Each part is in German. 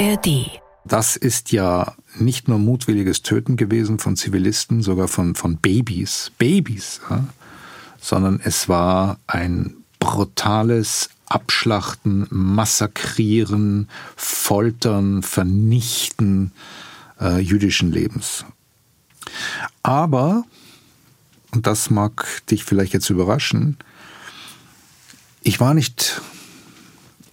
ARD. Das ist ja nicht nur mutwilliges Töten gewesen von Zivilisten, sogar von, von Babys, Babys, ja? sondern es war ein brutales Abschlachten, Massakrieren, Foltern, Vernichten äh, jüdischen Lebens. Aber, und das mag dich vielleicht jetzt überraschen, ich war nicht,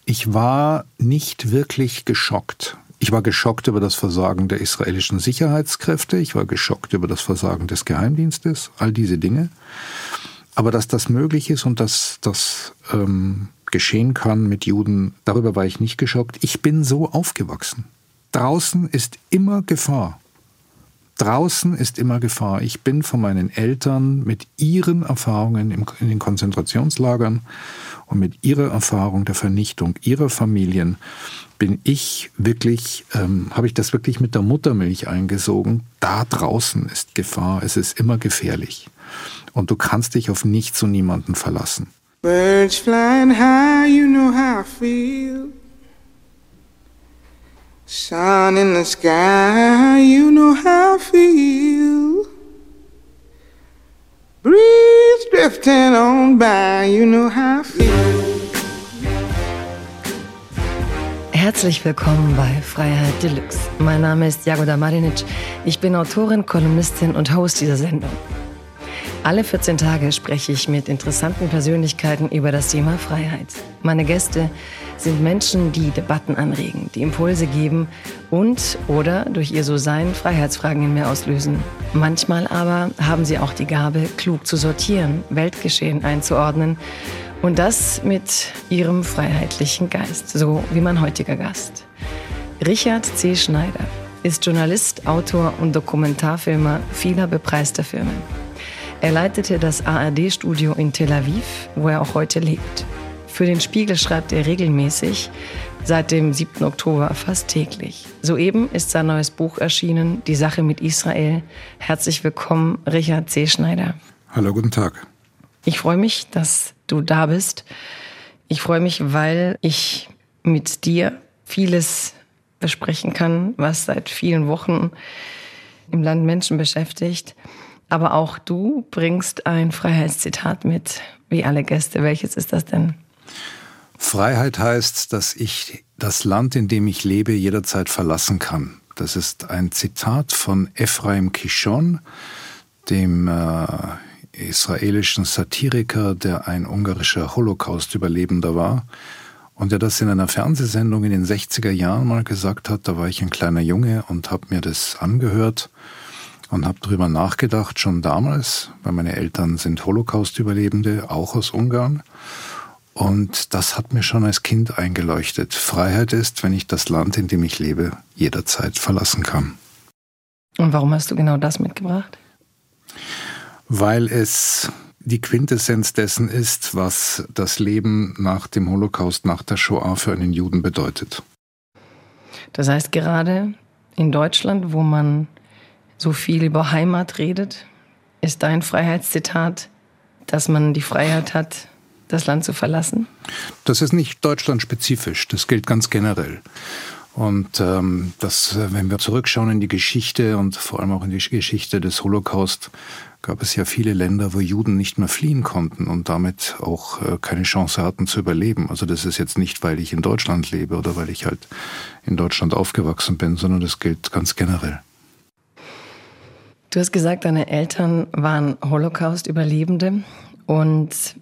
ich war nicht wirklich geschockt. Ich war geschockt über das Versagen der israelischen Sicherheitskräfte, ich war geschockt über das Versagen des Geheimdienstes, all diese Dinge. Aber dass das möglich ist und dass das ähm, geschehen kann mit Juden, darüber war ich nicht geschockt. Ich bin so aufgewachsen. Draußen ist immer Gefahr. Draußen ist immer Gefahr. Ich bin von meinen Eltern mit ihren Erfahrungen in den Konzentrationslagern und mit ihrer Erfahrung der Vernichtung ihrer Familien bin ich wirklich, ähm, habe ich das wirklich mit der Muttermilch eingesogen. Da draußen ist Gefahr, es ist immer gefährlich. Und du kannst dich auf nichts und niemanden verlassen. Birds flying high, you know how I feel. Sun in the sky, you know how I feel. Breeze drifting on by, you know how I feel. Herzlich willkommen bei Freiheit Deluxe. Mein Name ist Jagoda Marinic. Ich bin Autorin, Kolumnistin und Host dieser Sendung. Alle 14 Tage spreche ich mit interessanten Persönlichkeiten über das Thema Freiheit. Meine Gäste sind Menschen, die Debatten anregen, die Impulse geben und oder durch ihr So-Sein Freiheitsfragen in mir auslösen. Manchmal aber haben sie auch die Gabe, klug zu sortieren, Weltgeschehen einzuordnen und das mit ihrem freiheitlichen Geist, so wie mein heutiger Gast. Richard C. Schneider ist Journalist, Autor und Dokumentarfilmer vieler bepreister Filme. Er leitete das ARD-Studio in Tel Aviv, wo er auch heute lebt. Für den Spiegel schreibt er regelmäßig, seit dem 7. Oktober fast täglich. Soeben ist sein neues Buch erschienen, Die Sache mit Israel. Herzlich willkommen, Richard C. Schneider. Hallo, guten Tag. Ich freue mich, dass du da bist. Ich freue mich, weil ich mit dir vieles besprechen kann, was seit vielen Wochen im Land Menschen beschäftigt. Aber auch du bringst ein Freiheitszitat mit, wie alle Gäste. Welches ist das denn? Freiheit heißt, dass ich das Land, in dem ich lebe, jederzeit verlassen kann. Das ist ein Zitat von Ephraim Kishon, dem äh, israelischen Satiriker, der ein ungarischer Holocaust-Überlebender war und der das in einer Fernsehsendung in den 60er Jahren mal gesagt hat. Da war ich ein kleiner Junge und habe mir das angehört und habe darüber nachgedacht, schon damals, weil meine Eltern sind Holocaust-Überlebende, auch aus Ungarn. Und das hat mir schon als Kind eingeleuchtet. Freiheit ist, wenn ich das Land, in dem ich lebe, jederzeit verlassen kann. Und warum hast du genau das mitgebracht? Weil es die Quintessenz dessen ist, was das Leben nach dem Holocaust, nach der Shoah für einen Juden bedeutet. Das heißt, gerade in Deutschland, wo man so viel über Heimat redet, ist dein Freiheitszitat, dass man die Freiheit hat, das Land zu verlassen? Das ist nicht deutschlandspezifisch, das gilt ganz generell. Und ähm, das, wenn wir zurückschauen in die Geschichte und vor allem auch in die Geschichte des Holocaust, gab es ja viele Länder, wo Juden nicht mehr fliehen konnten und damit auch äh, keine Chance hatten zu überleben. Also das ist jetzt nicht, weil ich in Deutschland lebe oder weil ich halt in Deutschland aufgewachsen bin, sondern das gilt ganz generell. Du hast gesagt, deine Eltern waren Holocaust-Überlebende und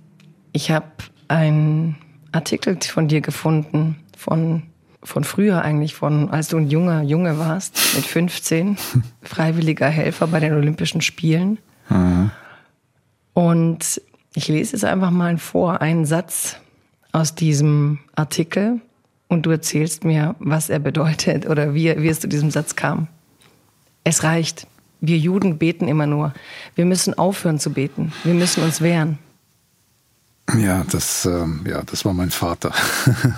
ich habe einen Artikel von dir gefunden, von, von früher eigentlich, von als du ein junger Junge warst, mit 15, freiwilliger Helfer bei den Olympischen Spielen. Mhm. Und ich lese es einfach mal vor, einen Satz aus diesem Artikel und du erzählst mir, was er bedeutet oder wie, wie es zu diesem Satz kam. Es reicht. Wir Juden beten immer nur. Wir müssen aufhören zu beten. Wir müssen uns wehren. Ja, das, ähm, ja, das war mein Vater.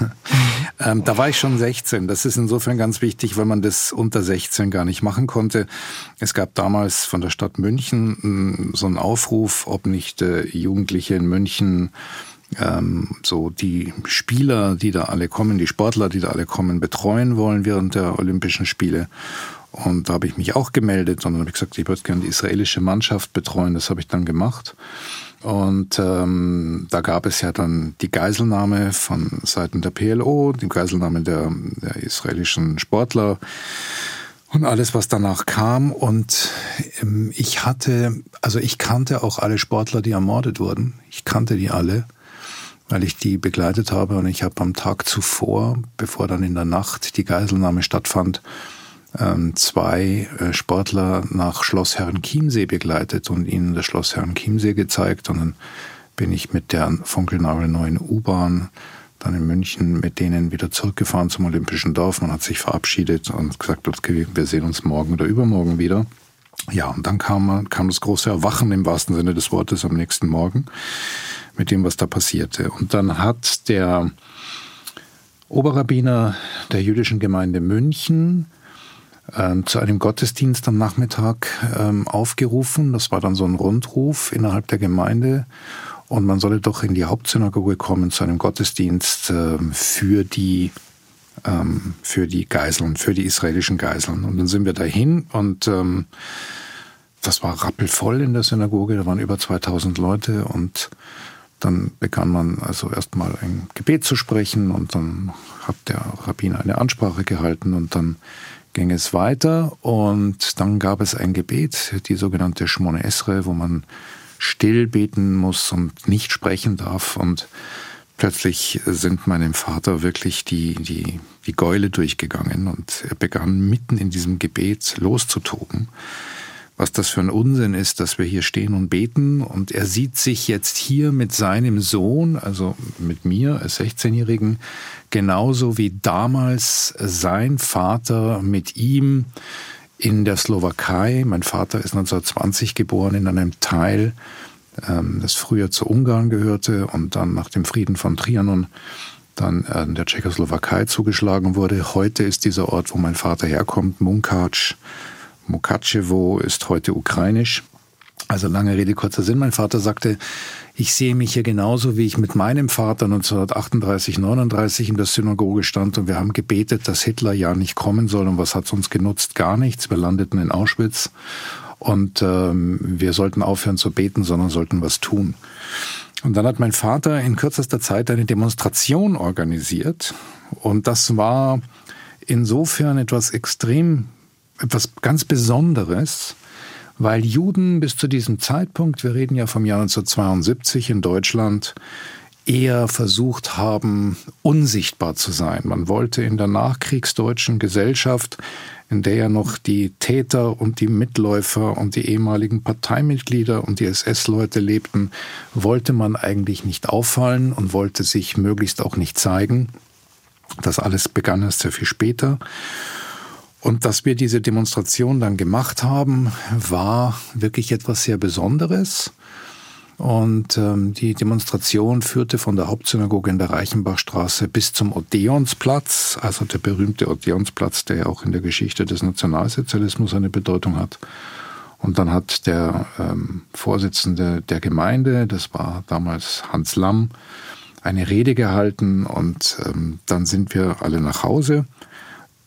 ähm, da war ich schon 16. Das ist insofern ganz wichtig, weil man das unter 16 gar nicht machen konnte. Es gab damals von der Stadt München mh, mm, so einen Aufruf, ob nicht äh, Jugendliche in München ähm, so die Spieler, die da alle kommen, die Sportler, die da alle kommen, betreuen wollen während der Olympischen Spiele. Und da habe ich mich auch gemeldet und dann habe ich gesagt, ich würde gerne die israelische Mannschaft betreuen. Das habe ich dann gemacht. Und ähm, da gab es ja dann die Geiselnahme von Seiten der PLO, die Geiselnahme der, der israelischen Sportler und alles, was danach kam. Und ähm, ich hatte, also ich kannte auch alle Sportler, die ermordet wurden. Ich kannte die alle, weil ich die begleitet habe. Und ich habe am Tag zuvor, bevor dann in der Nacht die Geiselnahme stattfand, zwei äh, Sportler nach Schloss Herrenchiemsee begleitet und ihnen das Schloss Herrenchiemsee gezeigt. Und dann bin ich mit der funkelnagelneuen U-Bahn dann in München mit denen wieder zurückgefahren zum Olympischen Dorf. Man hat sich verabschiedet und gesagt, okay, wir sehen uns morgen oder übermorgen wieder. Ja, und dann kam, kam das große Erwachen im wahrsten Sinne des Wortes am nächsten Morgen mit dem, was da passierte. Und dann hat der Oberrabbiner der jüdischen Gemeinde München ähm, zu einem Gottesdienst am Nachmittag ähm, aufgerufen. Das war dann so ein Rundruf innerhalb der Gemeinde. Und man solle doch in die Hauptsynagoge kommen zu einem Gottesdienst ähm, für die ähm, für die Geiseln, für die israelischen Geiseln. Und dann sind wir dahin und ähm, das war rappelvoll in der Synagoge, da waren über 2000 Leute und dann begann man also erstmal ein Gebet zu sprechen und dann hat der Rabbiner eine Ansprache gehalten und dann ging es weiter und dann gab es ein Gebet, die sogenannte Shmone Esre, wo man still beten muss und nicht sprechen darf. Und plötzlich sind meinem Vater wirklich die, die, die Gäule durchgegangen und er begann mitten in diesem Gebet loszutoben was das für ein Unsinn ist, dass wir hier stehen und beten. Und er sieht sich jetzt hier mit seinem Sohn, also mit mir als 16-Jährigen, genauso wie damals sein Vater mit ihm in der Slowakei. Mein Vater ist 1920 geboren in einem Teil, ähm, das früher zu Ungarn gehörte und dann nach dem Frieden von Trianon dann äh, der Tschechoslowakei zugeschlagen wurde. Heute ist dieser Ort, wo mein Vater herkommt, Munkac, Mukachevo ist heute ukrainisch. Also lange Rede, kurzer Sinn. Mein Vater sagte, ich sehe mich hier genauso, wie ich mit meinem Vater 1938, 39 in der Synagoge stand und wir haben gebetet, dass Hitler ja nicht kommen soll. Und was hat es uns genutzt? Gar nichts. Wir landeten in Auschwitz und ähm, wir sollten aufhören zu beten, sondern sollten was tun. Und dann hat mein Vater in kürzester Zeit eine Demonstration organisiert und das war insofern etwas extrem etwas ganz Besonderes, weil Juden bis zu diesem Zeitpunkt, wir reden ja vom Jahr 1972 in Deutschland, eher versucht haben, unsichtbar zu sein. Man wollte in der nachkriegsdeutschen Gesellschaft, in der ja noch die Täter und die Mitläufer und die ehemaligen Parteimitglieder und die SS-Leute lebten, wollte man eigentlich nicht auffallen und wollte sich möglichst auch nicht zeigen. Das alles begann erst sehr viel später. Und dass wir diese Demonstration dann gemacht haben, war wirklich etwas sehr Besonderes. Und ähm, die Demonstration führte von der Hauptsynagoge in der Reichenbachstraße bis zum Odeonsplatz, also der berühmte Odeonsplatz, der ja auch in der Geschichte des Nationalsozialismus eine Bedeutung hat. Und dann hat der ähm, Vorsitzende der Gemeinde, das war damals Hans Lamm, eine Rede gehalten und ähm, dann sind wir alle nach Hause.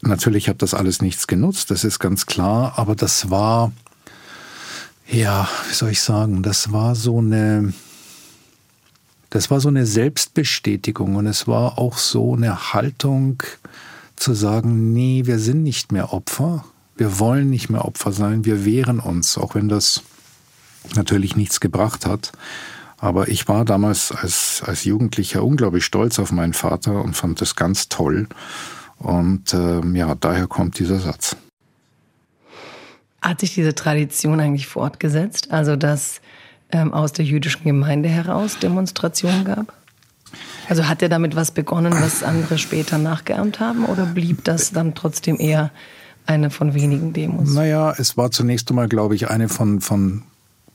Natürlich hat das alles nichts genutzt, das ist ganz klar, aber das war, ja, wie soll ich sagen, das war so eine, das war so eine Selbstbestätigung und es war auch so eine Haltung zu sagen, nee, wir sind nicht mehr Opfer, wir wollen nicht mehr Opfer sein, wir wehren uns, auch wenn das natürlich nichts gebracht hat. Aber ich war damals als, als Jugendlicher unglaublich stolz auf meinen Vater und fand das ganz toll. Und ähm, ja, daher kommt dieser Satz. Hat sich diese Tradition eigentlich fortgesetzt? Also, dass ähm, aus der jüdischen Gemeinde heraus Demonstrationen gab? Also hat er damit was begonnen, was andere später nachgeahmt haben? Oder blieb das dann trotzdem eher eine von wenigen Demos? Naja, es war zunächst einmal, glaube ich, eine von, von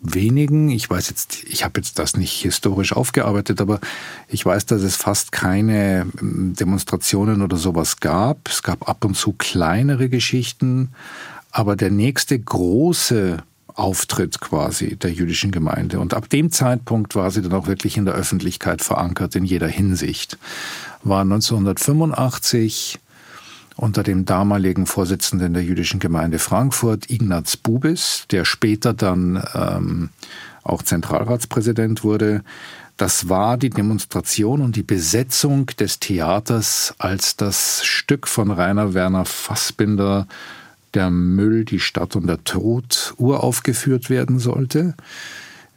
wenigen, ich weiß jetzt, ich habe jetzt das nicht historisch aufgearbeitet, aber ich weiß, dass es fast keine ähm, Demonstrationen oder sowas gab. Es gab ab und zu kleinere Geschichten, aber der nächste große Auftritt quasi der jüdischen Gemeinde. Und ab dem Zeitpunkt war sie dann auch wirklich in der Öffentlichkeit verankert in jeder Hinsicht. War 1985 unter dem damaligen Vorsitzenden der jüdischen Gemeinde Frankfurt, Ignaz Bubis, der später dann ähm, auch Zentralratspräsident wurde. Das war die Demonstration und die Besetzung des Theaters, als das Stück von Rainer Werner Fassbinder der Müll, die Stadt und der Tod uraufgeführt werden sollte.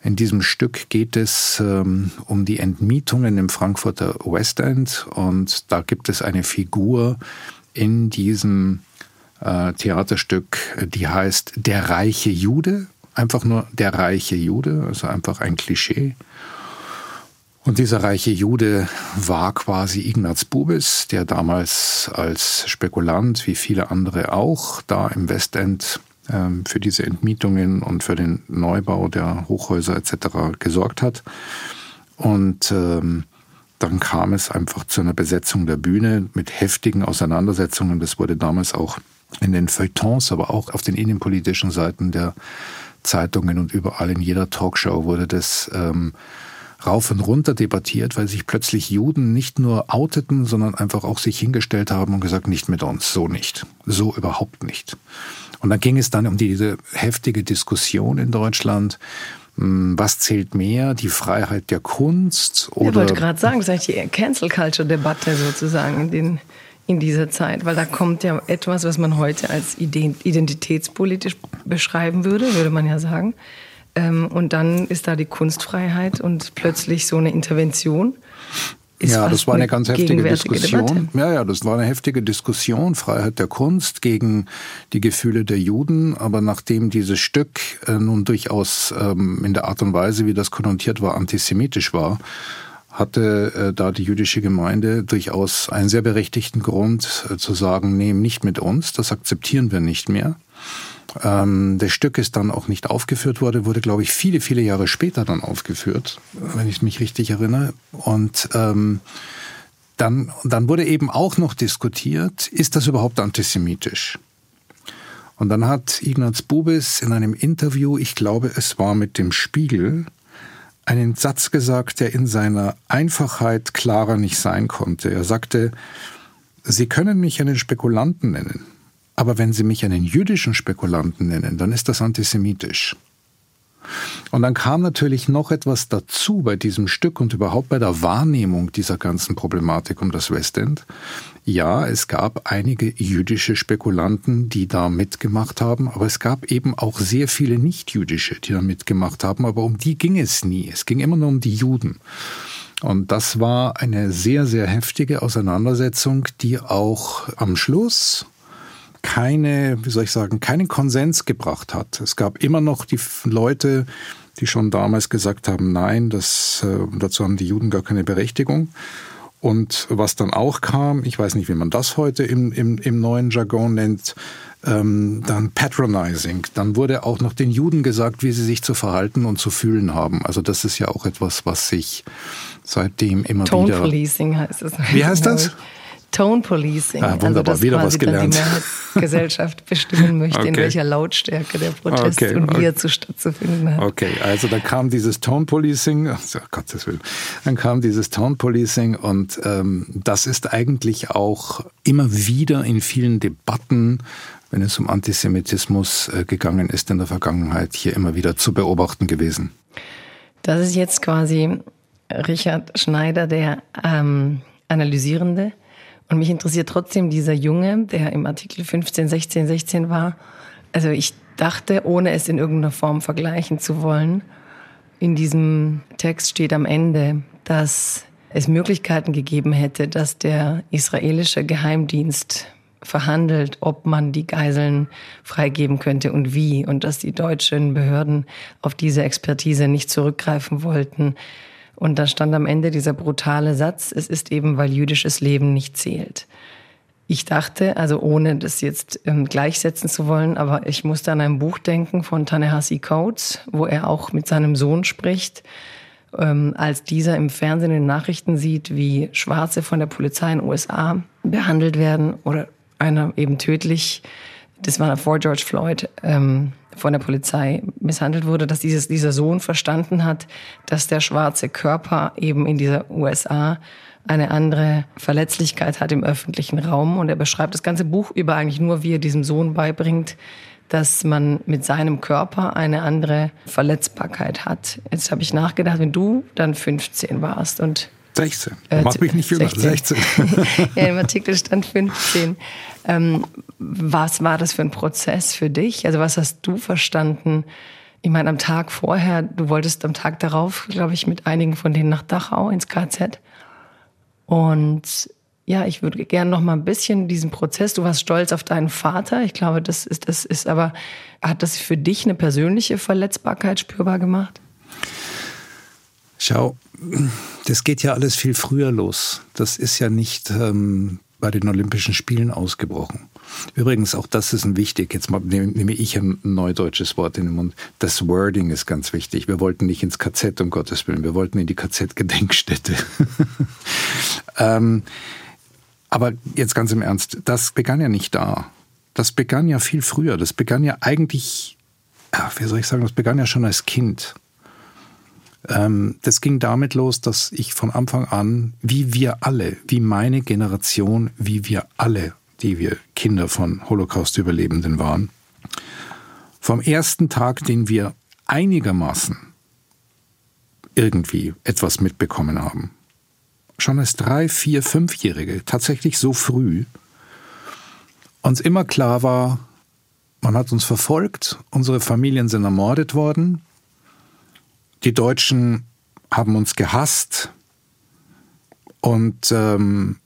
In diesem Stück geht es ähm, um die Entmietungen im Frankfurter West End und da gibt es eine Figur in diesem äh, Theaterstück, die heißt Der reiche Jude, einfach nur der reiche Jude, also einfach ein Klischee. Und dieser reiche Jude war quasi Ignaz Bubis, der damals als Spekulant, wie viele andere auch, da im Westend ähm, für diese Entmietungen und für den Neubau der Hochhäuser etc. gesorgt hat. Und ähm, dann kam es einfach zu einer Besetzung der Bühne mit heftigen Auseinandersetzungen. Das wurde damals auch in den Feuilletons, aber auch auf den innenpolitischen Seiten der Zeitungen und überall in jeder Talkshow wurde das ähm, rauf und runter debattiert, weil sich plötzlich Juden nicht nur outeten, sondern einfach auch sich hingestellt haben und gesagt, nicht mit uns, so nicht, so überhaupt nicht. Und dann ging es dann um diese heftige Diskussion in Deutschland. Hm, was zählt mehr, die Freiheit der Kunst? Oder ich wollte gerade sagen, das ist eigentlich die Cancel Culture Debatte sozusagen in, den, in dieser Zeit, weil da kommt ja etwas, was man heute als identitätspolitisch beschreiben würde, würde man ja sagen. Ähm, und dann ist da die Kunstfreiheit und plötzlich so eine Intervention. Ja, das war eine ganz heftige Diskussion. Debatte. Ja, ja, das war eine heftige Diskussion, Freiheit der Kunst gegen die Gefühle der Juden. Aber nachdem dieses Stück äh, nun durchaus ähm, in der Art und Weise, wie das konnotiert war, antisemitisch war, hatte äh, da die jüdische Gemeinde durchaus einen sehr berechtigten Grund äh, zu sagen, nee, nicht mit uns, das akzeptieren wir nicht mehr. Ähm, das Stück ist dann auch nicht aufgeführt worden, wurde, glaube ich, viele, viele Jahre später dann aufgeführt, wenn ich mich richtig erinnere. Und ähm, dann, dann wurde eben auch noch diskutiert, ist das überhaupt antisemitisch? Und dann hat Ignaz Bubis in einem Interview, ich glaube, es war mit dem Spiegel, einen Satz gesagt, der in seiner Einfachheit klarer nicht sein konnte. Er sagte, Sie können mich einen Spekulanten nennen. Aber wenn Sie mich einen jüdischen Spekulanten nennen, dann ist das antisemitisch. Und dann kam natürlich noch etwas dazu bei diesem Stück und überhaupt bei der Wahrnehmung dieser ganzen Problematik um das Westend. Ja, es gab einige jüdische Spekulanten, die da mitgemacht haben, aber es gab eben auch sehr viele nicht-jüdische, die da mitgemacht haben, aber um die ging es nie. Es ging immer nur um die Juden. Und das war eine sehr, sehr heftige Auseinandersetzung, die auch am Schluss keine, wie soll ich sagen, keinen Konsens gebracht hat. Es gab immer noch die Leute, die schon damals gesagt haben, nein, das, äh, dazu haben die Juden gar keine Berechtigung. Und was dann auch kam, ich weiß nicht, wie man das heute im, im, im neuen Jargon nennt, ähm, dann patronizing. Dann wurde auch noch den Juden gesagt, wie sie sich zu verhalten und zu fühlen haben. Also das ist ja auch etwas, was sich seitdem immer Tone wieder... Tone Policing heißt es. Wie heißt das? Tone Policing. Ah, wunderbar, also wieder was gelernt. Dann die Gesellschaft bestimmen möchte, okay. in welcher Lautstärke der Protest okay. und wie er zu stattzufinden hat. Okay, also da kam dieses Tone Policing, oh Gottes Willen, dann kam dieses Tone Policing und ähm, das ist eigentlich auch immer wieder in vielen Debatten wenn es um Antisemitismus äh, gegangen ist in der Vergangenheit, hier immer wieder zu beobachten gewesen. Das ist jetzt quasi Richard Schneider, der ähm, Analysierende, und mich interessiert trotzdem dieser Junge, der im Artikel 15, 16, 16 war. Also ich dachte, ohne es in irgendeiner Form vergleichen zu wollen, in diesem Text steht am Ende, dass es Möglichkeiten gegeben hätte, dass der israelische Geheimdienst verhandelt, ob man die Geiseln freigeben könnte und wie und dass die deutschen Behörden auf diese Expertise nicht zurückgreifen wollten. Und da stand am Ende dieser brutale Satz, es ist eben, weil jüdisches Leben nicht zählt. Ich dachte, also ohne das jetzt ähm, gleichsetzen zu wollen, aber ich musste an ein Buch denken von Tanehasi Coates, wo er auch mit seinem Sohn spricht, ähm, als dieser im Fernsehen in den Nachrichten sieht, wie Schwarze von der Polizei in den USA behandelt werden oder einer eben tödlich das war vor George Floyd, ähm, von der Polizei misshandelt wurde, dass dieses, dieser Sohn verstanden hat, dass der schwarze Körper eben in dieser USA eine andere Verletzlichkeit hat im öffentlichen Raum. Und er beschreibt das ganze Buch über eigentlich nur, wie er diesem Sohn beibringt, dass man mit seinem Körper eine andere Verletzbarkeit hat. Jetzt habe ich nachgedacht, wenn du dann 15 warst und 16. Äh, Mach mich nicht jünger. 16. 16. ja, im Artikel stand 15. Ähm, was war das für ein Prozess für dich? Also was hast du verstanden? Ich meine, am Tag vorher, du wolltest am Tag darauf, glaube ich, mit einigen von denen nach Dachau ins KZ. Und ja, ich würde gerne noch mal ein bisschen diesen Prozess. Du warst stolz auf deinen Vater. Ich glaube, das ist, das ist aber, hat das für dich eine persönliche Verletzbarkeit spürbar gemacht? Schau, das geht ja alles viel früher los. Das ist ja nicht ähm, bei den Olympischen Spielen ausgebrochen. Übrigens, auch das ist ein wichtig, jetzt nehme ich ein neudeutsches Wort in den Mund. Das Wording ist ganz wichtig. Wir wollten nicht ins KZ, um Gottes Willen. Wir wollten in die KZ-Gedenkstätte. ähm, aber jetzt ganz im Ernst, das begann ja nicht da. Das begann ja viel früher. Das begann ja eigentlich, ja, wie soll ich sagen, das begann ja schon als Kind. Ähm, das ging damit los, dass ich von Anfang an, wie wir alle, wie meine Generation, wie wir alle die wir Kinder von Holocaust-Überlebenden waren, vom ersten Tag, den wir einigermaßen irgendwie etwas mitbekommen haben, schon als drei, vier, fünfjährige, tatsächlich so früh, uns immer klar war, man hat uns verfolgt, unsere Familien sind ermordet worden, die Deutschen haben uns gehasst und ähm,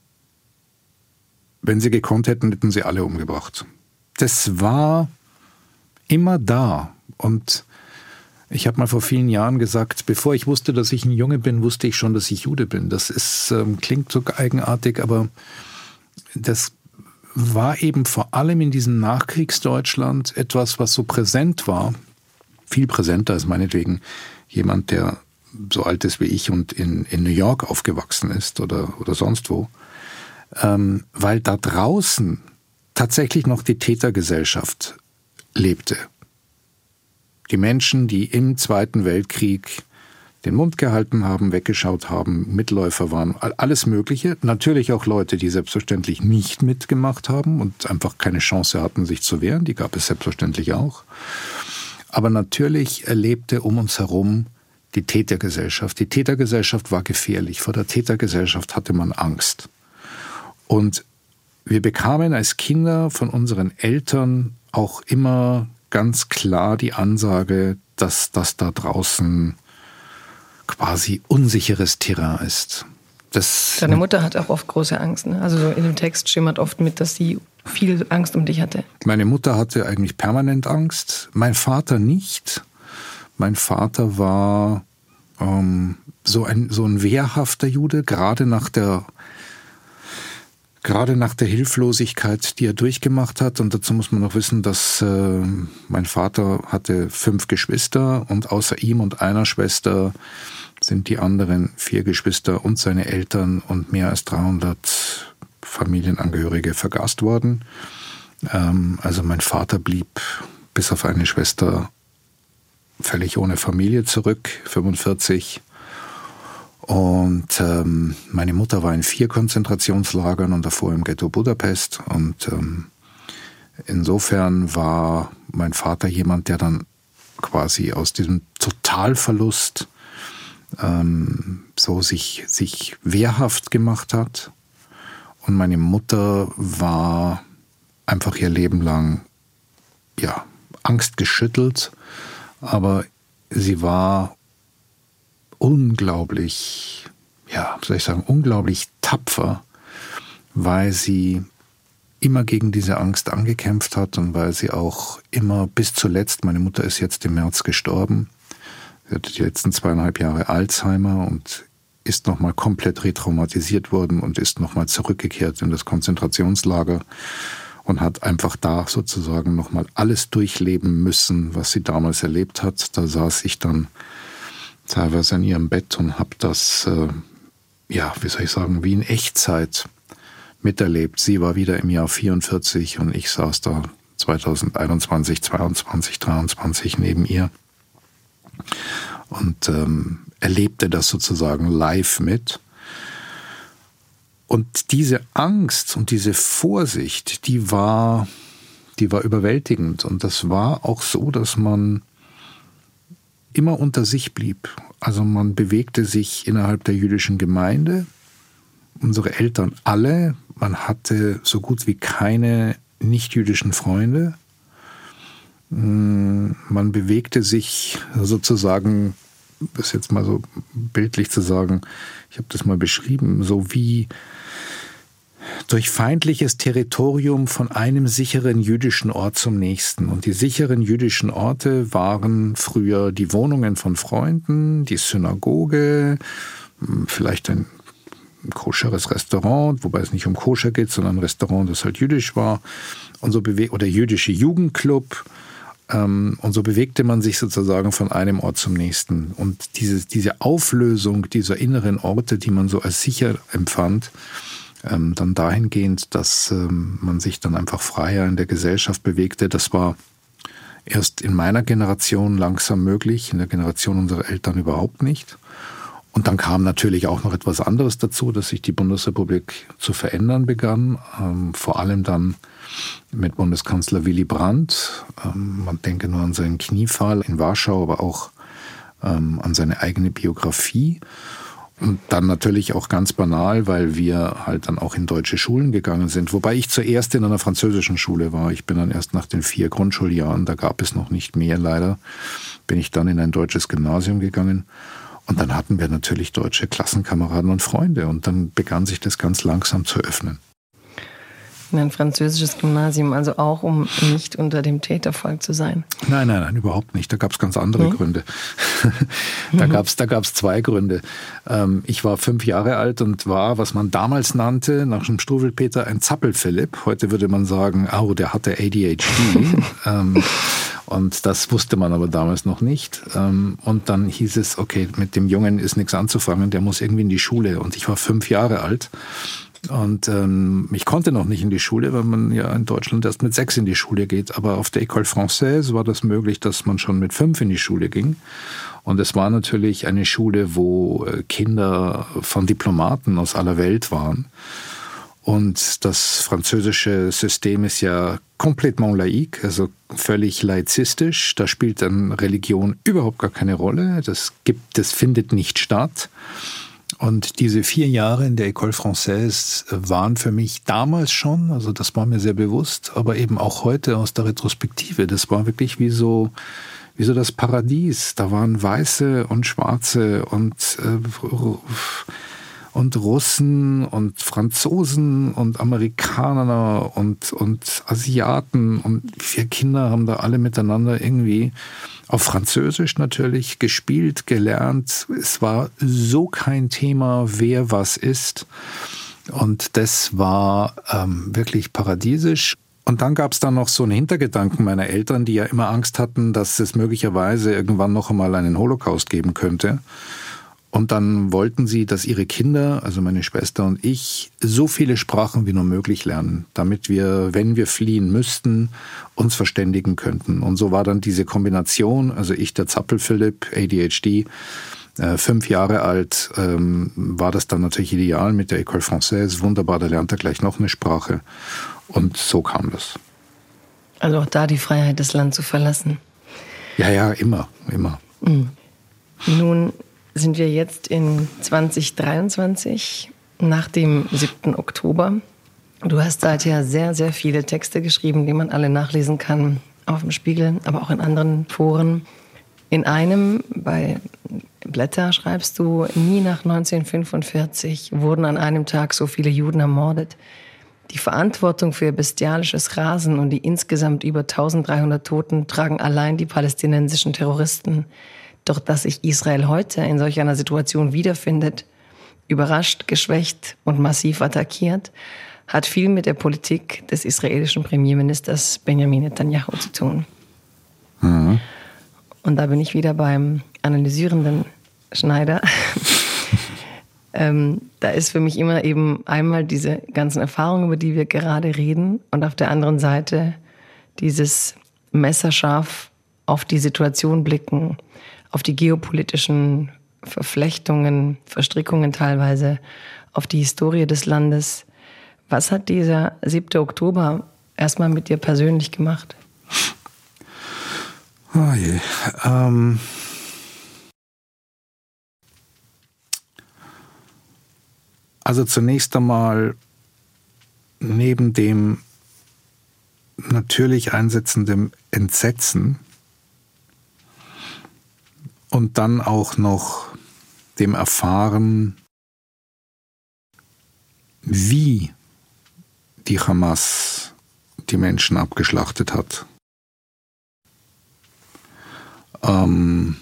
wenn sie gekonnt hätten, hätten sie alle umgebracht. Das war immer da. Und ich habe mal vor vielen Jahren gesagt, bevor ich wusste, dass ich ein Junge bin, wusste ich schon, dass ich Jude bin. Das ist, ähm, klingt so eigenartig, aber das war eben vor allem in diesem Nachkriegsdeutschland etwas, was so präsent war, viel präsenter als meinetwegen jemand, der so alt ist wie ich und in, in New York aufgewachsen ist oder, oder sonst wo ähm, weil da draußen tatsächlich noch die Tätergesellschaft lebte. Die Menschen, die im Zweiten Weltkrieg den Mund gehalten haben, weggeschaut haben, Mitläufer waren, alles Mögliche. Natürlich auch Leute, die selbstverständlich nicht mitgemacht haben und einfach keine Chance hatten, sich zu wehren. Die gab es selbstverständlich auch. Aber natürlich erlebte um uns herum die Tätergesellschaft. Die Tätergesellschaft war gefährlich. Vor der Tätergesellschaft hatte man Angst. Und wir bekamen als Kinder von unseren Eltern auch immer ganz klar die Ansage, dass das da draußen quasi unsicheres Terrain ist. Das Deine Mutter hat auch oft große Angst. Ne? Also in dem Text schimmert oft mit, dass sie viel Angst um dich hatte. Meine Mutter hatte eigentlich permanent Angst, mein Vater nicht. Mein Vater war ähm, so, ein, so ein wehrhafter Jude, gerade nach der gerade nach der Hilflosigkeit, die er durchgemacht hat. Und dazu muss man noch wissen, dass äh, mein Vater hatte fünf Geschwister und außer ihm und einer Schwester sind die anderen vier Geschwister und seine Eltern und mehr als 300 Familienangehörige vergast worden. Ähm, also mein Vater blieb bis auf eine Schwester völlig ohne Familie zurück, 45. Und ähm, meine Mutter war in vier Konzentrationslagern und davor im Ghetto Budapest. Und ähm, insofern war mein Vater jemand, der dann quasi aus diesem Totalverlust ähm, so sich, sich wehrhaft gemacht hat. Und meine Mutter war einfach ihr Leben lang ja, angstgeschüttelt, aber sie war unglaublich, ja, soll ich sagen, unglaublich tapfer, weil sie immer gegen diese Angst angekämpft hat und weil sie auch immer bis zuletzt, meine Mutter ist jetzt im März gestorben, sie hatte die letzten zweieinhalb Jahre Alzheimer und ist nochmal komplett retraumatisiert worden und ist nochmal zurückgekehrt in das Konzentrationslager und hat einfach da sozusagen nochmal alles durchleben müssen, was sie damals erlebt hat. Da saß ich dann teilweise in ihrem Bett und habe das, äh, ja, wie soll ich sagen, wie in Echtzeit miterlebt. Sie war wieder im Jahr 44 und ich saß da 2021, 22, 23 neben ihr und ähm, erlebte das sozusagen live mit. Und diese Angst und diese Vorsicht, die war, die war überwältigend. Und das war auch so, dass man immer unter sich blieb. Also man bewegte sich innerhalb der jüdischen Gemeinde, unsere Eltern alle, man hatte so gut wie keine nichtjüdischen Freunde. Man bewegte sich sozusagen, das jetzt mal so bildlich zu sagen, ich habe das mal beschrieben, so wie durch feindliches Territorium von einem sicheren jüdischen Ort zum nächsten. Und die sicheren jüdischen Orte waren früher die Wohnungen von Freunden, die Synagoge, vielleicht ein koscheres Restaurant, wobei es nicht um koscher geht, sondern ein Restaurant, das halt jüdisch war. Und so oder jüdische Jugendclub. Ähm, und so bewegte man sich sozusagen von einem Ort zum nächsten. Und diese, diese Auflösung dieser inneren Orte, die man so als sicher empfand, ähm, dann dahingehend, dass ähm, man sich dann einfach freier in der Gesellschaft bewegte. Das war erst in meiner Generation langsam möglich, in der Generation unserer Eltern überhaupt nicht. Und dann kam natürlich auch noch etwas anderes dazu, dass sich die Bundesrepublik zu verändern begann, vor allem dann mit Bundeskanzler Willy Brandt. Ähm, man denke nur an seinen Kniefall in Warschau, aber auch ähm, an seine eigene Biografie. Und dann natürlich auch ganz banal, weil wir halt dann auch in deutsche Schulen gegangen sind. Wobei ich zuerst in einer französischen Schule war. Ich bin dann erst nach den vier Grundschuljahren, da gab es noch nicht mehr leider, bin ich dann in ein deutsches Gymnasium gegangen. Und dann hatten wir natürlich deutsche Klassenkameraden und Freunde. Und dann begann sich das ganz langsam zu öffnen in ein französisches Gymnasium, also auch um nicht unter dem Tätervolk zu sein? Nein, nein, nein, überhaupt nicht. Da gab es ganz andere hm? Gründe. da gab es da gab's zwei Gründe. Ähm, ich war fünf Jahre alt und war, was man damals nannte, nach dem Struwelpeter, ein Zappelphilipp. Heute würde man sagen, oh, der hatte ADHD. ähm, und das wusste man aber damals noch nicht. Ähm, und dann hieß es, okay, mit dem Jungen ist nichts anzufangen, der muss irgendwie in die Schule. Und ich war fünf Jahre alt. Und ähm, ich konnte noch nicht in die Schule, weil man ja in Deutschland erst mit sechs in die Schule geht. Aber auf der École Française war das möglich, dass man schon mit fünf in die Schule ging. Und es war natürlich eine Schule, wo äh, Kinder von Diplomaten aus aller Welt waren. Und das französische System ist ja komplett laïque, also völlig laizistisch. Da spielt dann Religion überhaupt gar keine Rolle. Das gibt, das findet nicht statt. Und diese vier Jahre in der École Française waren für mich damals schon, also das war mir sehr bewusst, aber eben auch heute aus der Retrospektive. Das war wirklich wie so, wie so das Paradies. Da waren Weiße und Schwarze und, äh, und Russen und Franzosen und Amerikaner und, und Asiaten und vier Kinder haben da alle miteinander irgendwie auf Französisch natürlich gespielt, gelernt. Es war so kein Thema, wer was ist. Und das war ähm, wirklich paradiesisch. Und dann gab es dann noch so einen Hintergedanken meiner Eltern, die ja immer Angst hatten, dass es möglicherweise irgendwann noch einmal einen Holocaust geben könnte. Und dann wollten sie, dass ihre Kinder, also meine Schwester und ich, so viele Sprachen wie nur möglich lernen, damit wir, wenn wir fliehen müssten, uns verständigen könnten. Und so war dann diese Kombination, also ich der Zappel-Philipp, ADHD, äh, fünf Jahre alt, ähm, war das dann natürlich ideal mit der École Française. Wunderbar, da lernt er gleich noch eine Sprache. Und so kam das. Also auch da die Freiheit, das Land zu verlassen. Ja, ja, immer, immer. Mhm. Nun sind wir jetzt in 2023 nach dem 7. Oktober. Du hast seither sehr, sehr viele Texte geschrieben, die man alle nachlesen kann auf dem Spiegel, aber auch in anderen Foren. In einem bei Blätter schreibst du, nie nach 1945 wurden an einem Tag so viele Juden ermordet. Die Verantwortung für bestialisches Rasen und die insgesamt über 1300 Toten tragen allein die palästinensischen Terroristen. Doch dass sich Israel heute in solch einer Situation wiederfindet, überrascht, geschwächt und massiv attackiert, hat viel mit der Politik des israelischen Premierministers Benjamin Netanyahu zu tun. Mhm. Und da bin ich wieder beim analysierenden Schneider. ähm, da ist für mich immer eben einmal diese ganzen Erfahrungen, über die wir gerade reden, und auf der anderen Seite dieses messerscharf auf die Situation blicken, auf die geopolitischen Verflechtungen, Verstrickungen teilweise, auf die Historie des Landes. Was hat dieser 7. Oktober erstmal mit dir persönlich gemacht? Oh je. Ähm also zunächst einmal neben dem natürlich einsetzenden Entsetzen und dann auch noch dem Erfahren, wie die Hamas die Menschen abgeschlachtet hat. Ähm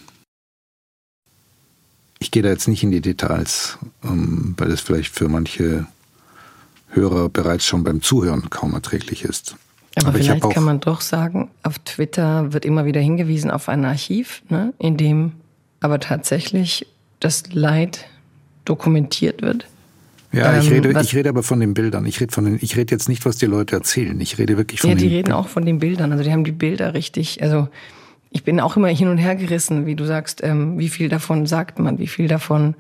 ich gehe da jetzt nicht in die Details, ähm, weil es vielleicht für manche Hörer bereits schon beim Zuhören kaum erträglich ist. Aber, Aber vielleicht kann man doch sagen, auf Twitter wird immer wieder hingewiesen auf ein Archiv, ne, in dem aber tatsächlich das Leid dokumentiert wird. Ja, ich, ähm, rede, ich rede aber von den Bildern. Ich rede, von den, ich rede jetzt nicht, was die Leute erzählen. Ich rede wirklich von ja, den Ja, die reden auch von den Bildern. Also die haben die Bilder richtig. Also ich bin auch immer hin und her gerissen, wie du sagst, ähm, wie viel davon sagt man, wie viel davon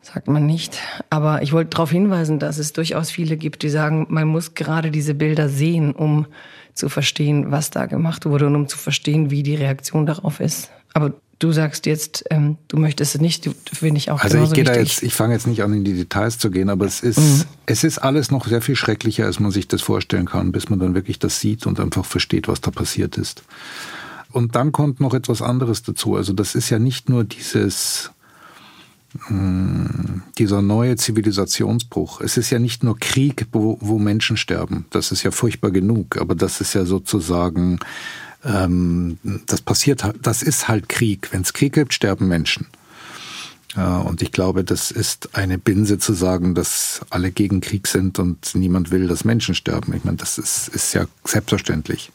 sagt man nicht. Aber ich wollte darauf hinweisen, dass es durchaus viele gibt, die sagen, man muss gerade diese Bilder sehen, um zu verstehen, was da gemacht wurde und um zu verstehen, wie die Reaktion darauf ist. Aber du sagst jetzt, ähm, du möchtest es nicht, finde ich auch Also ich gehe da jetzt, ich fange jetzt nicht an, in die Details zu gehen, aber es ist, mhm. es ist alles noch sehr viel schrecklicher, als man sich das vorstellen kann, bis man dann wirklich das sieht und einfach versteht, was da passiert ist. Und dann kommt noch etwas anderes dazu. Also das ist ja nicht nur dieses hm, dieser neue Zivilisationsbruch. Es ist ja nicht nur Krieg, wo, wo Menschen sterben. Das ist ja furchtbar genug. Aber das ist ja sozusagen, ähm, das passiert, das ist halt Krieg. Wenn es Krieg gibt, sterben Menschen. und ich glaube, das ist eine Binse zu sagen, dass alle gegen Krieg sind und niemand will, dass Menschen sterben. Ich meine, das ist, ist ja selbstverständlich.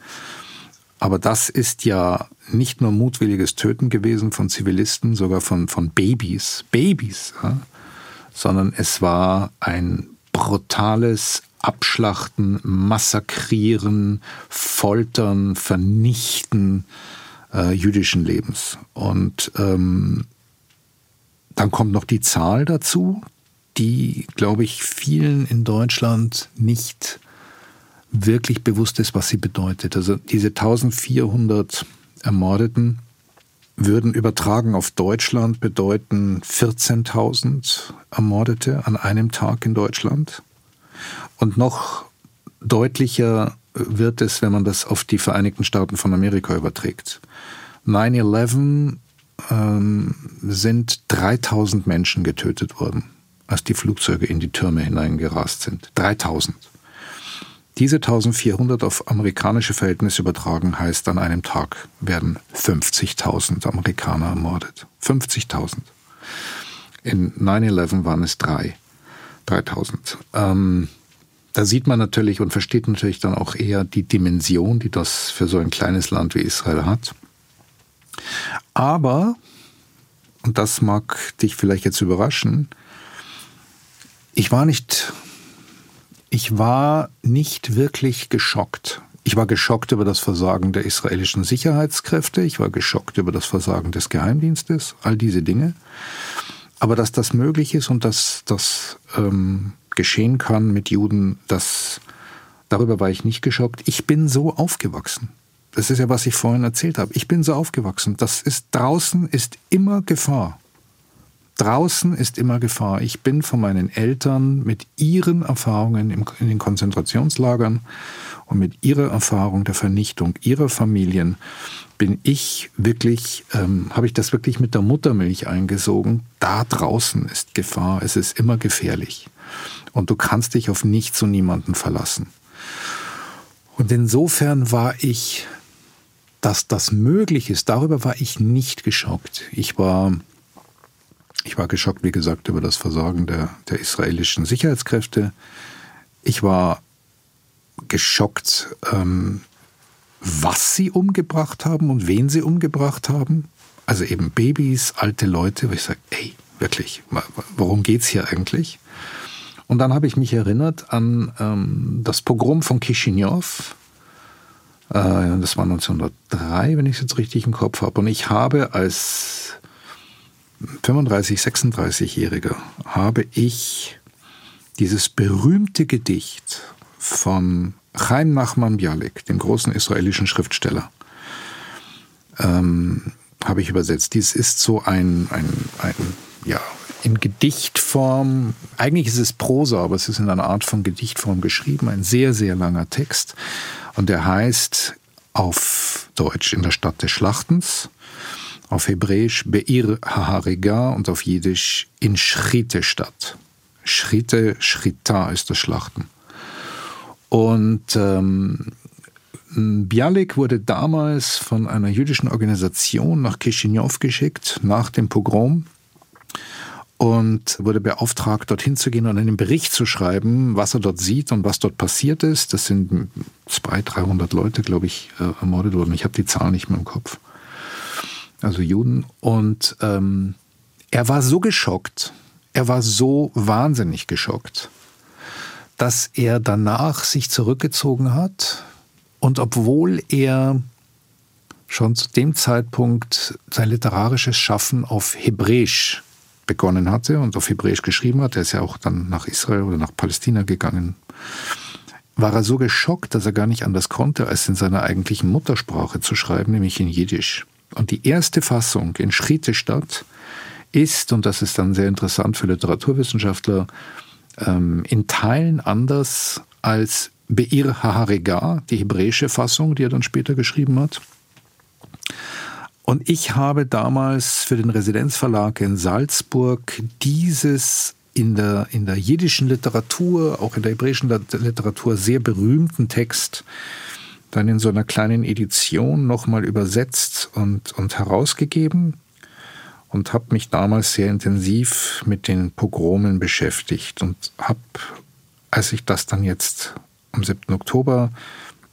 Aber das ist ja nicht nur mutwilliges Töten gewesen von Zivilisten, sogar von, von Babys, Babys, ja? sondern es war ein brutales Abschlachten, Massakrieren, Foltern, Vernichten äh, jüdischen Lebens. Und ähm, dann kommt noch die Zahl dazu, die, glaube ich, vielen in Deutschland nicht wirklich bewusst ist, was sie bedeutet. Also diese 1400 Ermordeten würden übertragen auf Deutschland bedeuten 14.000 Ermordete an einem Tag in Deutschland. Und noch deutlicher wird es, wenn man das auf die Vereinigten Staaten von Amerika überträgt. 9-11 ähm, sind 3000 Menschen getötet worden, als die Flugzeuge in die Türme hineingerast sind. 3000. Diese 1400 auf amerikanische Verhältnisse übertragen heißt, an einem Tag werden 50.000 Amerikaner ermordet. 50.000. In 9-11 waren es drei. 3000. Ähm, da sieht man natürlich und versteht natürlich dann auch eher die Dimension, die das für so ein kleines Land wie Israel hat. Aber, und das mag dich vielleicht jetzt überraschen, ich war nicht ich war nicht wirklich geschockt. Ich war geschockt über das Versagen der israelischen Sicherheitskräfte, ich war geschockt über das Versagen des Geheimdienstes, all diese Dinge. Aber dass das möglich ist und dass das ähm, geschehen kann mit Juden, das, darüber war ich nicht geschockt. Ich bin so aufgewachsen. Das ist ja, was ich vorhin erzählt habe. Ich bin so aufgewachsen. Das ist draußen ist immer Gefahr. Draußen ist immer Gefahr. Ich bin von meinen Eltern mit ihren Erfahrungen in den Konzentrationslagern und mit ihrer Erfahrung der Vernichtung ihrer Familien bin ich wirklich, ähm, habe ich das wirklich mit der Muttermilch eingesogen. Da draußen ist Gefahr. Es ist immer gefährlich. Und du kannst dich auf nichts und niemanden verlassen. Und insofern war ich, dass das möglich ist, darüber war ich nicht geschockt. Ich war ich war geschockt, wie gesagt, über das Versagen der, der israelischen Sicherheitskräfte. Ich war geschockt, ähm, was sie umgebracht haben und wen sie umgebracht haben. Also eben Babys, alte Leute, wo ich sage, ey, wirklich, worum geht's hier eigentlich? Und dann habe ich mich erinnert an ähm, das Pogrom von Kishinev Äh, das war 1903, wenn ich es jetzt richtig im Kopf habe. Und ich habe als 35, 36-Jähriger habe ich dieses berühmte Gedicht von Chaim Nachman Bialik, dem großen israelischen Schriftsteller, ähm, habe ich übersetzt. Dies ist so ein, ein, ein, ja, in Gedichtform, eigentlich ist es Prosa, aber es ist in einer Art von Gedichtform geschrieben, ein sehr, sehr langer Text. Und der heißt auf Deutsch in der Stadt des Schlachtens, auf Hebräisch Beir Hahariga und auf Jiddisch in Schritte Stadt. Schritte, Schritta ist das Schlachten. Und ähm, Bialik wurde damals von einer jüdischen Organisation nach Kishinev geschickt, nach dem Pogrom und wurde beauftragt, dorthin zu gehen und einen Bericht zu schreiben, was er dort sieht und was dort passiert ist. Das sind 200, 300 Leute, glaube ich, äh, ermordet worden. Ich habe die Zahl nicht mehr im Kopf. Also Juden. Und ähm, er war so geschockt, er war so wahnsinnig geschockt, dass er danach sich zurückgezogen hat und obwohl er schon zu dem Zeitpunkt sein literarisches Schaffen auf Hebräisch begonnen hatte und auf Hebräisch geschrieben hat, er ist ja auch dann nach Israel oder nach Palästina gegangen, war er so geschockt, dass er gar nicht anders konnte, als in seiner eigentlichen Muttersprache zu schreiben, nämlich in Jiddisch. Und die erste Fassung in Schrittestadt ist, und das ist dann sehr interessant für Literaturwissenschaftler, ähm, in Teilen anders als Beir Haharega, die hebräische Fassung, die er dann später geschrieben hat. Und ich habe damals für den Residenzverlag in Salzburg dieses in der, in der jiddischen Literatur, auch in der hebräischen Literatur sehr berühmten Text dann in so einer kleinen Edition nochmal übersetzt und, und herausgegeben und habe mich damals sehr intensiv mit den Pogromen beschäftigt und habe, als ich das dann jetzt am 7. Oktober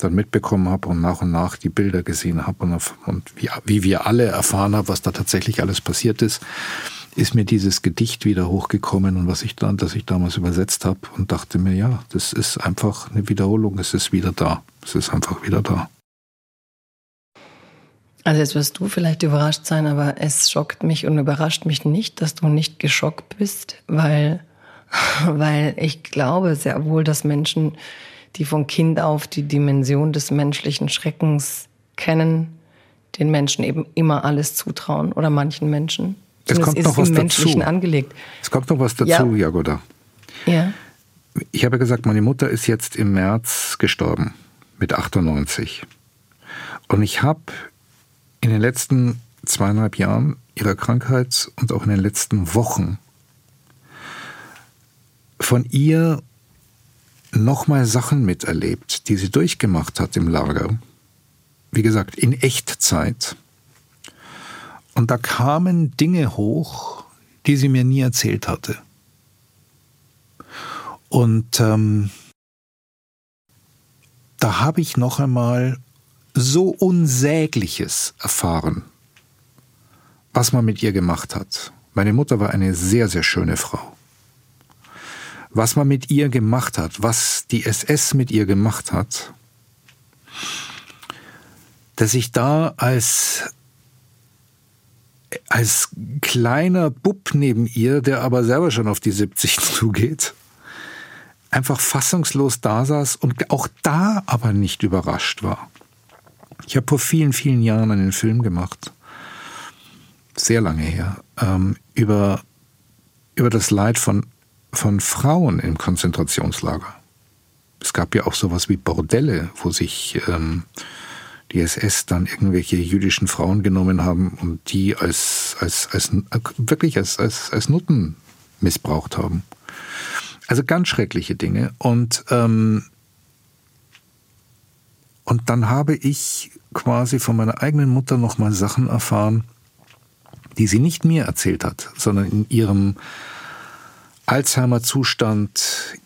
dann mitbekommen habe und nach und nach die Bilder gesehen habe und, und wie, wie wir alle erfahren haben, was da tatsächlich alles passiert ist, ist mir dieses Gedicht wieder hochgekommen und was ich dann, das ich damals übersetzt habe und dachte mir, ja, das ist einfach eine Wiederholung, es ist wieder da, es ist einfach wieder da. Also jetzt wirst du vielleicht überrascht sein, aber es schockt mich und überrascht mich nicht, dass du nicht geschockt bist, weil, weil ich glaube sehr wohl, dass Menschen die von Kind auf die Dimension des menschlichen Schreckens kennen, den Menschen eben immer alles zutrauen oder manchen Menschen. Es kommt noch was Menschlichen dazu. angelegt. Es kommt noch was dazu, ja. Jagoda. Ja. Ich habe gesagt, meine Mutter ist jetzt im März gestorben mit 98. Und ich habe in den letzten zweieinhalb Jahren ihrer Krankheit und auch in den letzten Wochen von ihr nochmal Sachen miterlebt, die sie durchgemacht hat im Lager. Wie gesagt, in Echtzeit. Und da kamen Dinge hoch, die sie mir nie erzählt hatte. Und ähm, da habe ich noch einmal so Unsägliches erfahren, was man mit ihr gemacht hat. Meine Mutter war eine sehr, sehr schöne Frau was man mit ihr gemacht hat, was die SS mit ihr gemacht hat, dass ich da als als kleiner Bub neben ihr, der aber selber schon auf die 70 zugeht, einfach fassungslos da saß und auch da aber nicht überrascht war. Ich habe vor vielen, vielen Jahren einen Film gemacht, sehr lange her, ähm, über, über das Leid von von Frauen im Konzentrationslager. Es gab ja auch sowas wie Bordelle, wo sich ähm, die SS dann irgendwelche jüdischen Frauen genommen haben und die als, als, als wirklich als, als, als Nutten missbraucht haben. Also ganz schreckliche Dinge. Und, ähm, und dann habe ich quasi von meiner eigenen Mutter nochmal Sachen erfahren, die sie nicht mir erzählt hat, sondern in ihrem Alzheimer-Zustand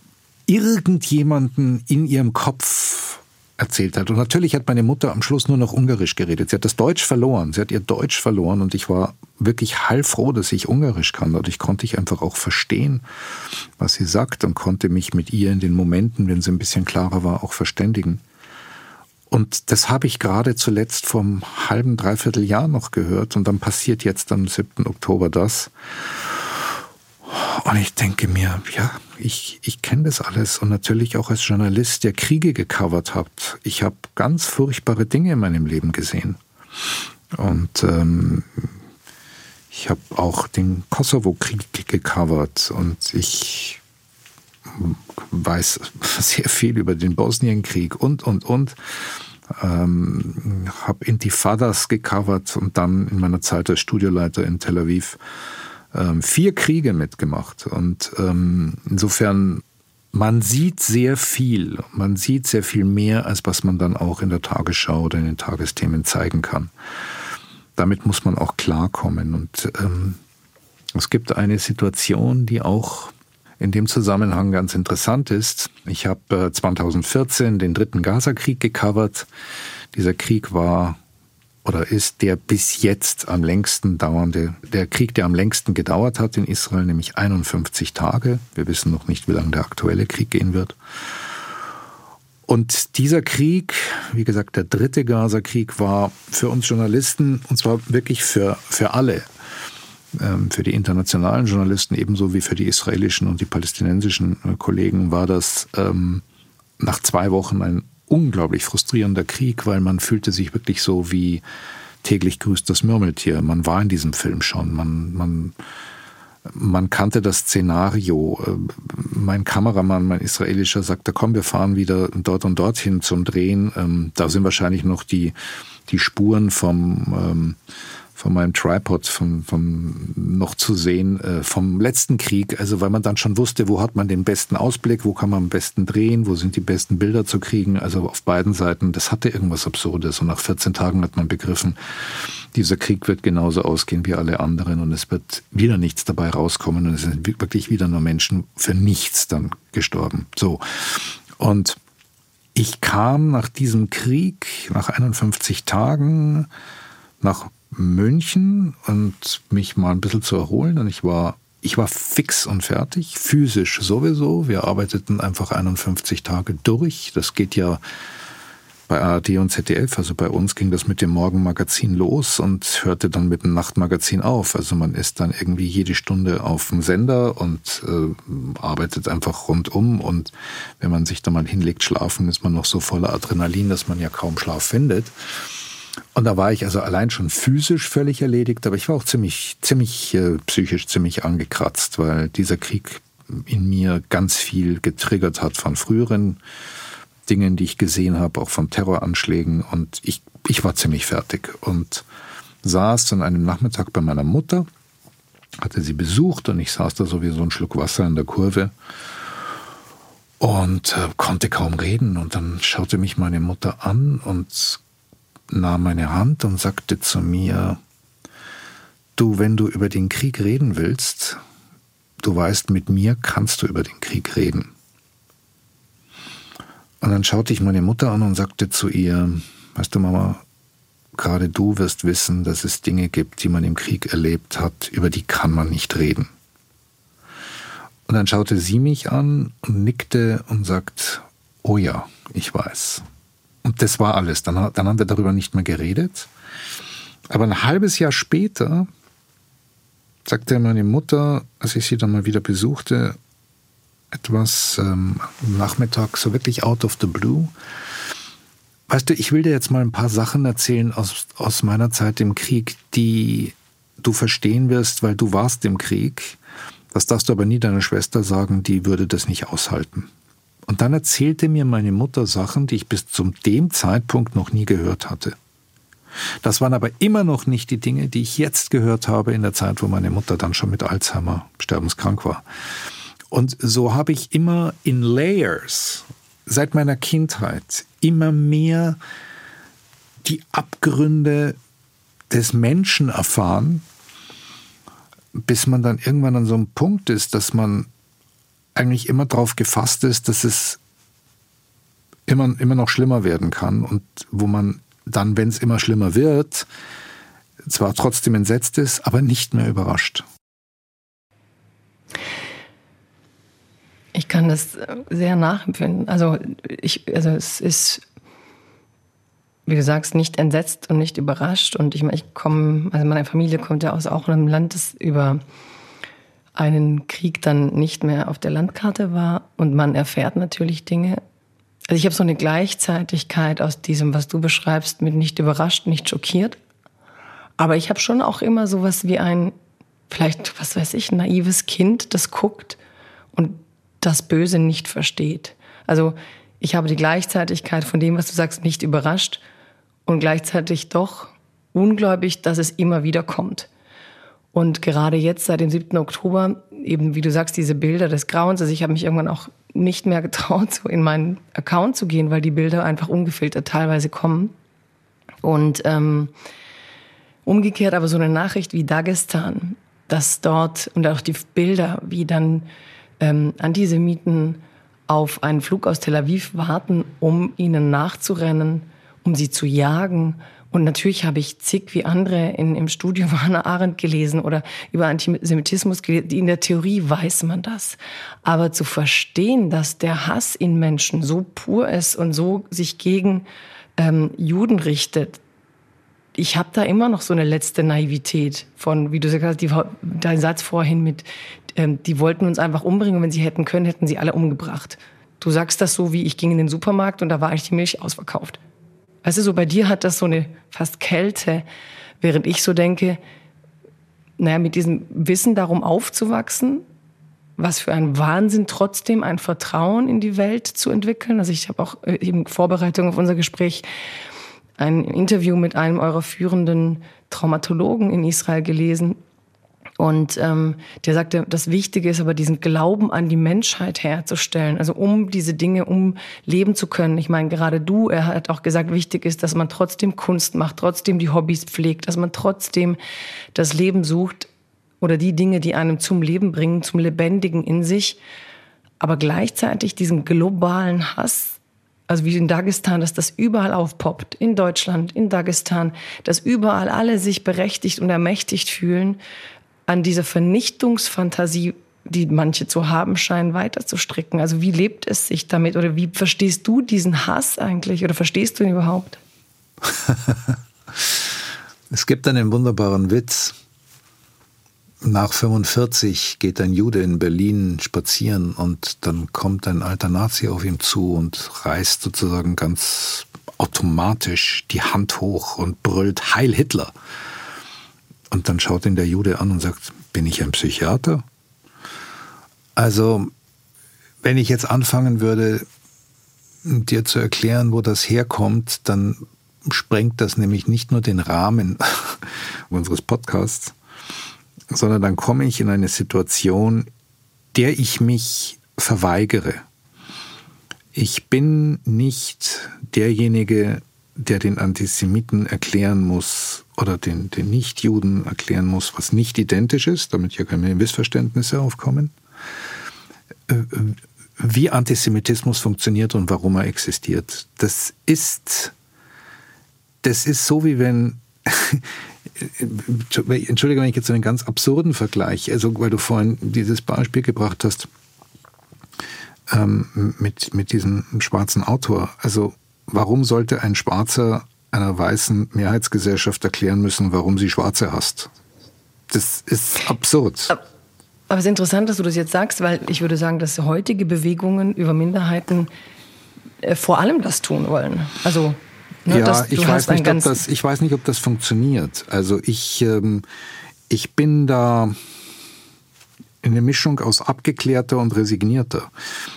irgendjemanden in ihrem Kopf erzählt hat. Und natürlich hat meine Mutter am Schluss nur noch Ungarisch geredet. Sie hat das Deutsch verloren. Sie hat ihr Deutsch verloren und ich war wirklich heilfroh, dass ich Ungarisch kann. Dadurch konnte ich einfach auch verstehen, was sie sagt und konnte mich mit ihr in den Momenten, wenn sie ein bisschen klarer war, auch verständigen. Und das habe ich gerade zuletzt vom halben, dreiviertel Jahr noch gehört. Und dann passiert jetzt am 7. Oktober das. Und ich denke mir, ja, ich, ich kenne das alles. Und natürlich auch als Journalist, der Kriege gecovert hat. Ich habe ganz furchtbare Dinge in meinem Leben gesehen. Und ähm, ich habe auch den Kosovo-Krieg gecovert. Und ich weiß sehr viel über den Bosnienkrieg und, und, und. Ähm, habe Intifadas gecovert und dann in meiner Zeit als Studioleiter in Tel Aviv ähm, vier Kriege mitgemacht. Und ähm, insofern, man sieht sehr viel. Man sieht sehr viel mehr, als was man dann auch in der Tagesschau oder in den Tagesthemen zeigen kann. Damit muss man auch klarkommen. Und ähm, es gibt eine Situation, die auch in dem Zusammenhang ganz interessant ist. Ich habe 2014 äh, den dritten Gaza-Krieg gecovert. Dieser Krieg war oder ist der bis jetzt am längsten dauernde, der Krieg, der am längsten gedauert hat in Israel, nämlich 51 Tage. Wir wissen noch nicht, wie lange der aktuelle Krieg gehen wird. Und dieser Krieg, wie gesagt, der dritte Gaza-Krieg, war für uns Journalisten, und zwar wirklich für, für alle, ähm, für die internationalen Journalisten ebenso wie für die israelischen und die palästinensischen äh, Kollegen war das ähm, nach zwei Wochen ein unglaublich frustrierender Krieg, weil man fühlte sich wirklich so wie täglich grüßt das Murmeltier. Man war in diesem Film schon. Man, man, man kannte das Szenario. Äh, mein Kameramann, mein israelischer, sagte, komm, wir fahren wieder dort und dorthin zum Drehen. Ähm, da sind wahrscheinlich noch die, die Spuren vom, von meinem Tripod vom, vom noch zu sehen äh, vom letzten Krieg. Also weil man dann schon wusste, wo hat man den besten Ausblick, wo kann man am besten drehen, wo sind die besten Bilder zu kriegen. Also auf beiden Seiten, das hatte irgendwas Absurdes. Und nach 14 Tagen hat man begriffen, dieser Krieg wird genauso ausgehen wie alle anderen und es wird wieder nichts dabei rauskommen und es sind wirklich wieder nur Menschen für nichts dann gestorben. So. Und ich kam nach diesem Krieg, nach 51 Tagen, nach München und mich mal ein bisschen zu erholen. Und ich war, ich war fix und fertig, physisch sowieso. Wir arbeiteten einfach 51 Tage durch. Das geht ja bei ARD und ZDF, also bei uns ging das mit dem Morgenmagazin los und hörte dann mit dem Nachtmagazin auf. Also man ist dann irgendwie jede Stunde auf dem Sender und äh, arbeitet einfach rundum und wenn man sich da mal hinlegt schlafen, ist man noch so voller Adrenalin, dass man ja kaum Schlaf findet. Und da war ich also allein schon physisch völlig erledigt, aber ich war auch ziemlich, ziemlich äh, psychisch ziemlich angekratzt, weil dieser Krieg in mir ganz viel getriggert hat von früheren Dingen, die ich gesehen habe, auch von Terroranschlägen. Und ich, ich war ziemlich fertig und saß an einem Nachmittag bei meiner Mutter, hatte sie besucht und ich saß da so wie so ein Schluck Wasser in der Kurve und äh, konnte kaum reden. Und dann schaute mich meine Mutter an und nahm meine Hand und sagte zu mir, du, wenn du über den Krieg reden willst, du weißt, mit mir kannst du über den Krieg reden. Und dann schaute ich meine Mutter an und sagte zu ihr, weißt du, Mama, gerade du wirst wissen, dass es Dinge gibt, die man im Krieg erlebt hat, über die kann man nicht reden. Und dann schaute sie mich an und nickte und sagt, oh ja, ich weiß. Und das war alles. Dann, dann haben wir darüber nicht mehr geredet. Aber ein halbes Jahr später sagte meine Mutter, als ich sie dann mal wieder besuchte, etwas ähm, Nachmittag, so wirklich out of the blue. Weißt du, ich will dir jetzt mal ein paar Sachen erzählen aus, aus meiner Zeit im Krieg, die du verstehen wirst, weil du warst im Krieg. Das darfst du aber nie deiner Schwester sagen, die würde das nicht aushalten. Und dann erzählte mir meine Mutter Sachen, die ich bis zum dem Zeitpunkt noch nie gehört hatte. Das waren aber immer noch nicht die Dinge, die ich jetzt gehört habe in der Zeit, wo meine Mutter dann schon mit Alzheimer sterbenskrank war. Und so habe ich immer in Layers seit meiner Kindheit immer mehr die Abgründe des Menschen erfahren, bis man dann irgendwann an so einem Punkt ist, dass man eigentlich immer darauf gefasst ist, dass es immer, immer noch schlimmer werden kann und wo man dann, wenn es immer schlimmer wird, zwar trotzdem entsetzt ist, aber nicht mehr überrascht. Ich kann das sehr nachempfinden. Also, ich, also es ist wie du sagst, nicht entsetzt und nicht überrascht. Und ich, ich komme, also meine Familie kommt ja aus auch einem Land, das über einen Krieg dann nicht mehr auf der Landkarte war. Und man erfährt natürlich Dinge. Also ich habe so eine Gleichzeitigkeit aus diesem, was du beschreibst, mit nicht überrascht, nicht schockiert. Aber ich habe schon auch immer sowas wie ein, vielleicht, was weiß ich, naives Kind, das guckt und das Böse nicht versteht. Also ich habe die Gleichzeitigkeit von dem, was du sagst, nicht überrascht und gleichzeitig doch ungläubig, dass es immer wieder kommt. Und gerade jetzt, seit dem 7. Oktober, eben wie du sagst, diese Bilder des Grauens, also ich habe mich irgendwann auch nicht mehr getraut, so in meinen Account zu gehen, weil die Bilder einfach ungefiltert teilweise kommen. Und ähm, umgekehrt aber so eine Nachricht wie Dagestan, dass dort und auch die Bilder, wie dann ähm, Antisemiten auf einen Flug aus Tel Aviv warten, um ihnen nachzurennen, um sie zu jagen. Und natürlich habe ich zig wie andere in, im Studium Hannah Arendt gelesen oder über Antisemitismus gelesen. In der Theorie weiß man das. Aber zu verstehen, dass der Hass in Menschen so pur ist und so sich gegen ähm, Juden richtet, ich habe da immer noch so eine letzte Naivität von, wie du gesagt hast, die, dein Satz vorhin mit, ähm, die wollten uns einfach umbringen und wenn sie hätten können, hätten sie alle umgebracht. Du sagst das so, wie ich ging in den Supermarkt und da war eigentlich die Milch ausverkauft. Weißt du, so bei dir hat das so eine fast Kälte, während ich so denke, naja, mit diesem Wissen darum aufzuwachsen, was für ein Wahnsinn, trotzdem ein Vertrauen in die Welt zu entwickeln. Also ich habe auch äh, in Vorbereitung auf unser Gespräch ein Interview mit einem eurer führenden Traumatologen in Israel gelesen, und ähm, der sagte, das Wichtige ist aber, diesen Glauben an die Menschheit herzustellen. Also um diese Dinge umleben zu können. Ich meine, gerade du, er hat auch gesagt, wichtig ist, dass man trotzdem Kunst macht, trotzdem die Hobbys pflegt, dass man trotzdem das Leben sucht oder die Dinge, die einem zum Leben bringen, zum Lebendigen in sich. Aber gleichzeitig diesen globalen Hass also wie in Dagestan, dass das überall aufpoppt, in Deutschland, in Dagestan, dass überall alle sich berechtigt und ermächtigt fühlen an dieser Vernichtungsfantasie, die manche zu haben scheinen, weiterzustricken? Also wie lebt es sich damit oder wie verstehst du diesen Hass eigentlich oder verstehst du ihn überhaupt? es gibt einen wunderbaren Witz. Nach 45 geht ein Jude in Berlin spazieren und dann kommt ein alter Nazi auf ihm zu und reißt sozusagen ganz automatisch die Hand hoch und brüllt Heil Hitler. Und dann schaut ihn der Jude an und sagt, bin ich ein Psychiater? Also, wenn ich jetzt anfangen würde, dir zu erklären, wo das herkommt, dann sprengt das nämlich nicht nur den Rahmen unseres Podcasts, sondern dann komme ich in eine Situation, der ich mich verweigere. Ich bin nicht derjenige, der den Antisemiten erklären muss oder den, den Nichtjuden erklären muss, was nicht identisch ist, damit hier keine Missverständnisse aufkommen, äh, wie Antisemitismus funktioniert und warum er existiert. Das ist, das ist so, wie wenn, entschuldige, wenn ich jetzt einen ganz absurden Vergleich, also weil du vorhin dieses Beispiel gebracht hast, ähm, mit, mit diesem schwarzen Autor. Also warum sollte ein Schwarzer einer weißen Mehrheitsgesellschaft erklären müssen, warum sie Schwarze hasst? Das ist absurd. Aber es ist interessant, dass du das jetzt sagst, weil ich würde sagen, dass heutige Bewegungen über Minderheiten äh, vor allem das tun wollen. Also ne, ja, das, ich, weiß nicht, ob das, ich weiß nicht, ob das funktioniert. Also ich, ähm, ich bin da eine Mischung aus abgeklärter und resignierter.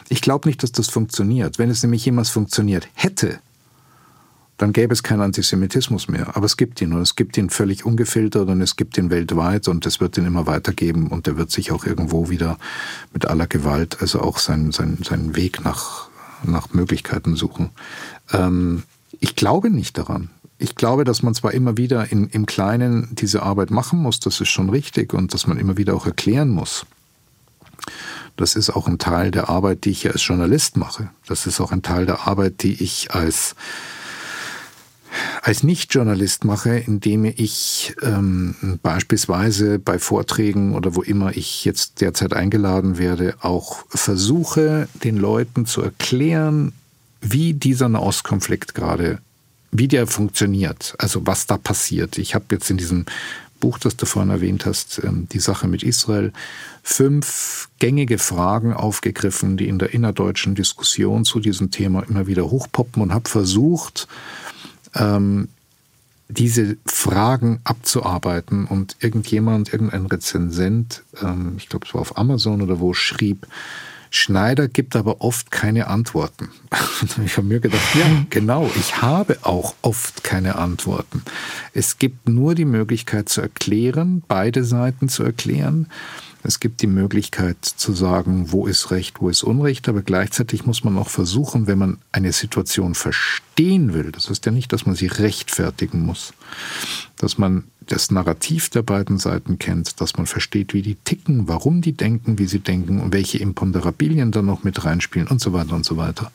Ich glaube nicht, dass das funktioniert. Wenn es nämlich jemals funktioniert hätte, dann gäbe es keinen Antisemitismus mehr. Aber es gibt ihn und es gibt ihn völlig ungefiltert und es gibt ihn weltweit und es wird ihn immer weitergeben und er wird sich auch irgendwo wieder mit aller Gewalt, also auch seinen, seinen, seinen Weg nach, nach Möglichkeiten suchen. Ähm, ich glaube nicht daran. Ich glaube, dass man zwar immer wieder in, im Kleinen diese Arbeit machen muss, das ist schon richtig und dass man immer wieder auch erklären muss. Das ist auch ein Teil der Arbeit, die ich als Journalist mache. Das ist auch ein Teil der Arbeit, die ich als, als Nicht-Journalist mache, indem ich ähm, beispielsweise bei Vorträgen oder wo immer ich jetzt derzeit eingeladen werde, auch versuche, den Leuten zu erklären, wie dieser Nahostkonflikt gerade wie der funktioniert, also was da passiert. Ich habe jetzt in diesem Buch, das du vorhin erwähnt hast, ähm, die Sache mit Israel, fünf gängige Fragen aufgegriffen, die in der innerdeutschen Diskussion zu diesem Thema immer wieder hochpoppen und habe versucht, ähm, diese Fragen abzuarbeiten und irgendjemand, irgendein Rezensent, ähm, ich glaube es war auf Amazon oder wo, schrieb, Schneider gibt aber oft keine Antworten. ich habe mir gedacht, ja, genau, ich habe auch oft keine Antworten. Es gibt nur die Möglichkeit zu erklären, beide Seiten zu erklären. Es gibt die Möglichkeit zu sagen, wo ist Recht, wo ist Unrecht, aber gleichzeitig muss man auch versuchen, wenn man eine Situation verstehen will, das heißt ja nicht, dass man sie rechtfertigen muss, dass man das Narrativ der beiden Seiten kennt, dass man versteht, wie die ticken, warum die denken, wie sie denken und welche Imponderabilien da noch mit reinspielen und so weiter und so weiter.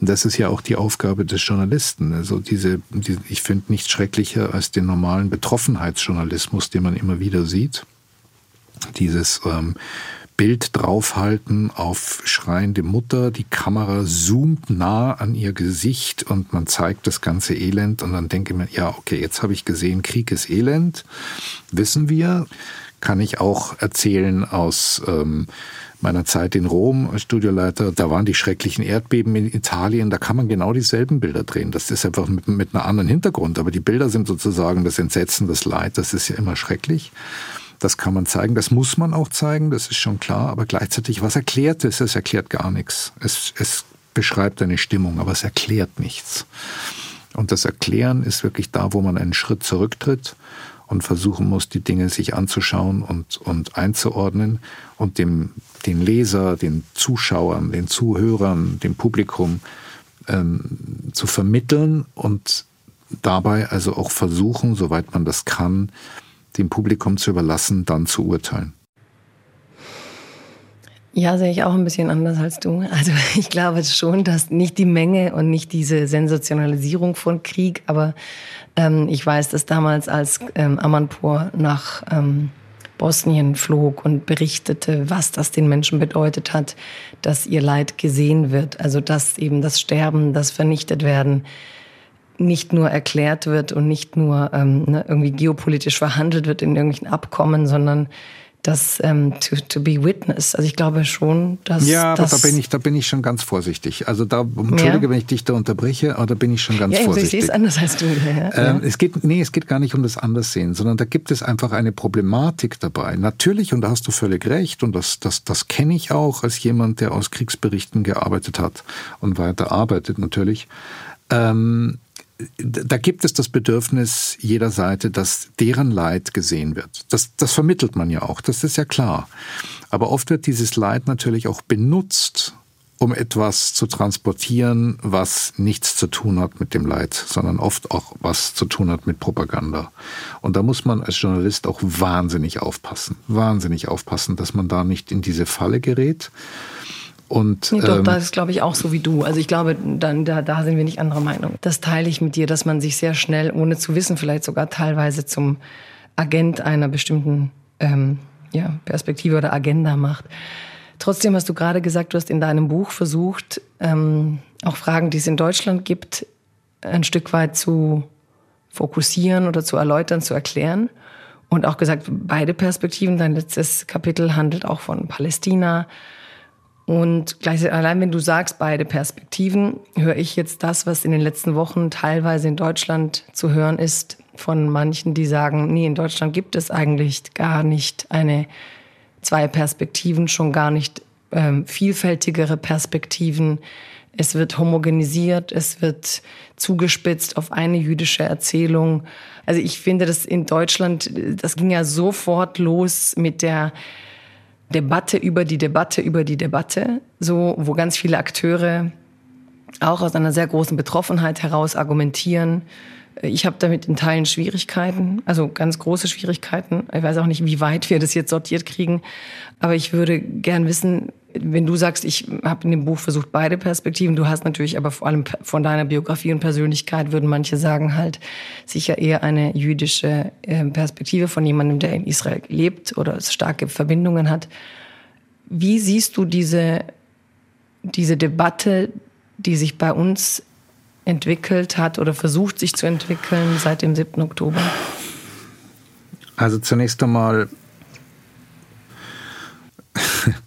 Das ist ja auch die Aufgabe des Journalisten. Also diese, die, ich finde nichts schrecklicher als den normalen Betroffenheitsjournalismus, den man immer wieder sieht. Dieses ähm, Bild draufhalten auf schreiende Mutter, die Kamera zoomt nah an ihr Gesicht und man zeigt das ganze Elend und dann denke ich mir, ja, okay, jetzt habe ich gesehen, Krieg ist Elend, wissen wir, kann ich auch erzählen aus ähm, meiner Zeit in Rom als Studioleiter, da waren die schrecklichen Erdbeben in Italien, da kann man genau dieselben Bilder drehen. Das ist einfach mit, mit einem anderen Hintergrund, aber die Bilder sind sozusagen das Entsetzen, das Leid, das ist ja immer schrecklich. Das kann man zeigen, das muss man auch zeigen, das ist schon klar, aber gleichzeitig, was erklärt es? Es erklärt gar nichts. Es, es beschreibt eine Stimmung, aber es erklärt nichts. Und das Erklären ist wirklich da, wo man einen Schritt zurücktritt und versuchen muss, die Dinge sich anzuschauen und, und einzuordnen und dem, den Leser, den Zuschauern, den Zuhörern, dem Publikum ähm, zu vermitteln und dabei also auch versuchen, soweit man das kann, dem Publikum zu überlassen, dann zu urteilen. Ja, sehe ich auch ein bisschen anders als du. Also ich glaube schon, dass nicht die Menge und nicht diese Sensationalisierung von Krieg, aber ähm, ich weiß, dass damals, als ähm, Amanpour nach ähm, Bosnien flog und berichtete, was das den Menschen bedeutet hat, dass ihr Leid gesehen wird. Also dass eben das Sterben, das Vernichtet werden, nicht nur erklärt wird und nicht nur ähm, ne, irgendwie geopolitisch verhandelt wird in irgendwelchen Abkommen, sondern das ähm, to, to be witness. Also ich glaube schon, dass ja, aber da bin ich da bin ich schon ganz vorsichtig. Also da entschuldige, ja. wenn ich dich da unterbreche, aber da bin ich schon ganz ja, vorsichtig. Ich sehe es anders als du. Ja, ähm, Es geht nee, es geht gar nicht um das Anderssehen, sondern da gibt es einfach eine Problematik dabei. Natürlich und da hast du völlig recht und das das das kenne ich auch als jemand, der aus Kriegsberichten gearbeitet hat und weiter arbeitet natürlich. Ähm, da gibt es das Bedürfnis jeder Seite, dass deren Leid gesehen wird. Das, das vermittelt man ja auch, das ist ja klar. Aber oft wird dieses Leid natürlich auch benutzt, um etwas zu transportieren, was nichts zu tun hat mit dem Leid, sondern oft auch was zu tun hat mit Propaganda. Und da muss man als Journalist auch wahnsinnig aufpassen, wahnsinnig aufpassen, dass man da nicht in diese Falle gerät. Und, nee, doch, ähm, das ist, glaube ich, auch so wie du. Also ich glaube, dann, da, da sind wir nicht anderer Meinung. Das teile ich mit dir, dass man sich sehr schnell, ohne zu wissen, vielleicht sogar teilweise zum Agent einer bestimmten ähm, ja, Perspektive oder Agenda macht. Trotzdem hast du gerade gesagt, du hast in deinem Buch versucht, ähm, auch Fragen, die es in Deutschland gibt, ein Stück weit zu fokussieren oder zu erläutern, zu erklären. Und auch gesagt, beide Perspektiven, dein letztes Kapitel handelt auch von Palästina, und gleich, allein wenn du sagst, beide Perspektiven, höre ich jetzt das, was in den letzten Wochen teilweise in Deutschland zu hören ist, von manchen, die sagen, nee, in Deutschland gibt es eigentlich gar nicht eine zwei Perspektiven, schon gar nicht ähm, vielfältigere Perspektiven. Es wird homogenisiert, es wird zugespitzt auf eine jüdische Erzählung. Also ich finde, dass in Deutschland, das ging ja sofort los mit der Debatte über die Debatte über die Debatte, so wo ganz viele Akteure auch aus einer sehr großen Betroffenheit heraus argumentieren. Ich habe damit in Teilen Schwierigkeiten, also ganz große Schwierigkeiten. Ich weiß auch nicht, wie weit wir das jetzt sortiert kriegen, aber ich würde gern wissen, wenn du sagst, ich habe in dem Buch versucht, beide Perspektiven, du hast natürlich aber vor allem von deiner Biografie und Persönlichkeit, würden manche sagen, halt sicher eher eine jüdische ähm, Perspektive von jemandem, der in Israel lebt oder starke Verbindungen hat. Wie siehst du diese, diese Debatte, die sich bei uns entwickelt hat oder versucht sich zu entwickeln seit dem 7. Oktober? Also zunächst einmal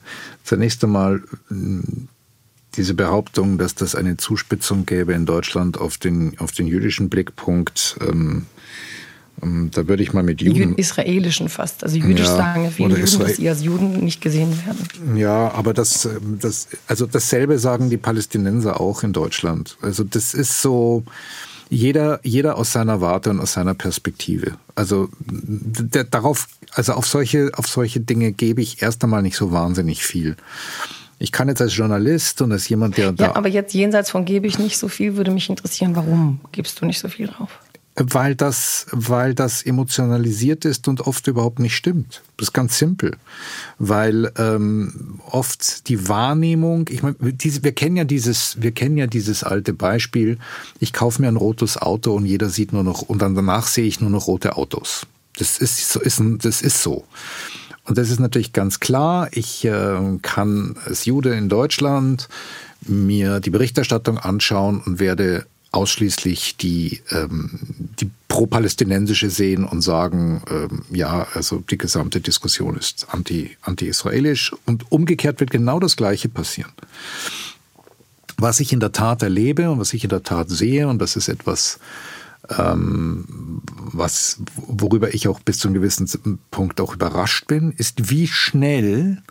zunächst einmal diese Behauptung, dass das eine Zuspitzung gäbe in Deutschland auf den, auf den jüdischen Blickpunkt, ähm, ähm, da würde ich mal mit Juden. Israelischen fast. Also jüdisch ja, sagen viele Juden, Israel dass sie als Juden nicht gesehen werden. Ja, aber das, ähm, das, also dasselbe sagen die Palästinenser auch in Deutschland. Also das ist so, jeder, jeder aus seiner Warte und aus seiner Perspektive. Also der, darauf, also auf solche, auf solche Dinge gebe ich erst einmal nicht so wahnsinnig viel. Ich kann jetzt als Journalist und als jemand, der ja, da. Aber jetzt jenseits von gebe ich nicht so viel, würde mich interessieren, warum gibst du nicht so viel drauf? Weil das, weil das emotionalisiert ist und oft überhaupt nicht stimmt. Das ist ganz simpel. Weil ähm, oft die Wahrnehmung, ich meine, diese, wir kennen ja dieses, wir kennen ja dieses alte Beispiel, ich kaufe mir ein rotes Auto und jeder sieht nur noch, und dann danach sehe ich nur noch rote Autos. Das ist so, ist, das ist so. Und das ist natürlich ganz klar. Ich äh, kann als Jude in Deutschland mir die Berichterstattung anschauen und werde ausschließlich die, ähm, die pro-palästinensische sehen und sagen, ähm, ja, also die gesamte Diskussion ist anti, anti-israelisch und umgekehrt wird genau das Gleiche passieren. Was ich in der Tat erlebe und was ich in der Tat sehe, und das ist etwas, ähm, was, worüber ich auch bis zu einem gewissen Punkt auch überrascht bin, ist, wie schnell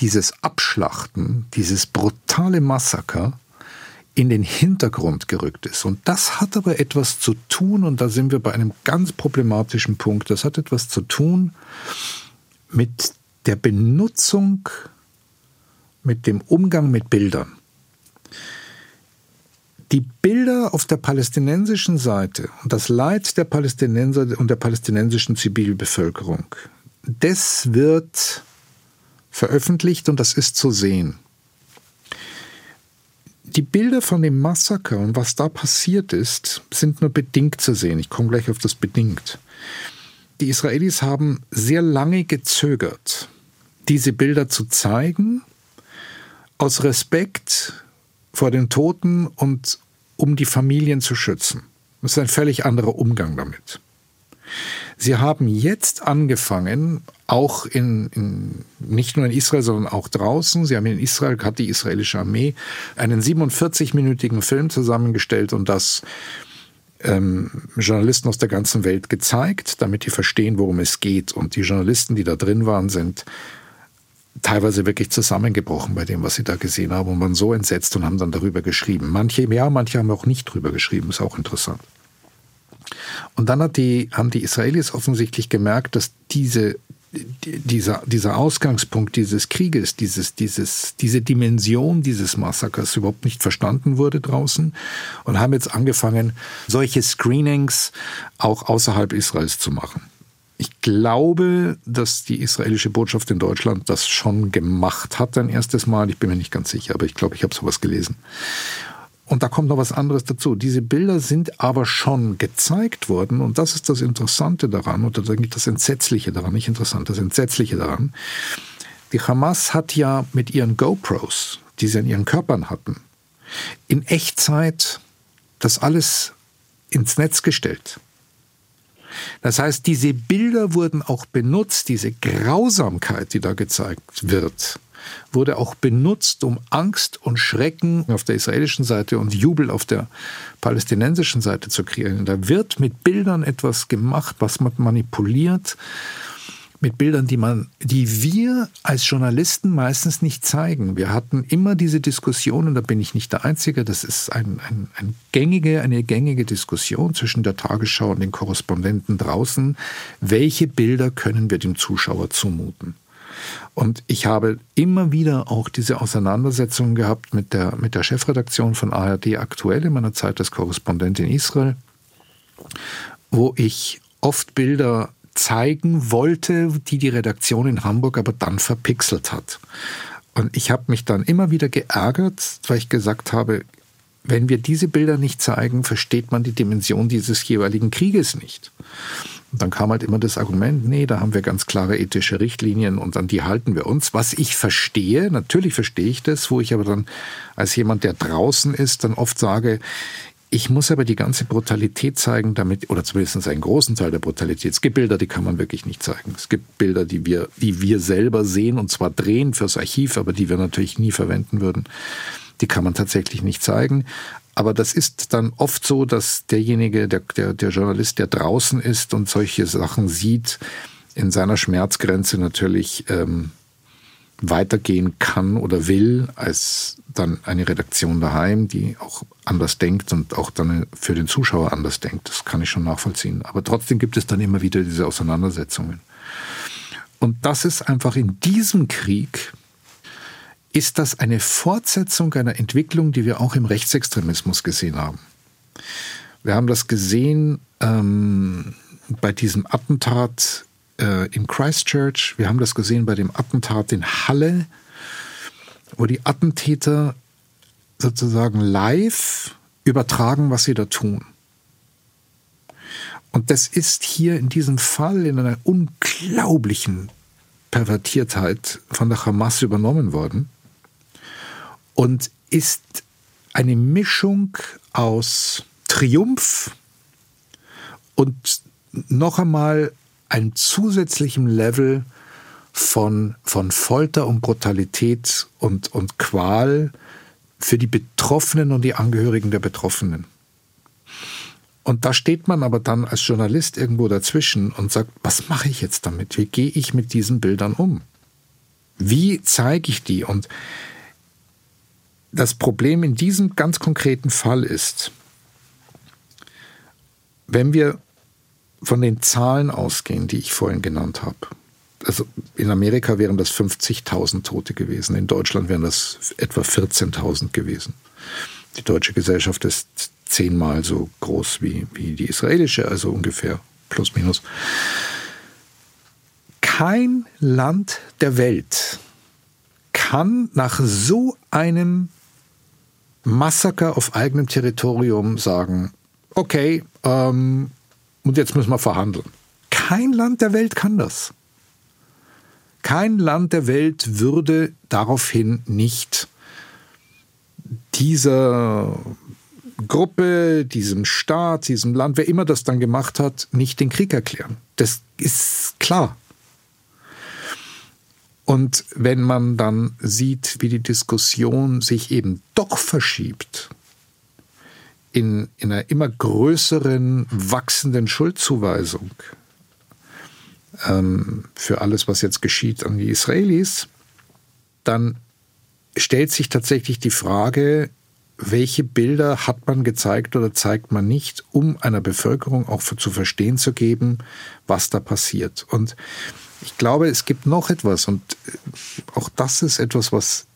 dieses Abschlachten, dieses brutale Massaker in den Hintergrund gerückt ist. Und das hat aber etwas zu tun, und da sind wir bei einem ganz problematischen Punkt, das hat etwas zu tun mit der Benutzung, mit dem Umgang mit Bildern. Die Bilder auf der palästinensischen Seite und das Leid der Palästinenser und der palästinensischen Zivilbevölkerung, das wird veröffentlicht und das ist zu sehen. Die Bilder von dem Massaker und was da passiert ist, sind nur bedingt zu sehen. Ich komme gleich auf das bedingt. Die Israelis haben sehr lange gezögert, diese Bilder zu zeigen, aus Respekt vor den Toten und um die Familien zu schützen. Das ist ein völlig anderer Umgang damit. Sie haben jetzt angefangen, auch in, in, nicht nur in Israel, sondern auch draußen. Sie haben in Israel, hat die israelische Armee einen 47-minütigen Film zusammengestellt und das ähm, Journalisten aus der ganzen Welt gezeigt, damit die verstehen, worum es geht. Und die Journalisten, die da drin waren, sind teilweise wirklich zusammengebrochen bei dem, was sie da gesehen haben und waren so entsetzt und haben dann darüber geschrieben. Manche ja, manche haben auch nicht drüber geschrieben, ist auch interessant. Und dann hat die, haben die Israelis offensichtlich gemerkt, dass diese, dieser, dieser Ausgangspunkt dieses Krieges, dieses, dieses, diese Dimension dieses Massakers überhaupt nicht verstanden wurde draußen und haben jetzt angefangen, solche Screenings auch außerhalb Israels zu machen. Ich glaube, dass die israelische Botschaft in Deutschland das schon gemacht hat ein erstes Mal. Ich bin mir nicht ganz sicher, aber ich glaube, ich habe sowas gelesen. Und da kommt noch was anderes dazu. Diese Bilder sind aber schon gezeigt worden und das ist das Interessante daran oder das Entsetzliche daran, nicht interessant, das Entsetzliche daran. Die Hamas hat ja mit ihren GoPros, die sie an ihren Körpern hatten, in Echtzeit das alles ins Netz gestellt. Das heißt, diese Bilder wurden auch benutzt, diese Grausamkeit, die da gezeigt wird, wurde auch benutzt, um Angst und Schrecken auf der israelischen Seite und Jubel auf der palästinensischen Seite zu kreieren. Da wird mit Bildern etwas gemacht, was man manipuliert mit Bildern, die man, die wir als Journalisten meistens nicht zeigen. Wir hatten immer diese Diskussionen, da bin ich nicht der Einzige, das ist ein, ein, ein gängige, eine gängige Diskussion zwischen der Tagesschau und den Korrespondenten draußen. Welche Bilder können wir dem Zuschauer zumuten? Und ich habe immer wieder auch diese Auseinandersetzungen gehabt mit der, mit der Chefredaktion von ARD aktuell in meiner Zeit als Korrespondent in Israel, wo ich oft Bilder zeigen wollte, die die Redaktion in Hamburg aber dann verpixelt hat. Und ich habe mich dann immer wieder geärgert, weil ich gesagt habe, wenn wir diese Bilder nicht zeigen, versteht man die Dimension dieses jeweiligen Krieges nicht. Und dann kam halt immer das Argument, nee, da haben wir ganz klare ethische Richtlinien und an die halten wir uns. Was ich verstehe, natürlich verstehe ich das, wo ich aber dann als jemand, der draußen ist, dann oft sage, ich muss aber die ganze Brutalität zeigen, damit, oder zumindest einen großen Teil der Brutalität. Es gibt Bilder, die kann man wirklich nicht zeigen. Es gibt Bilder, die wir, die wir selber sehen und zwar drehen fürs Archiv, aber die wir natürlich nie verwenden würden. Die kann man tatsächlich nicht zeigen. Aber das ist dann oft so, dass derjenige, der, der, der Journalist, der draußen ist und solche Sachen sieht, in seiner Schmerzgrenze natürlich ähm, weitergehen kann oder will als dann eine Redaktion daheim, die auch anders denkt und auch dann für den Zuschauer anders denkt. Das kann ich schon nachvollziehen. Aber trotzdem gibt es dann immer wieder diese Auseinandersetzungen. Und das ist einfach in diesem Krieg ist das eine Fortsetzung einer Entwicklung, die wir auch im Rechtsextremismus gesehen haben. Wir haben das gesehen ähm, bei diesem Attentat äh, in Christchurch, wir haben das gesehen bei dem Attentat in Halle, wo die Attentäter sozusagen live übertragen, was sie da tun. Und das ist hier in diesem Fall in einer unglaublichen Pervertiertheit von der Hamas übernommen worden und ist eine Mischung aus Triumph und noch einmal einem zusätzlichen Level von, von Folter und Brutalität und, und Qual für die Betroffenen und die Angehörigen der Betroffenen. Und da steht man aber dann als Journalist irgendwo dazwischen und sagt, was mache ich jetzt damit? Wie gehe ich mit diesen Bildern um? Wie zeige ich die? Und das Problem in diesem ganz konkreten Fall ist, wenn wir von den Zahlen ausgehen, die ich vorhin genannt habe, also in Amerika wären das 50.000 Tote gewesen, in Deutschland wären das etwa 14.000 gewesen. Die deutsche Gesellschaft ist zehnmal so groß wie, wie die israelische, also ungefähr plus minus. Kein Land der Welt kann nach so einem Massaker auf eigenem Territorium sagen, okay, ähm, und jetzt müssen wir verhandeln. Kein Land der Welt kann das. Kein Land der Welt würde daraufhin nicht dieser Gruppe, diesem Staat, diesem Land, wer immer das dann gemacht hat, nicht den Krieg erklären. Das ist klar. Und wenn man dann sieht, wie die Diskussion sich eben doch verschiebt, in, in einer immer größeren, wachsenden Schuldzuweisung ähm, für alles, was jetzt geschieht an die Israelis, dann stellt sich tatsächlich die Frage, welche Bilder hat man gezeigt oder zeigt man nicht, um einer Bevölkerung auch zu verstehen zu geben, was da passiert. Und ich glaube, es gibt noch etwas und äh, auch das ist etwas, was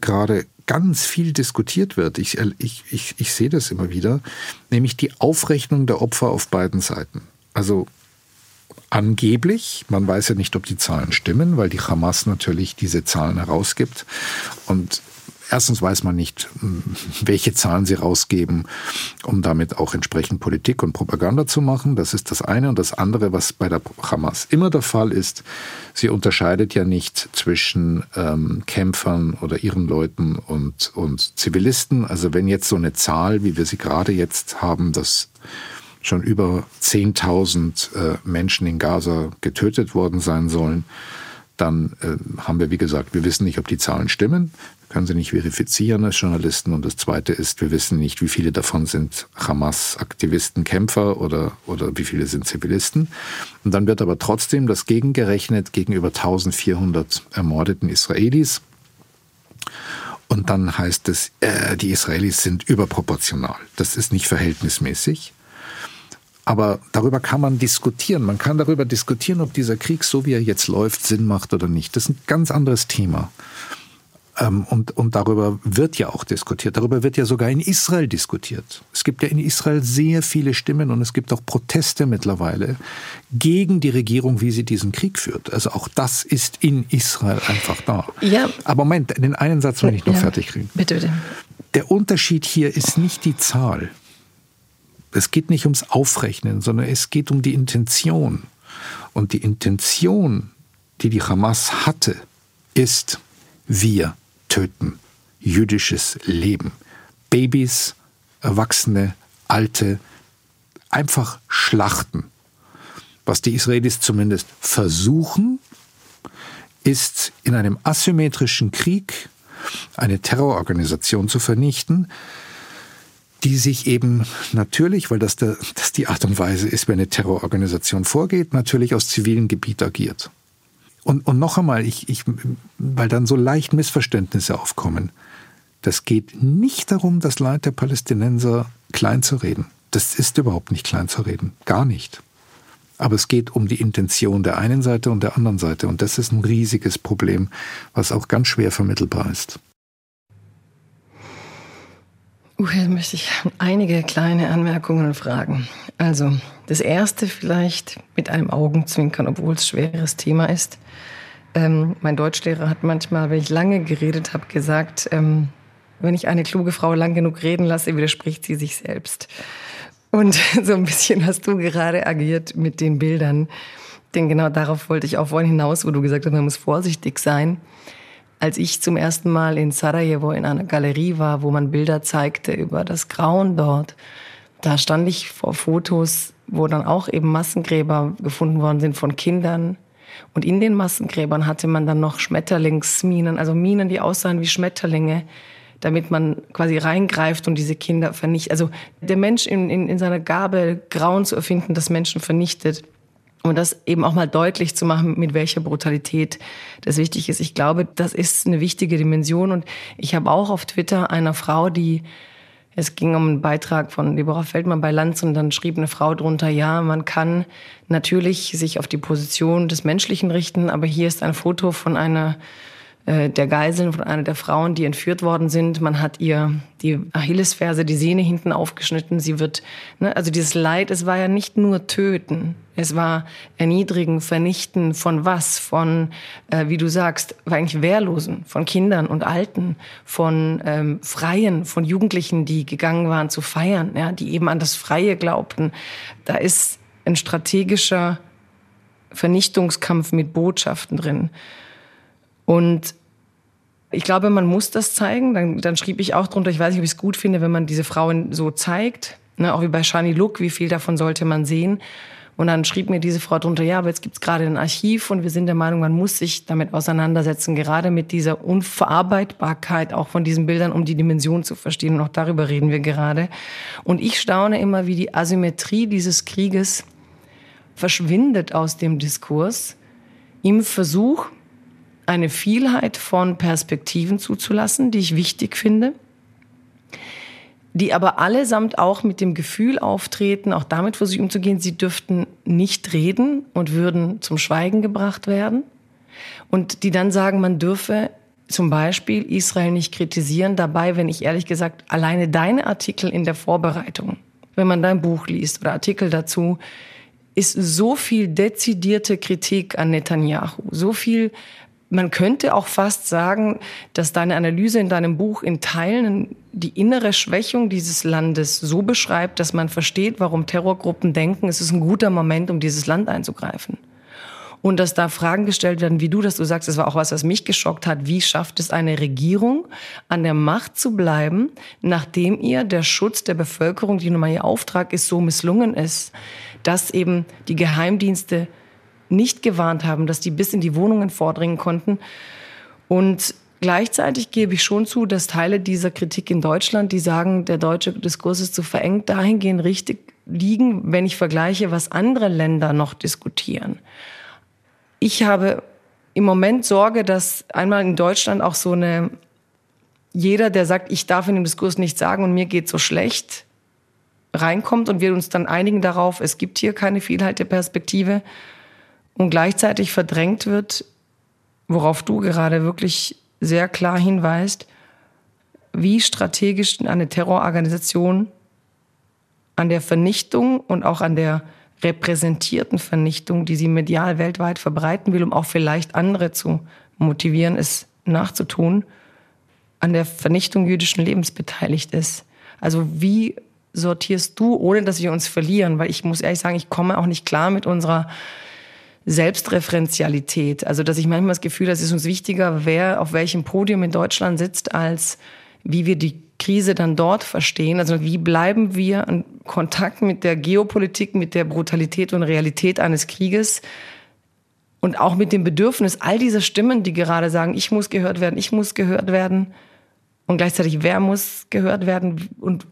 gerade ganz viel diskutiert wird. Ich, ich, ich, ich sehe das immer wieder, nämlich die Aufrechnung der Opfer auf beiden Seiten. Also angeblich, man weiß ja nicht, ob die Zahlen stimmen, weil die Hamas natürlich diese Zahlen herausgibt und erstens weiß man nicht, welche Zahlen sie rausgeben, um damit auch entsprechend Politik und Propaganda zu machen. Das ist das eine. Und das andere, was bei der Hamas immer der Fall ist, sie unterscheidet ja nicht zwischen ähm, Kämpfern oder ihren Leuten und, und Zivilisten. Also wenn jetzt so eine Zahl, wie wir sie gerade jetzt haben, dass schon über 10.000 äh, Menschen in Gaza getötet worden sein sollen, dann äh, haben wir, wie gesagt, wir wissen nicht, ob die Zahlen stimmen können sie nicht verifizieren als Journalisten. Und das Zweite ist, wir wissen nicht, wie viele davon sind Hamas-Aktivisten, Kämpfer oder, oder wie viele sind Zivilisten. Und dann wird aber trotzdem das gegengerechnet gegenüber 1400 ermordeten Israelis. Und dann heißt es, äh, die Israelis sind überproportional. Das ist nicht verhältnismäßig. Aber darüber kann man diskutieren. Man kann darüber diskutieren, ob dieser Krieg, so wie er jetzt läuft, Sinn macht oder nicht. Das ist ein ganz anderes Thema. Ähm, und, und darüber wird ja auch diskutiert. Darüber wird ja sogar in Israel diskutiert. Es gibt ja in Israel sehr viele Stimmen und es gibt auch Proteste mittlerweile gegen die Regierung, wie sie diesen Krieg führt. Also auch das ist in Israel einfach da. Ja. Aber Moment, den einen Satz will ich noch ja. fertig kriegen. Bitte, bitte. Der Unterschied hier ist nicht die Zahl. Es geht nicht ums Aufrechnen, sondern es geht um die Intention. Und die Intention, die die Hamas hatte, ist, wir töten jüdisches Leben. Babys, Erwachsene, Alte, einfach schlachten. Was die Israelis zumindest versuchen, ist in einem asymmetrischen Krieg eine Terrororganisation zu vernichten, die sich eben natürlich, weil das, der, das die Art und Weise ist, wie eine Terrororganisation vorgeht, natürlich aus zivilem Gebiet agiert. Und, und noch einmal, ich, ich, weil dann so leicht Missverständnisse aufkommen. Das geht nicht darum, das Leid der Palästinenser klein zu reden. Das ist überhaupt nicht klein zu reden. Gar nicht. Aber es geht um die Intention der einen Seite und der anderen Seite. Und das ist ein riesiges Problem, was auch ganz schwer vermittelbar ist. Uh, jetzt möchte ich einige kleine Anmerkungen und Fragen. Also, das erste vielleicht mit einem Augenzwinkern, obwohl es schweres Thema ist. Ähm, mein Deutschlehrer hat manchmal, wenn ich lange geredet habe, gesagt, ähm, wenn ich eine kluge Frau lang genug reden lasse, widerspricht sie sich selbst. Und so ein bisschen hast du gerade agiert mit den Bildern. Denn genau darauf wollte ich auch vorhin hinaus, wo du gesagt hast, man muss vorsichtig sein. Als ich zum ersten Mal in Sarajevo in einer Galerie war, wo man Bilder zeigte über das Grauen dort, da stand ich vor Fotos, wo dann auch eben Massengräber gefunden worden sind von Kindern. Und in den Massengräbern hatte man dann noch Schmetterlingsminen, also Minen, die aussahen wie Schmetterlinge, damit man quasi reingreift und diese Kinder vernichtet. Also der Mensch in, in, in seiner Gabe, Grauen zu erfinden, das Menschen vernichtet. Und das eben auch mal deutlich zu machen, mit welcher Brutalität das wichtig ist. Ich glaube, das ist eine wichtige Dimension. Und ich habe auch auf Twitter einer Frau, die es ging um einen Beitrag von Deborah Feldmann bei Lanz und dann schrieb eine Frau drunter, ja, man kann natürlich sich auf die Position des Menschlichen richten, aber hier ist ein Foto von einer äh, der Geiseln von einer der Frauen, die entführt worden sind. Man hat ihr die Achillesferse, die Sehne hinten aufgeschnitten. Sie wird, ne, also dieses Leid, es war ja nicht nur töten. Es war erniedrigen, vernichten von was? Von, äh, wie du sagst, eigentlich Wehrlosen, von Kindern und Alten, von ähm, Freien, von Jugendlichen, die gegangen waren zu feiern, ja, die eben an das Freie glaubten. Da ist ein strategischer Vernichtungskampf mit Botschaften drin. Und ich glaube, man muss das zeigen. Dann, dann schrieb ich auch drunter, ich weiß nicht, ob ich es gut finde, wenn man diese Frauen so zeigt. Ne, auch wie bei Shani Look, wie viel davon sollte man sehen. Und dann schrieb mir diese Frau drunter, ja, aber jetzt gibt's gerade ein Archiv und wir sind der Meinung, man muss sich damit auseinandersetzen, gerade mit dieser Unverarbeitbarkeit auch von diesen Bildern, um die Dimension zu verstehen. Und auch darüber reden wir gerade. Und ich staune immer, wie die Asymmetrie dieses Krieges verschwindet aus dem Diskurs im Versuch, eine Vielheit von Perspektiven zuzulassen, die ich wichtig finde, die aber allesamt auch mit dem Gefühl auftreten, auch damit versuchen umzugehen, sie dürften nicht reden und würden zum Schweigen gebracht werden. Und die dann sagen, man dürfe zum Beispiel Israel nicht kritisieren. Dabei, wenn ich ehrlich gesagt, alleine deine Artikel in der Vorbereitung, wenn man dein Buch liest oder Artikel dazu, ist so viel dezidierte Kritik an Netanyahu, so viel man könnte auch fast sagen, dass deine Analyse in deinem Buch in Teilen die innere Schwächung dieses Landes so beschreibt, dass man versteht, warum Terrorgruppen denken, es ist ein guter Moment, um dieses Land einzugreifen. Und dass da Fragen gestellt werden, wie du das, du sagst, das war auch was, was mich geschockt hat. Wie schafft es eine Regierung, an der Macht zu bleiben, nachdem ihr der Schutz der Bevölkerung, die nun mal ihr Auftrag ist, so misslungen ist, dass eben die Geheimdienste nicht gewarnt haben, dass die bis in die Wohnungen vordringen konnten. Und gleichzeitig gebe ich schon zu, dass Teile dieser Kritik in Deutschland, die sagen, der deutsche Diskurs ist zu verengt, dahingehend richtig liegen, wenn ich vergleiche, was andere Länder noch diskutieren. Ich habe im Moment Sorge, dass einmal in Deutschland auch so eine, jeder, der sagt, ich darf in dem Diskurs nichts sagen und mir geht so schlecht, reinkommt und wir uns dann einigen darauf, es gibt hier keine Vielheit der Perspektive und gleichzeitig verdrängt wird, worauf du gerade wirklich sehr klar hinweist, wie strategisch eine Terrororganisation an der Vernichtung und auch an der repräsentierten Vernichtung, die sie medial weltweit verbreiten will, um auch vielleicht andere zu motivieren, es nachzutun, an der Vernichtung jüdischen Lebens beteiligt ist. Also wie sortierst du, ohne dass wir uns verlieren? Weil ich muss ehrlich sagen, ich komme auch nicht klar mit unserer Selbstreferenzialität. Also, dass ich manchmal das Gefühl, dass es uns wichtiger, wer auf welchem Podium in Deutschland sitzt, als wie wir die Krise dann dort verstehen. Also, wie bleiben wir in Kontakt mit der Geopolitik, mit der Brutalität und Realität eines Krieges? Und auch mit dem Bedürfnis all dieser Stimmen, die gerade sagen, ich muss gehört werden, ich muss gehört werden. Und gleichzeitig, wer muss gehört werden? Und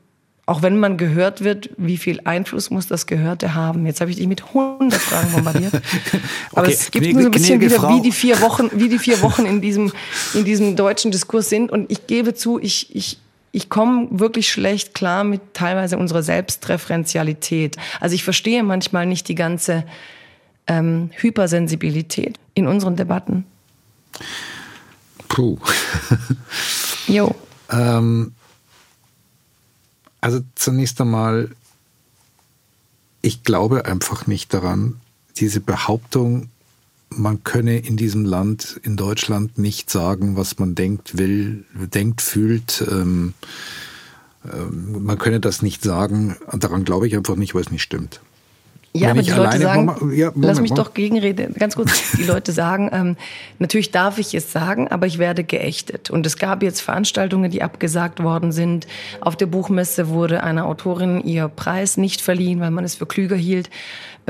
auch wenn man gehört wird, wie viel Einfluss muss das Gehörte haben? Jetzt habe ich dich mit 100 Fragen bombardiert. Aber okay. es gibt nur so ein bisschen wieder, wie die vier Wochen, wie die vier Wochen in diesem, in diesem deutschen Diskurs sind. Und ich gebe zu, ich, ich, ich komme wirklich schlecht klar mit teilweise unserer Selbstreferenzialität. Also ich verstehe manchmal nicht die ganze ähm, Hypersensibilität in unseren Debatten. Puh. jo. Ähm also zunächst einmal, ich glaube einfach nicht daran, diese Behauptung, man könne in diesem Land, in Deutschland, nicht sagen, was man denkt, will, denkt, fühlt. Ähm, ähm, man könne das nicht sagen. Daran glaube ich einfach nicht, weil es nicht stimmt. Ja, aber die Leute sagen, Moment, ja, Moment, lass mich Moment. doch gegenreden, ganz kurz. Die Leute sagen, ähm, natürlich darf ich es sagen, aber ich werde geächtet. Und es gab jetzt Veranstaltungen, die abgesagt worden sind. Auf der Buchmesse wurde einer Autorin ihr Preis nicht verliehen, weil man es für klüger hielt.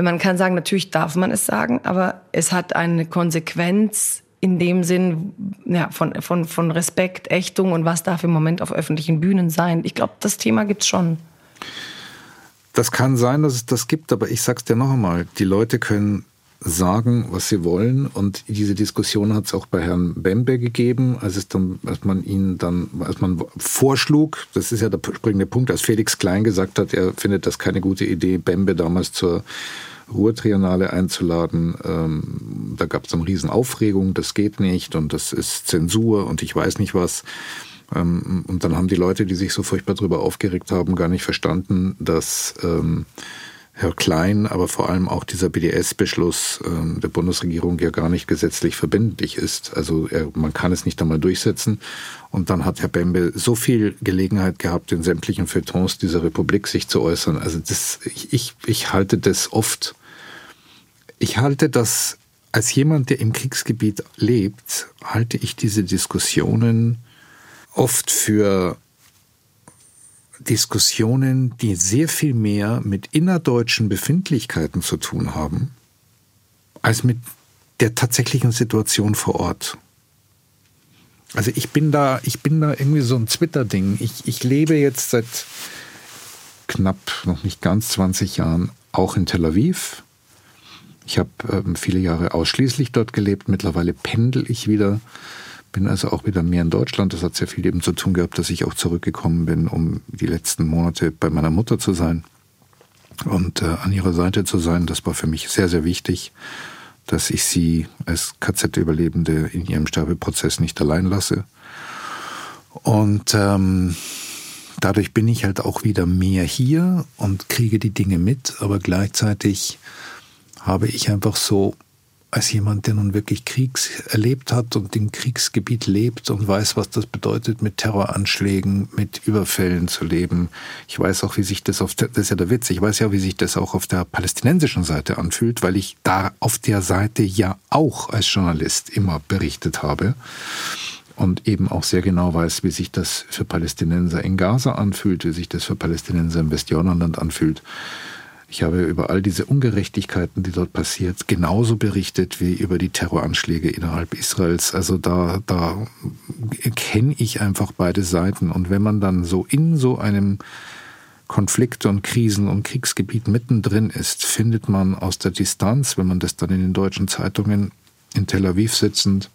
Man kann sagen, natürlich darf man es sagen, aber es hat eine Konsequenz in dem Sinn ja, von, von, von Respekt, Ächtung und was darf im Moment auf öffentlichen Bühnen sein. Ich glaube, das Thema gibt's schon. Das kann sein, dass es das gibt, aber ich sag's dir noch einmal, die Leute können sagen, was sie wollen. Und diese Diskussion hat es auch bei Herrn Bembe gegeben, als es dann, als man ihn dann, als man vorschlug, das ist ja der springende Punkt, als Felix Klein gesagt hat, er findet das keine gute Idee, Bembe damals zur Ruhrtriennale einzuladen. Ähm, da gab es dann Riesenaufregung, das geht nicht und das ist Zensur und ich weiß nicht was. Ähm, und dann haben die Leute, die sich so furchtbar darüber aufgeregt haben, gar nicht verstanden, dass ähm, Herr Klein, aber vor allem auch dieser BDS-Beschluss ähm, der Bundesregierung ja gar nicht gesetzlich verbindlich ist. Also er, man kann es nicht einmal durchsetzen. Und dann hat Herr Bembe so viel Gelegenheit gehabt, in sämtlichen Feuilletons dieser Republik sich zu äußern. Also das, ich, ich halte das oft, ich halte das als jemand, der im Kriegsgebiet lebt, halte ich diese Diskussionen oft für Diskussionen, die sehr viel mehr mit innerdeutschen Befindlichkeiten zu tun haben, als mit der tatsächlichen Situation vor Ort. Also ich bin da, ich bin da irgendwie so ein Twitter-Ding. Ich, ich lebe jetzt seit knapp, noch nicht ganz 20 Jahren auch in Tel Aviv. Ich habe ähm, viele Jahre ausschließlich dort gelebt. Mittlerweile pendel ich wieder bin also auch wieder mehr in Deutschland. Das hat sehr viel eben zu tun gehabt, dass ich auch zurückgekommen bin, um die letzten Monate bei meiner Mutter zu sein und äh, an ihrer Seite zu sein. Das war für mich sehr, sehr wichtig, dass ich sie als KZ-Überlebende in ihrem Sterbeprozess nicht allein lasse. Und ähm, dadurch bin ich halt auch wieder mehr hier und kriege die Dinge mit, aber gleichzeitig habe ich einfach so als jemand, der nun wirklich Kriegs erlebt hat und im Kriegsgebiet lebt und weiß, was das bedeutet, mit Terroranschlägen, mit Überfällen zu leben. Ich weiß auch, wie sich das auf der, das ist ja der Witz, ich weiß ja, wie sich das auch auf der palästinensischen Seite anfühlt, weil ich da auf der Seite ja auch als Journalist immer berichtet habe und eben auch sehr genau weiß, wie sich das für Palästinenser in Gaza anfühlt, wie sich das für Palästinenser im Westjordanland anfühlt. Ich habe über all diese Ungerechtigkeiten, die dort passiert, genauso berichtet wie über die Terroranschläge innerhalb Israels. Also da, da kenne ich einfach beide Seiten. Und wenn man dann so in so einem Konflikte und Krisen und Kriegsgebiet mittendrin ist, findet man aus der Distanz, wenn man das dann in den deutschen Zeitungen in Tel Aviv sitzend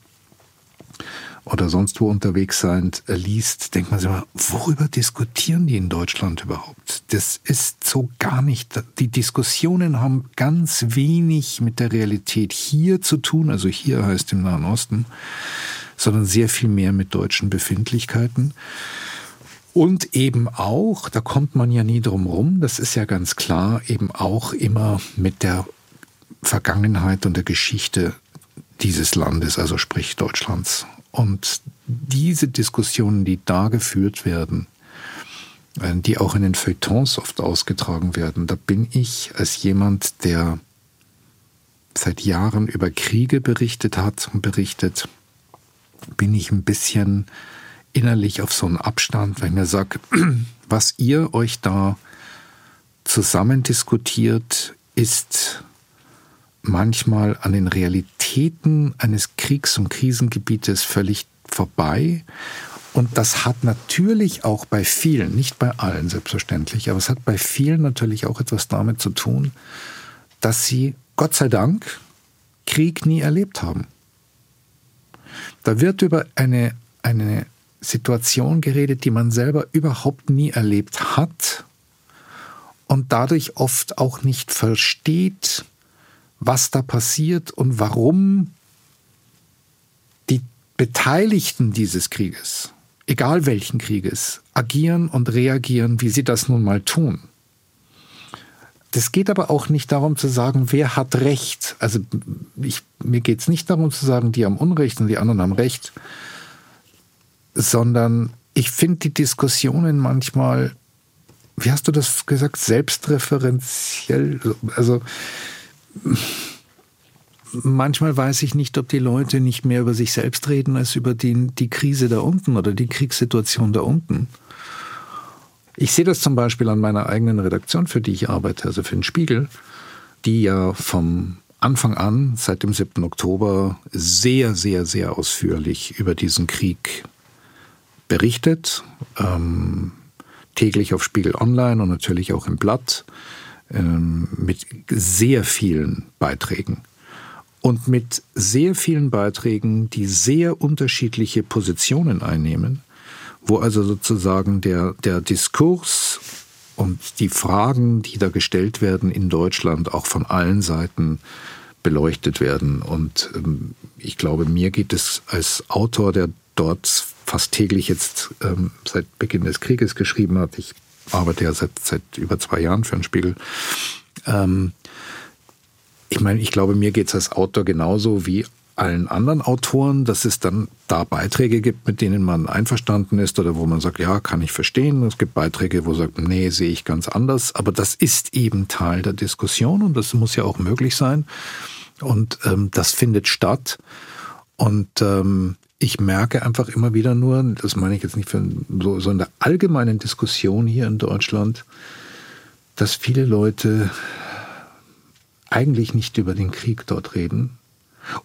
oder sonst wo unterwegs sein äh, liest, denkt man sich mal, worüber diskutieren die in Deutschland überhaupt? Das ist so gar nicht. Die Diskussionen haben ganz wenig mit der Realität hier zu tun, also hier heißt im Nahen Osten, sondern sehr viel mehr mit deutschen Befindlichkeiten. Und eben auch, da kommt man ja nie drum rum, das ist ja ganz klar, eben auch immer mit der Vergangenheit und der Geschichte dieses Landes, also sprich Deutschlands. Und diese Diskussionen, die da geführt werden, äh, die auch in den Feuilletons oft ausgetragen werden. Da bin ich als jemand, der seit Jahren über Kriege berichtet hat und berichtet, bin ich ein bisschen innerlich auf so einen Abstand, weil ich mir sage, was ihr euch da zusammen diskutiert, ist manchmal an den Realitäten eines Kriegs- und Krisengebietes völlig vorbei. Und das hat natürlich auch bei vielen, nicht bei allen selbstverständlich, aber es hat bei vielen natürlich auch etwas damit zu tun, dass sie, Gott sei Dank, Krieg nie erlebt haben. Da wird über eine, eine Situation geredet, die man selber überhaupt nie erlebt hat und dadurch oft auch nicht versteht, was da passiert und warum die Beteiligten dieses Krieges, egal welchen Krieges, agieren und reagieren, wie sie das nun mal tun. Das geht aber auch nicht darum zu sagen, wer hat Recht. Also ich, mir geht es nicht darum zu sagen, die haben Unrecht und die anderen haben Recht, sondern ich finde die Diskussionen manchmal, wie hast du das gesagt, selbstreferenziell. Also manchmal weiß ich nicht, ob die Leute nicht mehr über sich selbst reden als über die, die Krise da unten oder die Kriegssituation da unten. Ich sehe das zum Beispiel an meiner eigenen Redaktion, für die ich arbeite, also für den Spiegel, die ja vom Anfang an, seit dem 7. Oktober, sehr, sehr, sehr ausführlich über diesen Krieg berichtet. Ähm, täglich auf Spiegel Online und natürlich auch im Blatt ähm, mit sehr vielen Beiträgen. Und mit sehr vielen Beiträgen, die sehr unterschiedliche Positionen einnehmen, wo also sozusagen der, der Diskurs und die Fragen, die da gestellt werden in Deutschland, auch von allen Seiten beleuchtet werden. Und ähm, ich glaube, mir geht es als Autor, der dort fast täglich jetzt ähm, seit Beginn des Krieges geschrieben hat. Ich arbeite ja seit, seit über zwei Jahren für den Spiegel. Ähm, ich meine, ich glaube, mir geht es als Autor genauso wie allen anderen Autoren, dass es dann da Beiträge gibt, mit denen man einverstanden ist oder wo man sagt, ja, kann ich verstehen. Es gibt Beiträge, wo man sagt, nee, sehe ich ganz anders. Aber das ist eben Teil der Diskussion und das muss ja auch möglich sein. Und ähm, das findet statt. Und ähm, ich merke einfach immer wieder nur, das meine ich jetzt nicht für so, so in der allgemeinen Diskussion hier in Deutschland, dass viele Leute eigentlich nicht über den Krieg dort reden.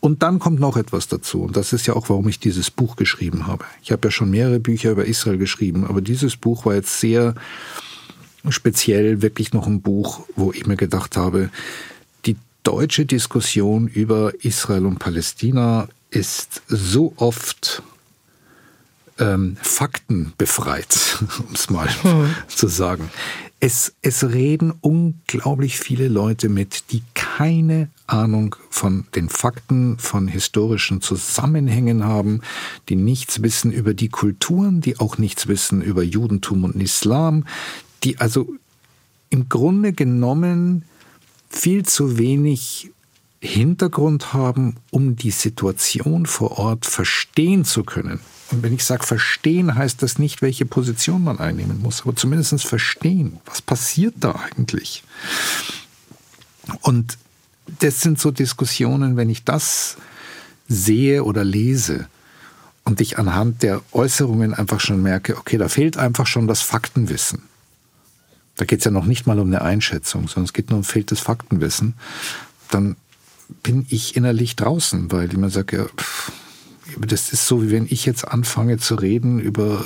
Und dann kommt noch etwas dazu. Und das ist ja auch, warum ich dieses Buch geschrieben habe. Ich habe ja schon mehrere Bücher über Israel geschrieben, aber dieses Buch war jetzt sehr speziell wirklich noch ein Buch, wo ich mir gedacht habe, die deutsche Diskussion über Israel und Palästina ist so oft ähm, faktenbefreit, um es mal hm. zu sagen. Es, es reden unglaublich viele Leute mit, die keine Ahnung von den Fakten, von historischen Zusammenhängen haben, die nichts wissen über die Kulturen, die auch nichts wissen über Judentum und Islam, die also im Grunde genommen viel zu wenig Hintergrund haben, um die Situation vor Ort verstehen zu können. Und wenn ich sage verstehen, heißt das nicht, welche Position man einnehmen muss, aber zumindest verstehen, was passiert da eigentlich. Und das sind so Diskussionen, wenn ich das sehe oder lese und ich anhand der Äußerungen einfach schon merke, okay, da fehlt einfach schon das Faktenwissen. Da geht es ja noch nicht mal um eine Einschätzung, sondern es geht nur um fehltes Faktenwissen. Dann bin ich innerlich draußen, weil mir sage, ja, das ist so, wie wenn ich jetzt anfange zu reden über,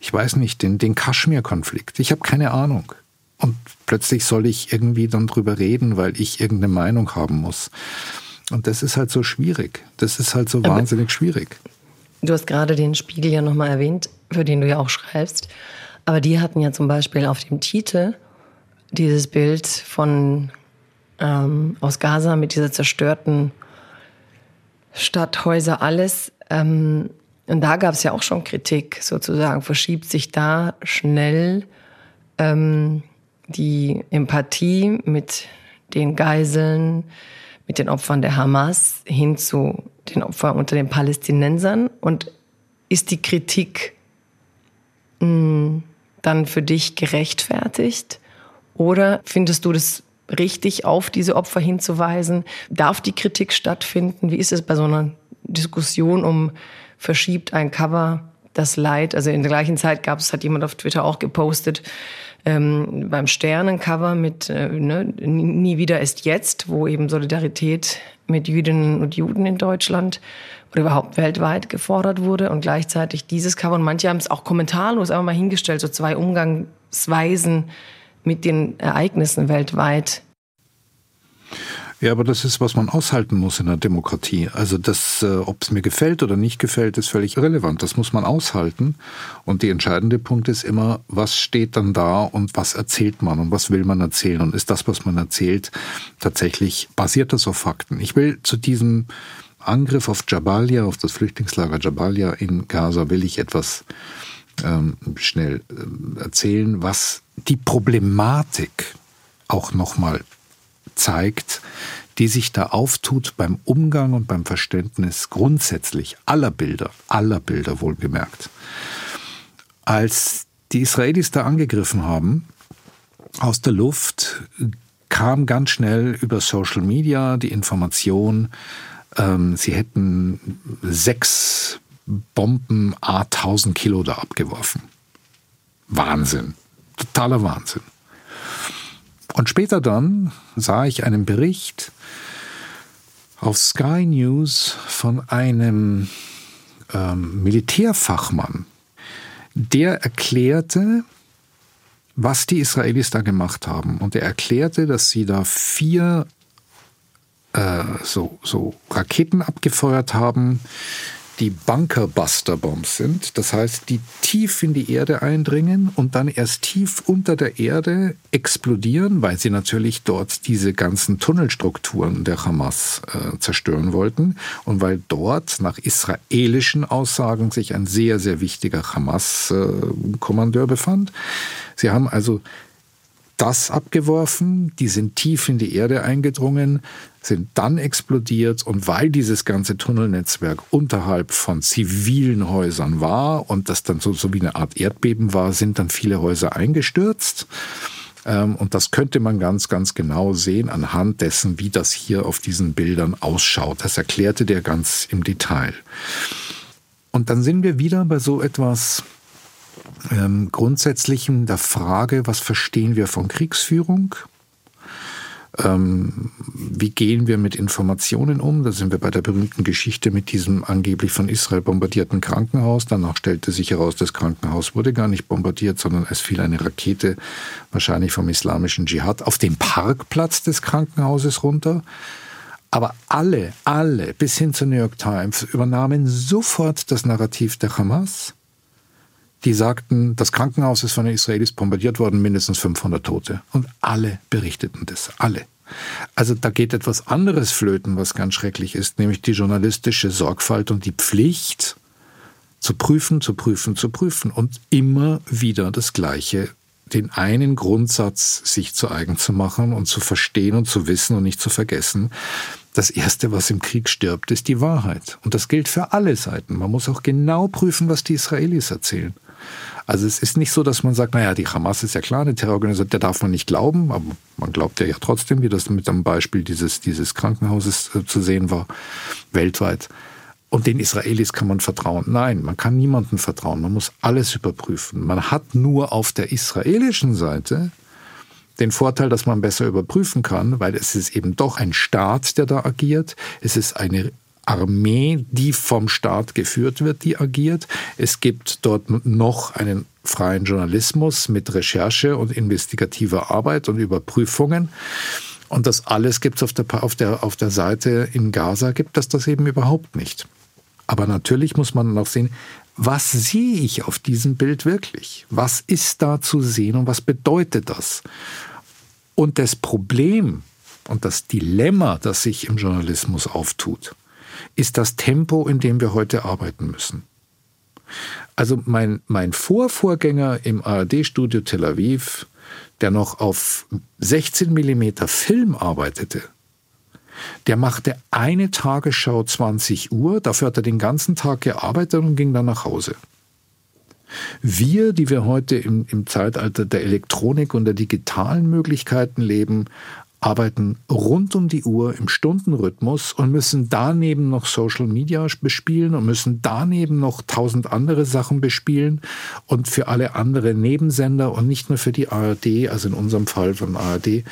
ich weiß nicht, den, den Kaschmir-Konflikt. Ich habe keine Ahnung. Und plötzlich soll ich irgendwie dann drüber reden, weil ich irgendeine Meinung haben muss. Und das ist halt so schwierig. Das ist halt so Aber wahnsinnig schwierig. Du hast gerade den Spiegel ja nochmal erwähnt, für den du ja auch schreibst. Aber die hatten ja zum Beispiel auf dem Titel dieses Bild von ähm, aus Gaza mit dieser zerstörten Stadt, Häuser, alles. Ähm, und da gab es ja auch schon Kritik, sozusagen. Verschiebt sich da schnell ähm, die Empathie mit den Geiseln, mit den Opfern der Hamas hin zu den Opfern unter den Palästinensern? Und ist die Kritik mh, hm, dann für dich gerechtfertigt? Oder findest du das richtig, auf diese Opfer hinzuweisen? Darf die Kritik stattfinden? Wie ist es bei so einer Diskussion um verschiebt ein Cover das Leid? Also in der gleichen Zeit gab es, hat jemand auf Twitter auch gepostet, ähm, beim Sternencover mit äh, ne, Nie wieder ist jetzt, wo eben Solidarität mit Jüdinnen und Juden in Deutschland oder überhaupt weltweit gefordert wurde und gleichzeitig dieses Cover und manche haben es auch kommentarlos einfach mal hingestellt, so zwei Umgangsweisen mit den Ereignissen weltweit. Ja, aber das ist, was man aushalten muss in einer Demokratie. Also das, äh, ob es mir gefällt oder nicht gefällt, ist völlig irrelevant. Das muss man aushalten. Und die entscheidende Punkt ist immer, was steht dann da und was erzählt man und was will man erzählen und ist das, was man erzählt, tatsächlich basiert das auf Fakten. Ich will zu diesem Angriff auf Jabalia, auf das Flüchtlingslager Jabalia in Gaza, will ich etwas ähm, schnell äh, erzählen, was die Problematik auch nochmal zeigt, die sich da auftut beim Umgang und beim Verständnis grundsätzlich aller Bilder, aller Bilder wohlgemerkt. Als die Israelis da angegriffen haben, aus der Luft kam ganz schnell über Social Media die Information, ähm, sie hätten sechs Bomben a 1000 Kilo da abgeworfen. Wahnsinn. Totaler Wahnsinn. Und später dann sah ich einen Bericht auf Sky News von einem ähm, Militärfachmann, der erklärte, was die Israelis da gemacht haben. Und er erklärte, dass sie da vier äh, so, so Raketen abgefeuert haben, die Bunkerbuster-Bombs sind. Das heißt, die tief in die Erde eindringen und dann erst tief unter der Erde explodieren, weil sie natürlich dort diese ganzen Tunnelstrukturen der Hamas äh, zerstören wollten und weil dort nach israelischen Aussagen sich ein sehr, sehr wichtiger Hamas-Kommandeur befand. Sie haben also das abgeworfen, die sind tief in die Erde eingedrungen, sind dann explodiert und weil dieses ganze Tunnelnetzwerk unterhalb von zivilen Häusern war und das dann so, so wie eine Art Erdbeben war, sind dann viele Häuser eingestürzt. Ähm, und das könnte man ganz, ganz genau sehen anhand dessen, wie das hier auf diesen Bildern ausschaut. Das erklärte der ganz im Detail. Und dann sind wir wieder bei so etwas ähm, Grundsätzlichem der Frage, was verstehen wir von Kriegsführung? Ähm, wie gehen wir mit Informationen um? Da sind wir bei der berühmten Geschichte mit diesem angeblich von Israel bombardierten Krankenhaus. Danach stellte sich heraus, das Krankenhaus wurde gar nicht bombardiert, sondern es fiel eine Rakete, wahrscheinlich vom islamischen Dschihad, auf den Parkplatz des Krankenhauses runter. Aber alle, alle, bis hin zur New York Times, übernahmen sofort das Narrativ der Hamas die sagten, das Krankenhaus ist von den Israelis bombardiert worden, mindestens 500 Tote. Und alle berichteten das, alle. Also da geht etwas anderes flöten, was ganz schrecklich ist, nämlich die journalistische Sorgfalt und die Pflicht, zu prüfen, zu prüfen, zu prüfen und immer wieder das Gleiche, den einen Grundsatz sich zu eigen zu machen und zu verstehen und zu wissen und nicht zu vergessen. Das Erste, was im Krieg stirbt, ist die Wahrheit. Und das gilt für alle Seiten. Man muss auch genau prüfen, was die Israelis erzählen. Also es ist nicht so, dass man sagt, naja, die Hamas ist ja klar eine Terrororganisation, der darf man nicht glauben, aber man glaubt ja, trotzdem, wie das mit dem Beispiel dieses, dieses Krankenhauses äh, zu sehen war, weltweit. Und den Israelis kann man vertrauen. Nein, man kann niemandem vertrauen. Man muss alles überprüfen. Man hat nur auf der israelischen Seite den Vorteil, dass man besser überprüfen kann, weil es ist eben doch ein Staat, der da agiert. Es ist eine Armee, die vom Staat geführt wird, die agiert. Es gibt dort noch einen freien Journalismus mit Recherche und investigativer Arbeit und Überprüfungen. Und das alles gibt es auf der, auf, der, auf der Seite in Gaza, gibt es das eben überhaupt nicht. Aber natürlich muss man noch sehen, was sehe ich auf diesem Bild wirklich? Was ist da zu sehen und was bedeutet das? Und das Problem und das Dilemma, das sich im Journalismus auftut, ist das Tempo, in dem wir heute arbeiten müssen. Also mein, mein Vorvorgänger im ARD-Studio Tel Aviv, der noch auf 16 mm Film arbeitete, der machte eine Tagesschau 20 Uhr, dafür hat er den ganzen Tag gearbeitet und ging dann nach Hause. Wir, die wir heute im, im Zeitalter der Elektronik und der digitalen Möglichkeiten leben, arbeiten rund um die Uhr im Stundenrhythmus und müssen daneben noch Social Media bespielen und müssen daneben noch tausend andere Sachen bespielen und für alle andere Nebensender und nicht nur für die ARD, also in unserem Fall von ARD, äh,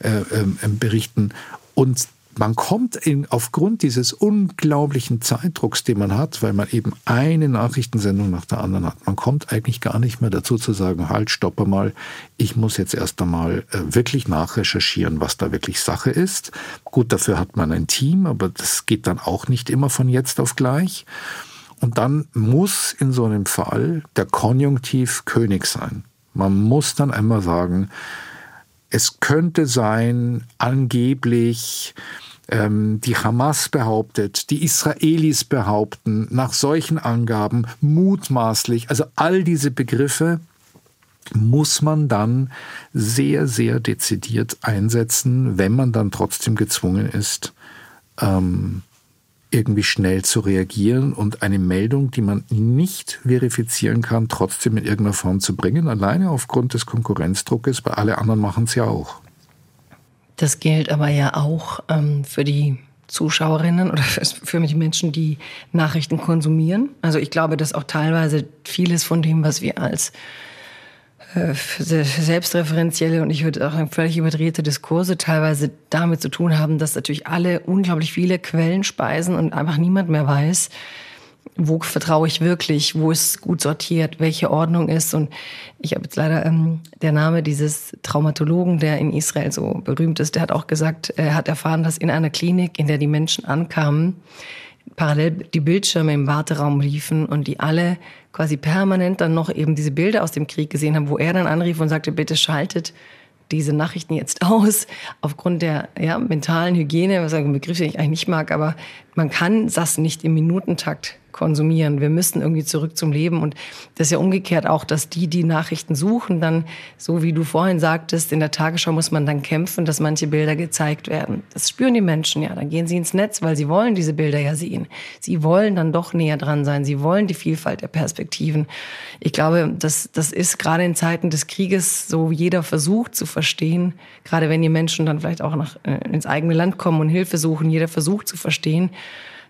äh, berichten. Und man kommt in, aufgrund dieses unglaublichen Zeitdrucks, den man hat, weil man eben eine Nachrichtensendung nach der anderen hat, man kommt eigentlich gar nicht mehr dazu zu sagen, halt, stoppe mal, ich muss jetzt erst einmal äh, wirklich nachrecherchieren, was da wirklich Sache ist. Gut, dafür hat man ein Team, aber das geht dann auch nicht immer von jetzt auf gleich. Und dann muss in so einem Fall der Konjunktiv König sein. Man muss dann einmal sagen, es könnte sein, angeblich, ähm, die Hamas behauptet, die Israelis behaupten, nach solchen Angaben mutmaßlich, also all diese Begriffe muss man dann sehr, sehr dezidiert einsetzen, wenn man dann trotzdem gezwungen ist, ähm, irgendwie schnell zu reagieren und eine Meldung, die man nicht verifizieren kann, trotzdem in irgendeiner Form zu bringen, alleine aufgrund des Konkurrenzdruckes, weil alle anderen machen es ja auch. Das gilt aber ja auch ähm, für die Zuschauerinnen oder für die Menschen, die Nachrichten konsumieren. Also ich glaube, dass auch teilweise vieles von dem, was wir als selbstreferenzielle und ich würde auch sagen völlig überdrehte Diskurse teilweise damit zu tun haben, dass natürlich alle unglaublich viele Quellen speisen und einfach niemand mehr weiß, wo vertraue ich wirklich, wo ist gut sortiert, welche Ordnung ist. Und ich habe jetzt leider ähm, der Name dieses Traumatologen, der in Israel so berühmt ist, der hat auch gesagt, er hat erfahren, dass in einer Klinik, in der die Menschen ankamen, parallel die Bildschirme im Warteraum liefen und die alle quasi permanent dann noch eben diese Bilder aus dem Krieg gesehen haben, wo er dann anrief und sagte, bitte schaltet diese Nachrichten jetzt aus, aufgrund der ja, mentalen Hygiene, was ein Begriff, den ich eigentlich nicht mag, aber man kann das nicht im Minutentakt konsumieren. Wir müssen irgendwie zurück zum Leben. Und das ist ja umgekehrt auch, dass die, die Nachrichten suchen, dann, so wie du vorhin sagtest, in der Tagesschau muss man dann kämpfen, dass manche Bilder gezeigt werden. Das spüren die Menschen ja. Dann gehen sie ins Netz, weil sie wollen diese Bilder ja sehen. Sie wollen dann doch näher dran sein. Sie wollen die Vielfalt der Perspektiven. Ich glaube, das, das ist gerade in Zeiten des Krieges so jeder versucht zu verstehen, gerade wenn die Menschen dann vielleicht auch nach, äh, ins eigene Land kommen und Hilfe suchen, jeder versucht zu verstehen,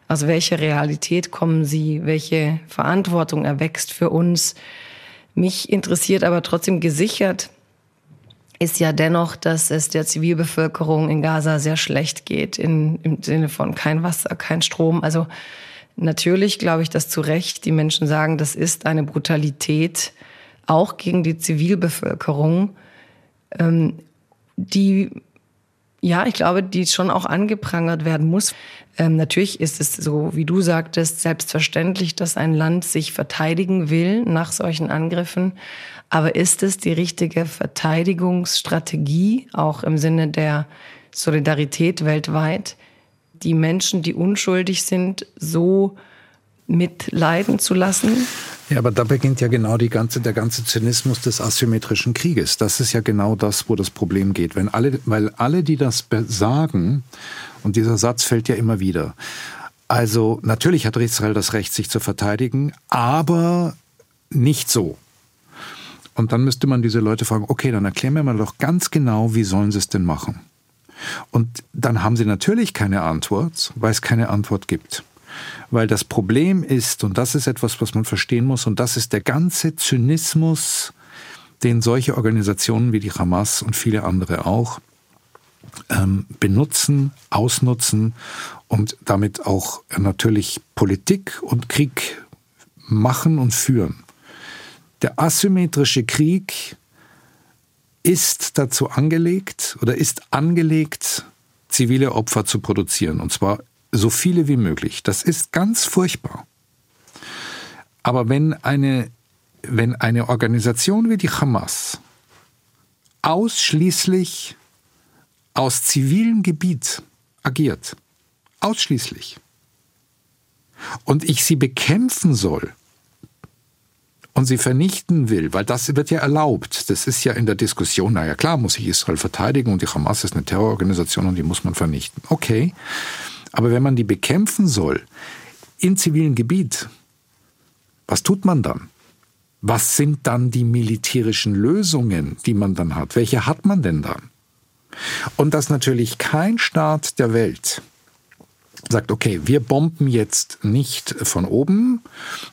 aus welcher Realität kommen sie? Welche Verantwortung erwächst für uns? Mich interessiert aber trotzdem gesichert ist ja dennoch, dass es der Zivilbevölkerung in Gaza sehr schlecht geht, in, im Sinne von kein Wasser, kein Strom. Also natürlich glaube ich, dass zu Recht die Menschen sagen, das ist eine Brutalität auch gegen die Zivilbevölkerung, ähm, die ja, ich glaube, die schon auch angeprangert werden muss. Ähm, natürlich ist es so, wie du sagtest, selbstverständlich, dass ein Land sich verteidigen will nach solchen Angriffen. Aber ist es die richtige Verteidigungsstrategie, auch im Sinne der Solidarität weltweit, die Menschen, die unschuldig sind, so mitleiden zu lassen? Ja, aber da beginnt ja genau die ganze, der ganze Zynismus des asymmetrischen Krieges. Das ist ja genau das, wo das Problem geht. Wenn alle, weil alle, die das sagen, und dieser Satz fällt ja immer wieder. Also natürlich hat Israel das Recht, sich zu verteidigen, aber nicht so. Und dann müsste man diese Leute fragen, okay, dann erklär mir mal doch ganz genau, wie sollen sie es denn machen? Und dann haben sie natürlich keine Antwort, weil es keine Antwort gibt. Weil das Problem ist, und das ist etwas, was man verstehen muss, und das ist der ganze Zynismus, den solche Organisationen wie die Hamas und viele andere auch ähm, benutzen, ausnutzen und damit auch natürlich Politik und Krieg machen und führen. Der asymmetrische Krieg ist dazu angelegt oder ist angelegt, zivile Opfer zu produzieren. Und zwar so viele wie möglich. Das ist ganz furchtbar. Aber wenn eine, wenn eine Organisation wie die Hamas ausschließlich aus zivilem Gebiet agiert, ausschließlich, und ich sie bekämpfen soll und sie vernichten will, weil das wird ja erlaubt. Das ist ja in der Diskussion, naja klar, muss ich Israel verteidigen und die Hamas ist eine Terrororganisation und die muss man vernichten. Okay. Aber wenn man die bekämpfen soll, im zivilen Gebiet, was tut man dann? was sind dann die militärischen Lösungen, die man dann hat? Welche hat man denn dann? Und dass natürlich kein Staat der Welt sagt, okay, wir bomben jetzt nicht von oben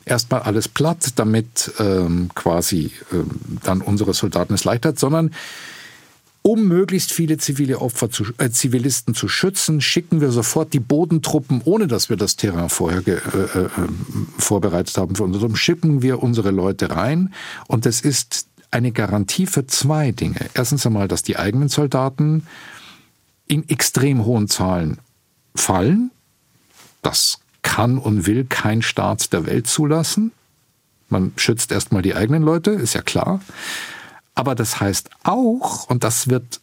erstmal alles platt, damit ähm, quasi ähm, dann unsere Soldaten es leicht hat, sondern um möglichst viele zivile Opfer zu, äh, Zivilisten zu schützen, schicken wir sofort die Bodentruppen, ohne dass wir das Terrain vorher ge, äh, äh, vorbereitet haben für uns. Schicken wir unsere Leute rein und es ist eine Garantie für zwei Dinge. Erstens einmal, dass die eigenen Soldaten in extrem hohen Zahlen fallen. Das kann und will kein Staat der Welt zulassen. Man schützt erstmal die eigenen Leute, ist ja klar. Aber das heißt auch, und das wird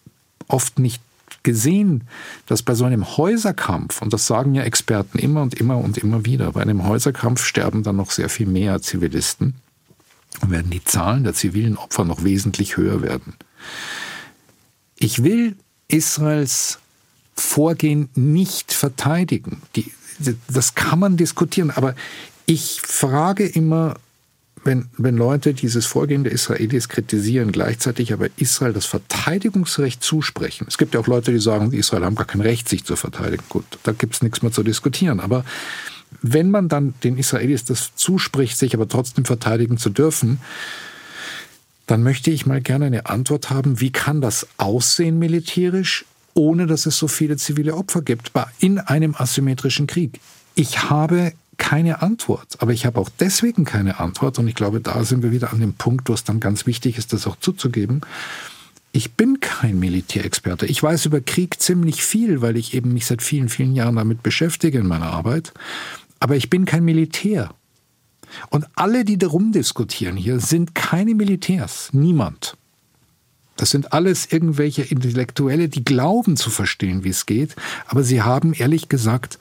oft nicht gesehen, dass bei so einem Häuserkampf, und das sagen ja Experten immer und immer und immer wieder, bei einem Häuserkampf sterben dann noch sehr viel mehr Zivilisten, werden die Zahlen der zivilen Opfer noch wesentlich höher werden. Ich will Israels Vorgehen nicht verteidigen. Die, das kann man diskutieren, aber ich frage immer, wenn, wenn Leute dieses Vorgehen der Israelis kritisieren, gleichzeitig aber Israel das Verteidigungsrecht zusprechen. Es gibt ja auch Leute, die sagen, die Israel haben gar kein Recht, sich zu verteidigen. Gut, da gibt es nichts mehr zu diskutieren. Aber wenn man dann den Israelis das zuspricht, sich aber trotzdem verteidigen zu dürfen, dann möchte ich mal gerne eine Antwort haben, wie kann das aussehen militärisch, ohne dass es so viele zivile Opfer gibt in einem asymmetrischen Krieg. Ich habe keine Antwort. Aber ich habe auch deswegen keine Antwort. Und ich glaube, da sind wir wieder an dem Punkt, wo es dann ganz wichtig ist, das auch zuzugeben. Ich bin kein Militärexperte. Ich weiß über Krieg ziemlich viel, weil ich eben mich seit vielen, vielen Jahren damit beschäftige in meiner Arbeit. Aber ich bin kein Militär. Und alle, die darum diskutieren hier, sind keine Militärs. Niemand. Das sind alles irgendwelche Intellektuelle, die glauben zu verstehen, wie es geht. Aber sie haben ehrlich gesagt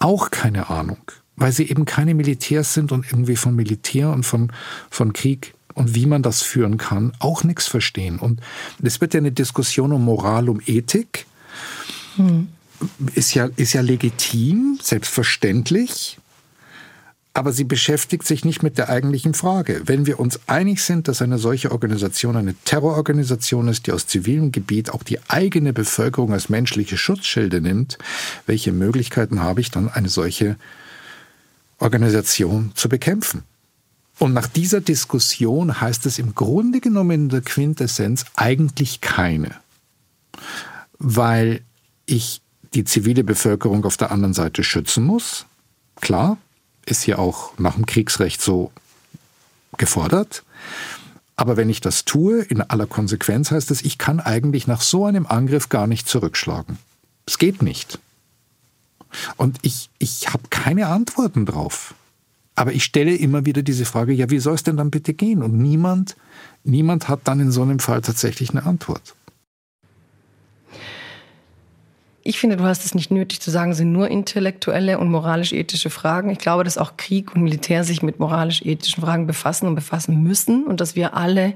auch keine Ahnung, weil sie eben keine Militärs sind und irgendwie von Militär und von, von Krieg und wie man das führen kann, auch nichts verstehen. Und es wird ja eine Diskussion um Moral, um Ethik. Hm. Ist, ja, ist ja legitim, selbstverständlich aber sie beschäftigt sich nicht mit der eigentlichen Frage. Wenn wir uns einig sind, dass eine solche Organisation eine Terrororganisation ist, die aus zivilem Gebiet auch die eigene Bevölkerung als menschliche Schutzschilde nimmt, welche Möglichkeiten habe ich dann, eine solche Organisation zu bekämpfen? Und nach dieser Diskussion heißt es im Grunde genommen in der Quintessenz eigentlich keine. Weil ich die zivile Bevölkerung auf der anderen Seite schützen muss, klar, ist ja auch nach dem Kriegsrecht so gefordert. Aber wenn ich das tue, in aller Konsequenz heißt es, ich kann eigentlich nach so einem Angriff gar nicht zurückschlagen. Es geht nicht. Und ich, ich habe keine Antworten drauf. Aber ich stelle immer wieder diese Frage, ja, wie soll es denn dann bitte gehen? Und niemand, niemand hat dann in so einem Fall tatsächlich eine Antwort. Ich finde, du hast es nicht nötig zu sagen, sind nur intellektuelle und moralisch-ethische Fragen. Ich glaube, dass auch Krieg und Militär sich mit moralisch-ethischen Fragen befassen und befassen müssen und dass wir alle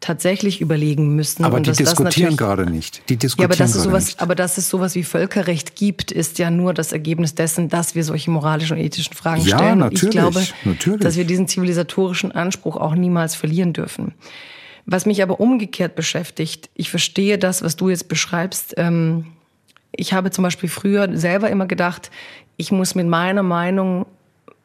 tatsächlich überlegen müssen. Aber und die diskutieren gerade nicht. Die diskutieren ja, aber dass, es sowas, nicht. aber dass es sowas wie Völkerrecht gibt, ist ja nur das Ergebnis dessen, dass wir solche moralischen und ethischen Fragen ja, stellen. Natürlich, und ich glaube, natürlich. dass wir diesen zivilisatorischen Anspruch auch niemals verlieren dürfen. Was mich aber umgekehrt beschäftigt, ich verstehe das, was du jetzt beschreibst, ähm, ich habe zum Beispiel früher selber immer gedacht, ich muss mit meiner Meinung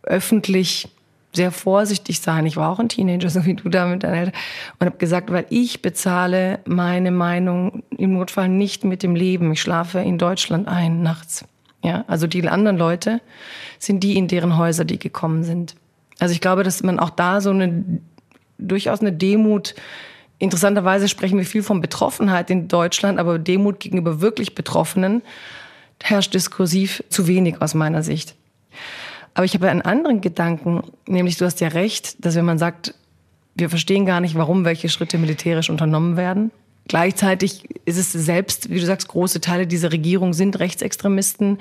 öffentlich sehr vorsichtig sein. Ich war auch ein Teenager, so wie du da mit deinen Eltern. Und habe gesagt, weil ich bezahle meine Meinung im Notfall nicht mit dem Leben. Ich schlafe in Deutschland ein nachts. Ja, also die anderen Leute sind die, in deren Häuser die gekommen sind. Also ich glaube, dass man auch da so eine durchaus eine Demut Interessanterweise sprechen wir viel von Betroffenheit in Deutschland, aber Demut gegenüber wirklich Betroffenen herrscht diskursiv zu wenig aus meiner Sicht. Aber ich habe einen anderen Gedanken, nämlich du hast ja recht, dass wenn man sagt, wir verstehen gar nicht, warum welche Schritte militärisch unternommen werden, Gleichzeitig ist es selbst, wie du sagst, große Teile dieser Regierung sind Rechtsextremisten,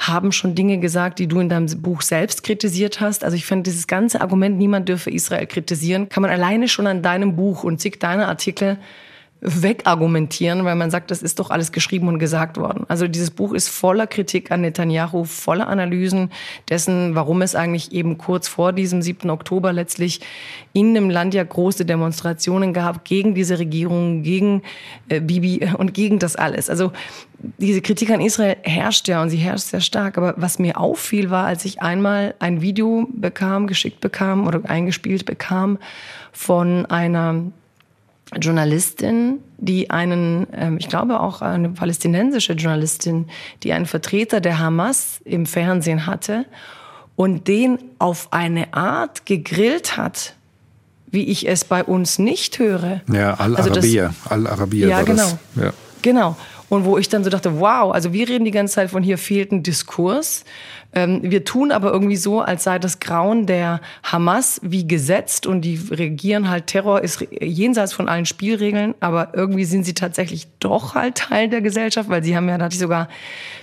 haben schon Dinge gesagt, die du in deinem Buch selbst kritisiert hast. Also ich finde dieses ganze Argument, niemand dürfe Israel kritisieren, kann man alleine schon an deinem Buch und zig deiner Artikel wegargumentieren, weil man sagt, das ist doch alles geschrieben und gesagt worden. Also dieses Buch ist voller Kritik an Netanyahu, voller Analysen dessen, warum es eigentlich eben kurz vor diesem 7. Oktober letztlich in dem Land ja große Demonstrationen gab gegen diese Regierung, gegen äh, Bibi und gegen das alles. Also diese Kritik an Israel herrscht ja und sie herrscht sehr stark. Aber was mir auffiel, war, als ich einmal ein Video bekam, geschickt bekam oder eingespielt bekam von einer Journalistin, die einen, ähm, ich glaube auch eine palästinensische Journalistin, die einen Vertreter der Hamas im Fernsehen hatte und den auf eine Art gegrillt hat, wie ich es bei uns nicht höre. Ja, Al-Arabiya. Also Al-Arabiya ja, genau. Ja. Genau. Und wo ich dann so dachte, wow, also wir reden die ganze Zeit von hier fehlt ein Diskurs. Ähm, wir tun aber irgendwie so, als sei das Grauen der Hamas wie gesetzt und die regieren halt Terror ist jenseits von allen Spielregeln, aber irgendwie sind sie tatsächlich doch halt Teil der Gesellschaft, weil sie haben ja natürlich sogar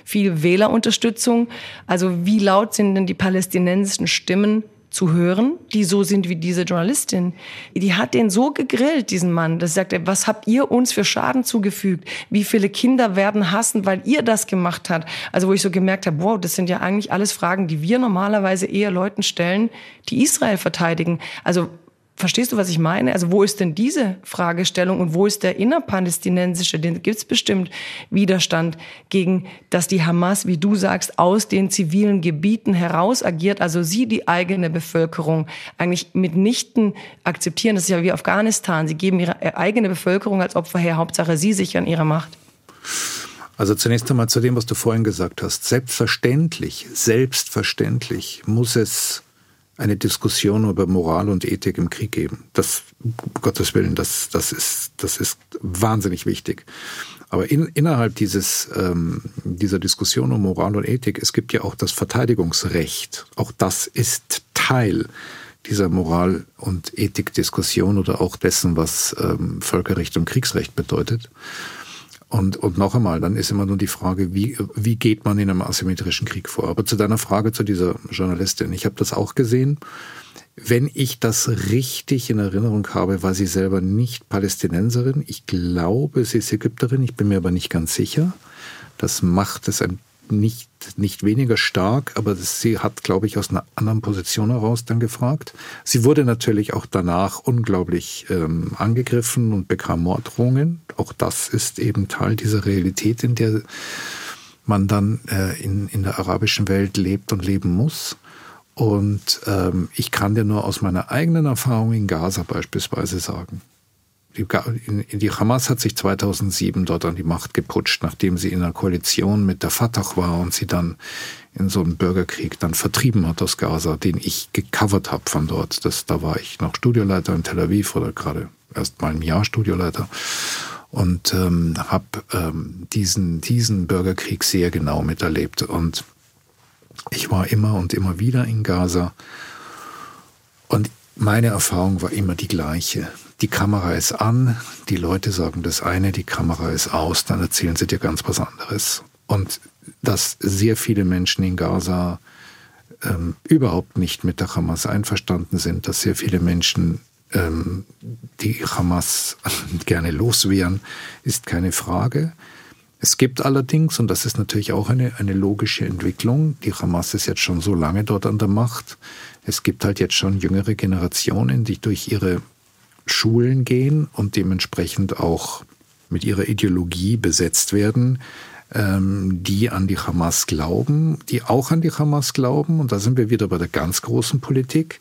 viel Wählerunterstützung. Also wie laut sind denn die palästinensischen Stimmen zu hören, die so sind wie diese Journalistin. Die hat den so gegrillt, diesen Mann, dass er sagt, was habt ihr uns für Schaden zugefügt? Wie viele Kinder werden hassen, weil ihr das gemacht habt? Also wo ich so gemerkt habe, wow, das sind ja eigentlich alles Fragen, die wir normalerweise eher Leuten stellen, die Israel verteidigen. Also Verstehst du, was ich meine? Also wo ist denn diese Fragestellung und wo ist der innerpalästinensische? Den gibt es bestimmt Widerstand gegen, dass die Hamas, wie du sagst, aus den zivilen Gebieten heraus agiert, also sie die eigene Bevölkerung eigentlich mitnichten akzeptieren. Das ist ja wie Afghanistan. Sie geben ihre eigene Bevölkerung als Opfer her. Hauptsache, sie sichern ihre Macht. Also zunächst einmal zu dem, was du vorhin gesagt hast. Selbstverständlich, selbstverständlich muss es eine Diskussion über Moral und Ethik im Krieg geben. Das, um Gottes Willen, das, das, ist, das ist wahnsinnig wichtig. Aber in, innerhalb dieses, ähm, dieser Diskussion um Moral und Ethik, es gibt ja auch das Verteidigungsrecht. Auch das ist Teil dieser Moral- und Ethikdiskussion oder auch dessen, was ähm, Völkerrecht und Kriegsrecht bedeutet. Und, und noch einmal, dann ist immer nur die Frage, wie, wie geht man in einem asymmetrischen Krieg vor? Aber zu deiner Frage zu dieser Journalistin, ich habe das auch gesehen. Wenn ich das richtig in Erinnerung habe, war sie selber nicht Palästinenserin. Ich glaube, sie ist Ägypterin, ich bin mir aber nicht ganz sicher. Das macht es ein nicht, nicht weniger stark, aber sie hat, glaube ich, aus einer anderen Position heraus dann gefragt. Sie wurde natürlich auch danach unglaublich ähm, angegriffen und bekam Morddrohungen. Auch das ist eben Teil dieser Realität, in der man dann äh, in, in der arabischen Welt lebt und leben muss. Und ähm, ich kann dir nur aus meiner eigenen Erfahrung in Gaza beispielsweise sagen, die, Hamas hat sich 2007 dort an die Macht geputscht, nachdem sie in einer Koalition mit der Fatah war und sie dann in so einem Bürgerkrieg dann vertrieben hat aus Gaza, den ich gecovert habe von dort. Das, da war ich noch Studioleiter in Tel Aviv oder gerade erst mal ein Jahr Studioleiter und ähm, habe ähm, diesen, diesen Bürgerkrieg sehr genau miterlebt. Und ich war immer und immer wieder in Gaza und meine Erfahrung war immer die gleiche die Kamera ist an, die Leute sagen das eine, die Kamera ist aus, dann erzählen sie dir ganz was anderes. Und dass sehr viele Menschen in Gaza ähm, überhaupt nicht mit der Hamas einverstanden sind, dass sehr viele Menschen ähm, die Hamas gerne loswehren, ist keine Frage. Es gibt allerdings, und das ist natürlich auch eine, eine logische Entwicklung, die Hamas ist jetzt schon so lange dort an der Macht, es gibt halt jetzt schon jüngere Generationen, die durch ihre Schulen gehen und dementsprechend auch mit ihrer Ideologie besetzt werden, ähm, die an die Hamas glauben, die auch an die Hamas glauben. Und da sind wir wieder bei der ganz großen Politik.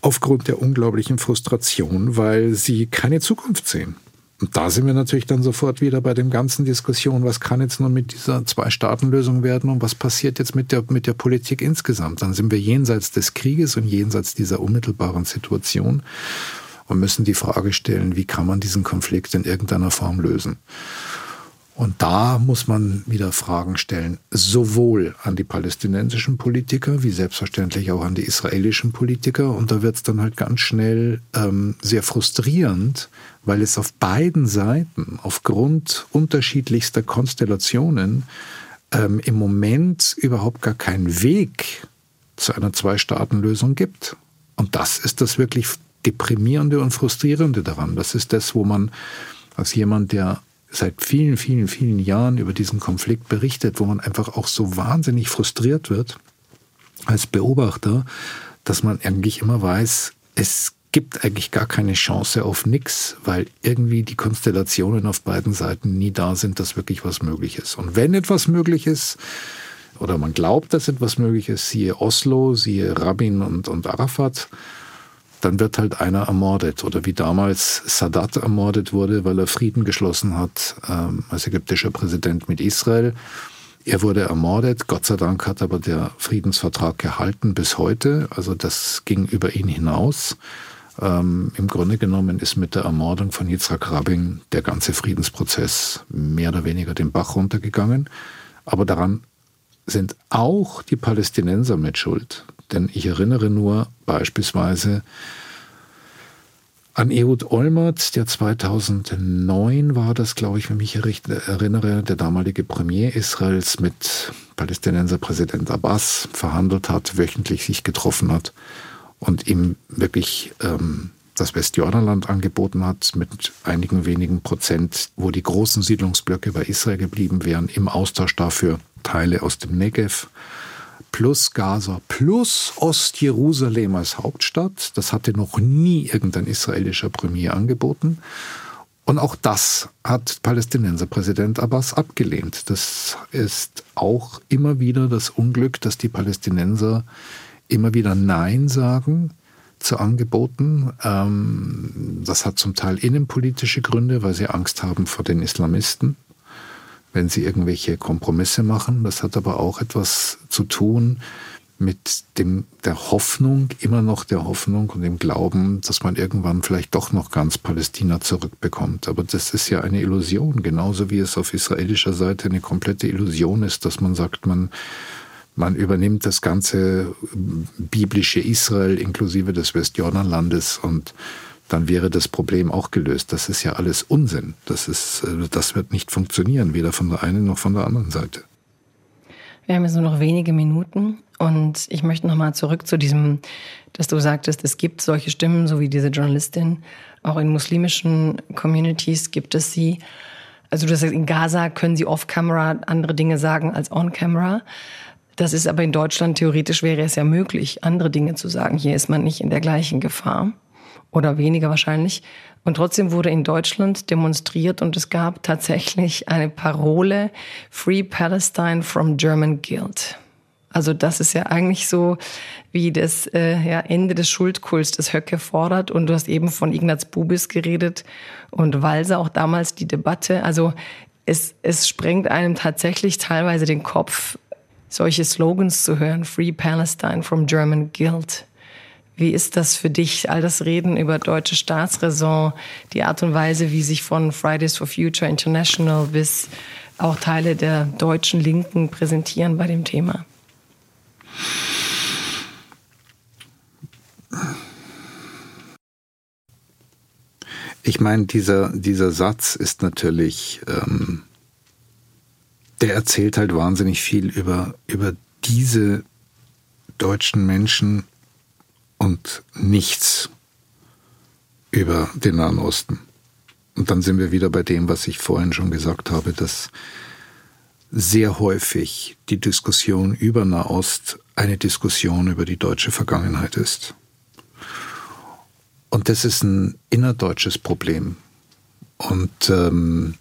Aufgrund der unglaublichen Frustration, weil sie keine Zukunft sehen. Und da sind wir natürlich dann sofort wieder bei dem ganzen Diskussion, was kann jetzt nun mit dieser Zwei-Staaten-Lösung werden und was passiert jetzt mit der, mit der Politik insgesamt. Dann sind wir jenseits des Krieges und jenseits dieser unmittelbaren Situation und müssen die Frage stellen, wie kann man diesen Konflikt in irgendeiner Form lösen. Und da muss man wieder Fragen stellen, sowohl an die palästinensischen Politiker wie selbstverständlich auch an die israelischen Politiker. Und da wird es dann halt ganz schnell ähm, sehr frustrierend, weil es auf beiden Seiten aufgrund unterschiedlichster Konstellationen ähm, im Moment überhaupt gar keinen Weg zu einer Zwei-Staaten-Lösung gibt. Und das ist das wirklich Deprimierende und Frustrierende daran. Das ist das, wo man als jemand, der seit vielen, vielen, vielen Jahren über diesen Konflikt berichtet, wo man einfach auch so wahnsinnig frustriert wird als Beobachter, dass man eigentlich immer weiß, es gibt eigentlich gar keine Chance auf nichts, weil irgendwie die Konstellationen auf beiden Seiten nie da sind, dass wirklich was möglich ist. Und wenn etwas möglich ist, oder man glaubt, dass etwas möglich ist, siehe Oslo, siehe Rabin und, und Arafat, dann wird halt einer ermordet. Oder wie damals Sadat ermordet wurde, weil er Frieden geschlossen hat ähm, als ägyptischer Präsident mit Israel. Er wurde ermordet. Gott sei Dank hat aber der Friedensvertrag gehalten bis heute. Also das ging über ihn hinaus. Ähm, Im Grunde genommen ist mit der Ermordung von Yitzhak Rabin der ganze Friedensprozess mehr oder weniger den Bach runtergegangen. Aber daran sind auch die Palästinenser mit Schuld. Denn ich erinnere nur beispielsweise an Ehud Olmert, der 2009 war das, glaube ich, wenn ich mich erinnere, der damalige Premier Israels mit Palästinenser Präsident Abbas verhandelt hat, wöchentlich sich getroffen hat und ihm wirklich ähm, das Westjordanland angeboten hat mit einigen wenigen Prozent, wo die großen Siedlungsblöcke bei Israel geblieben wären, im Austausch dafür Teile aus dem Negev plus Gaza plus Ostjerusalem als Hauptstadt. Das hatte noch nie irgendein israelischer Premier angeboten. Und auch das hat Palästinenser Präsident Abbas abgelehnt. Das ist auch immer wieder das Unglück, dass die Palästinenser immer wieder Nein sagen zu Angeboten. Ähm, das hat zum Teil innenpolitische Gründe, weil sie Angst haben vor den Islamisten, wenn sie irgendwelche Kompromisse machen. Das hat aber auch etwas zu tun mit dem, der Hoffnung, immer noch der Hoffnung und dem Glauben, dass man irgendwann vielleicht doch noch ganz Palästina zurückbekommt. Aber das ist ja eine Illusion, genauso wie es auf israelischer Seite eine komplette Illusion ist, dass man sagt, man man übernimmt das ganze biblische Israel inklusive des Westjordanlandes und dann wäre das Problem auch gelöst. Das ist ja alles Unsinn. Das, ist, äh, das wird nicht funktionieren, weder von der einen noch von der anderen Seite. Wir haben jetzt nur noch wenige Minuten und ich möchte nochmal zurück zu diesem, dass du sagtest, es gibt solche Stimmen, so wie diese Journalistin. Auch in muslimischen Communities gibt es sie. Also du sagst, in Gaza können sie off-camera andere Dinge sagen als on-camera. Das ist aber in Deutschland theoretisch wäre es ja möglich, andere Dinge zu sagen. Hier ist man nicht in der gleichen Gefahr oder weniger wahrscheinlich. Und trotzdem wurde in Deutschland demonstriert und es gab tatsächlich eine Parole Free Palestine from German Guilt. Also das ist ja eigentlich so wie das äh, ja, Ende des Schuldkults, das Höcke fordert. Und du hast eben von Ignaz Bubis geredet und Walser auch damals die Debatte. Also es, es sprengt einem tatsächlich teilweise den Kopf, solche Slogans zu hören, Free Palestine from German Guilt. Wie ist das für dich, all das Reden über deutsche Staatsräson, die Art und Weise, wie sich von Fridays for Future International bis auch Teile der deutschen Linken präsentieren bei dem Thema? Ich meine, dieser, dieser Satz ist natürlich ähm, der erzählt halt wahnsinnig viel über, über diese deutschen Menschen und nichts über den Nahen Osten. Und dann sind wir wieder bei dem, was ich vorhin schon gesagt habe, dass sehr häufig die Diskussion über Nahost eine Diskussion über die deutsche Vergangenheit ist. Und das ist ein innerdeutsches Problem. Und ähm,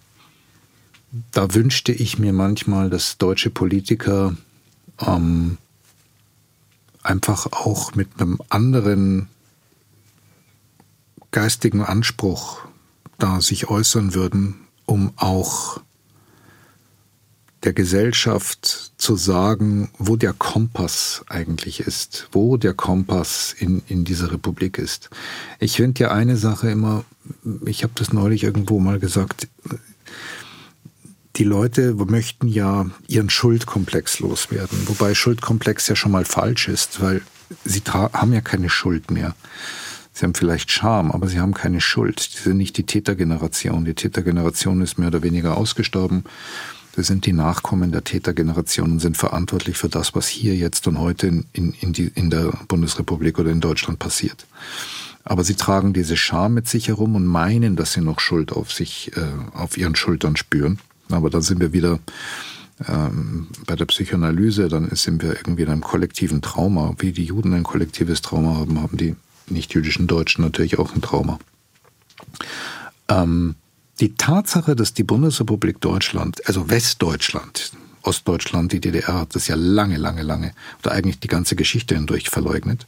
da wünschte ich mir manchmal, dass deutsche Politiker ähm, einfach auch mit einem anderen geistigen Anspruch da sich äußern würden, um auch der Gesellschaft zu sagen, wo der Kompass eigentlich ist, wo der Kompass in, in dieser Republik ist. Ich finde ja eine Sache immer, ich habe das neulich irgendwo mal gesagt, die Leute möchten ja ihren Schuldkomplex loswerden, wobei Schuldkomplex ja schon mal falsch ist, weil sie haben ja keine Schuld mehr. Sie haben vielleicht Scham, aber sie haben keine Schuld. Sie sind nicht die Tätergeneration. Die Tätergeneration ist mehr oder weniger ausgestorben. Das sind die Nachkommen der Tätergeneration und sind verantwortlich für das, was hier jetzt und heute in, in, die, in der Bundesrepublik oder in Deutschland passiert. Aber sie tragen diese Scham mit sich herum und meinen, dass sie noch Schuld auf sich, äh, auf ihren Schultern spüren. Aber dann sind wir wieder ähm, bei der Psychoanalyse, dann sind wir irgendwie in einem kollektiven Trauma. Wie die Juden ein kollektives Trauma haben, haben die nicht-jüdischen Deutschen natürlich auch ein Trauma. Ähm, die Tatsache, dass die Bundesrepublik Deutschland, also Westdeutschland, Ostdeutschland, die DDR hat das ja lange, lange, lange oder eigentlich die ganze Geschichte hindurch verleugnet.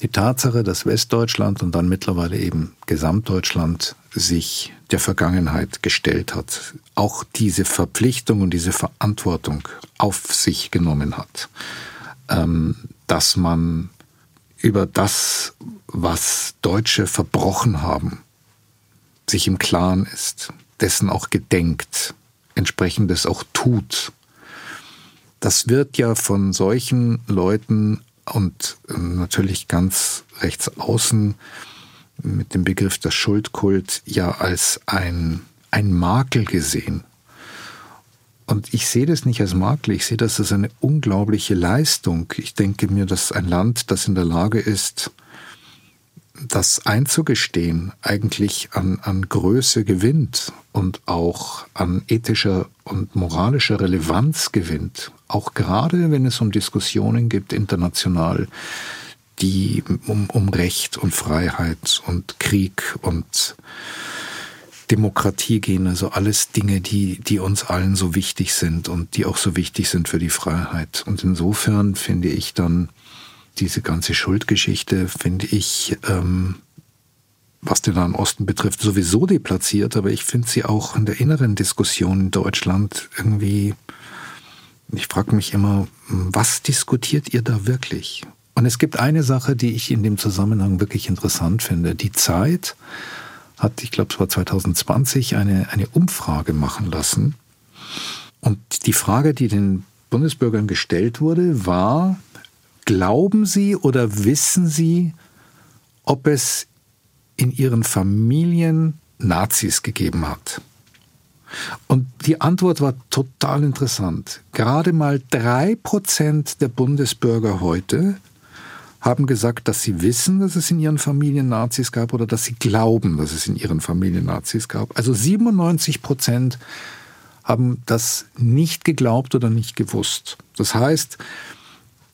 Die Tatsache, dass Westdeutschland und dann mittlerweile eben Gesamtdeutschland sich der Vergangenheit gestellt hat, auch diese Verpflichtung und diese Verantwortung auf sich genommen hat, ähm, dass man über das, was Deutsche verbrochen haben, sich im Klaren ist, dessen auch gedenkt, entsprechendes auch tut. Das wird ja von solchen Leuten und ähm, natürlich ganz rechts außen mit dem Begriff der Schuldkult ja als ein, ein Makel gesehen. Und ich sehe das nicht als Makel, ich sehe das als eine unglaubliche Leistung. Ich denke mir, dass ein Land, das in der Lage ist, das einzugestehen, eigentlich an, an Größe gewinnt und auch an ethischer und moralischer Relevanz gewinnt. Auch gerade wenn es um Diskussionen gibt international, die um, um Recht und Freiheit und Krieg und Demokratie gehen, also alles Dinge, die, die uns allen so wichtig sind und die auch so wichtig sind für die Freiheit. Und insofern finde ich dann diese ganze Schuldgeschichte, finde ich, ähm, was den Nahen Osten betrifft, sowieso deplatziert, aber ich finde sie auch in der inneren Diskussion in Deutschland irgendwie, ich frage mich immer, was diskutiert ihr da wirklich? Und es gibt eine Sache, die ich in dem Zusammenhang wirklich interessant finde. Die Zeit hat, ich glaube, es war 2020, eine, eine Umfrage machen lassen. Und die Frage, die den Bundesbürgern gestellt wurde, war, glauben Sie oder wissen Sie, ob es in Ihren Familien Nazis gegeben hat? Und die Antwort war total interessant. Gerade mal drei Prozent der Bundesbürger heute haben gesagt, dass sie wissen, dass es in ihren Familien Nazis gab oder dass sie glauben, dass es in ihren Familien Nazis gab. Also 97 Prozent haben das nicht geglaubt oder nicht gewusst. Das heißt,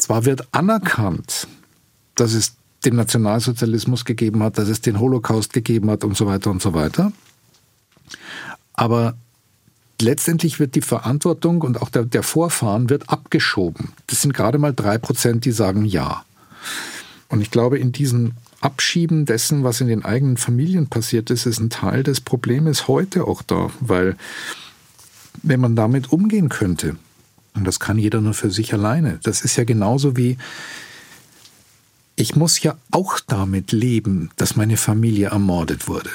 zwar wird anerkannt, dass es den Nationalsozialismus gegeben hat, dass es den Holocaust gegeben hat und so weiter und so weiter, aber letztendlich wird die Verantwortung und auch der, der Vorfahren wird abgeschoben. Das sind gerade mal drei Prozent, die sagen ja. Und ich glaube, in diesem Abschieben dessen, was in den eigenen Familien passiert ist, ist ein Teil des Problems heute auch da, weil wenn man damit umgehen könnte, und das kann jeder nur für sich alleine, das ist ja genauso wie, ich muss ja auch damit leben, dass meine Familie ermordet wurde.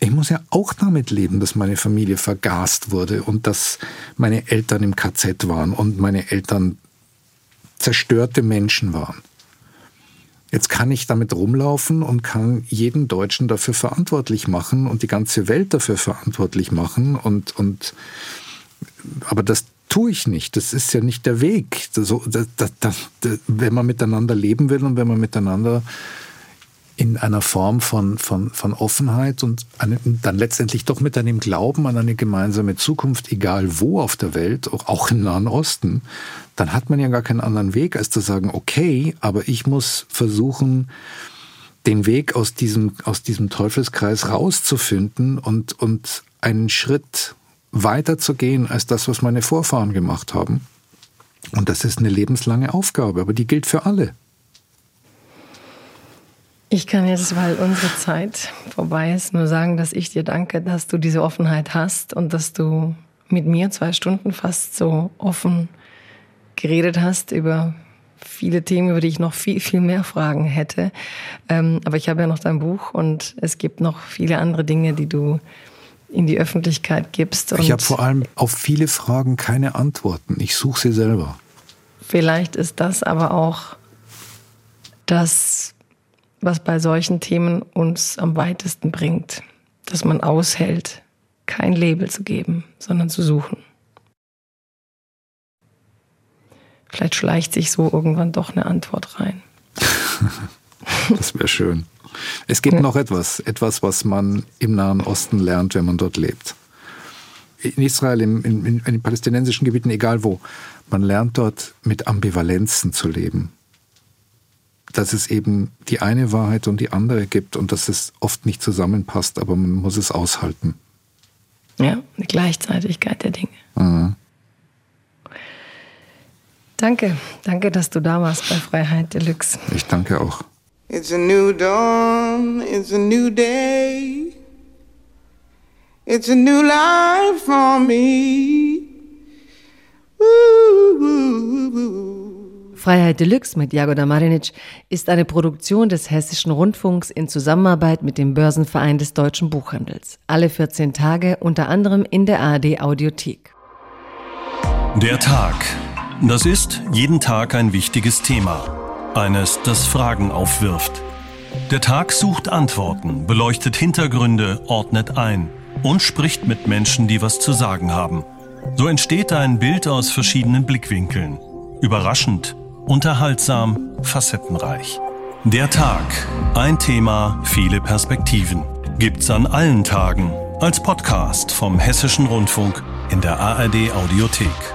Ich muss ja auch damit leben, dass meine Familie vergast wurde und dass meine Eltern im KZ waren und meine Eltern zerstörte Menschen waren. Jetzt kann ich damit rumlaufen und kann jeden Deutschen dafür verantwortlich machen und die ganze Welt dafür verantwortlich machen und, und aber das tue ich nicht. Das ist ja nicht der Weg. Das, das, das, wenn man miteinander leben will und wenn man miteinander in einer Form von, von, von Offenheit und eine, dann letztendlich doch mit einem Glauben an eine gemeinsame Zukunft, egal wo auf der Welt, auch im Nahen Osten, dann hat man ja gar keinen anderen Weg, als zu sagen, okay, aber ich muss versuchen, den Weg aus diesem, aus diesem Teufelskreis rauszufinden und, und einen Schritt weiter zu gehen als das, was meine Vorfahren gemacht haben. Und das ist eine lebenslange Aufgabe, aber die gilt für alle. Ich kann jetzt, weil unsere Zeit vorbei ist, nur sagen, dass ich dir danke, dass du diese Offenheit hast und dass du mit mir zwei Stunden fast so offen geredet hast über viele Themen, über die ich noch viel, viel mehr Fragen hätte. Ähm, aber ich habe ja noch dein Buch und es gibt noch viele andere Dinge, die du in die Öffentlichkeit gibst. ich habe vor allem auf viele Fragen keine Antworten. Ich suche sie selber. Vielleicht ist das aber auch das was bei solchen Themen uns am weitesten bringt, dass man aushält, kein Label zu geben, sondern zu suchen. Vielleicht schleicht sich so irgendwann doch eine Antwort rein. Das wäre schön. Es gibt ja. noch etwas, etwas, was man im Nahen Osten lernt, wenn man dort lebt. In Israel, in, in, in den palästinensischen Gebieten, egal wo. Man lernt dort mit Ambivalenzen zu leben. Dass es eben die eine Wahrheit und die andere gibt und dass es oft nicht zusammenpasst, aber man muss es aushalten. Ja, die Gleichzeitigkeit der Dinge. Mhm. Danke, danke, dass du da warst bei Freiheit Deluxe. Ich danke auch. It's a new dawn, it's a new day. It's a new life for me. Freiheit Deluxe mit Jagoda Marinic ist eine Produktion des Hessischen Rundfunks in Zusammenarbeit mit dem Börsenverein des deutschen Buchhandels. Alle 14 Tage unter anderem in der ARD Audiothek. Der Tag. Das ist jeden Tag ein wichtiges Thema. Eines, das Fragen aufwirft. Der Tag sucht Antworten, beleuchtet Hintergründe, ordnet ein und spricht mit Menschen, die was zu sagen haben. So entsteht ein Bild aus verschiedenen Blickwinkeln. Überraschend, unterhaltsam, facettenreich. Der Tag. Ein Thema, viele Perspektiven. Gibt's an allen Tagen als Podcast vom Hessischen Rundfunk in der ARD Audiothek.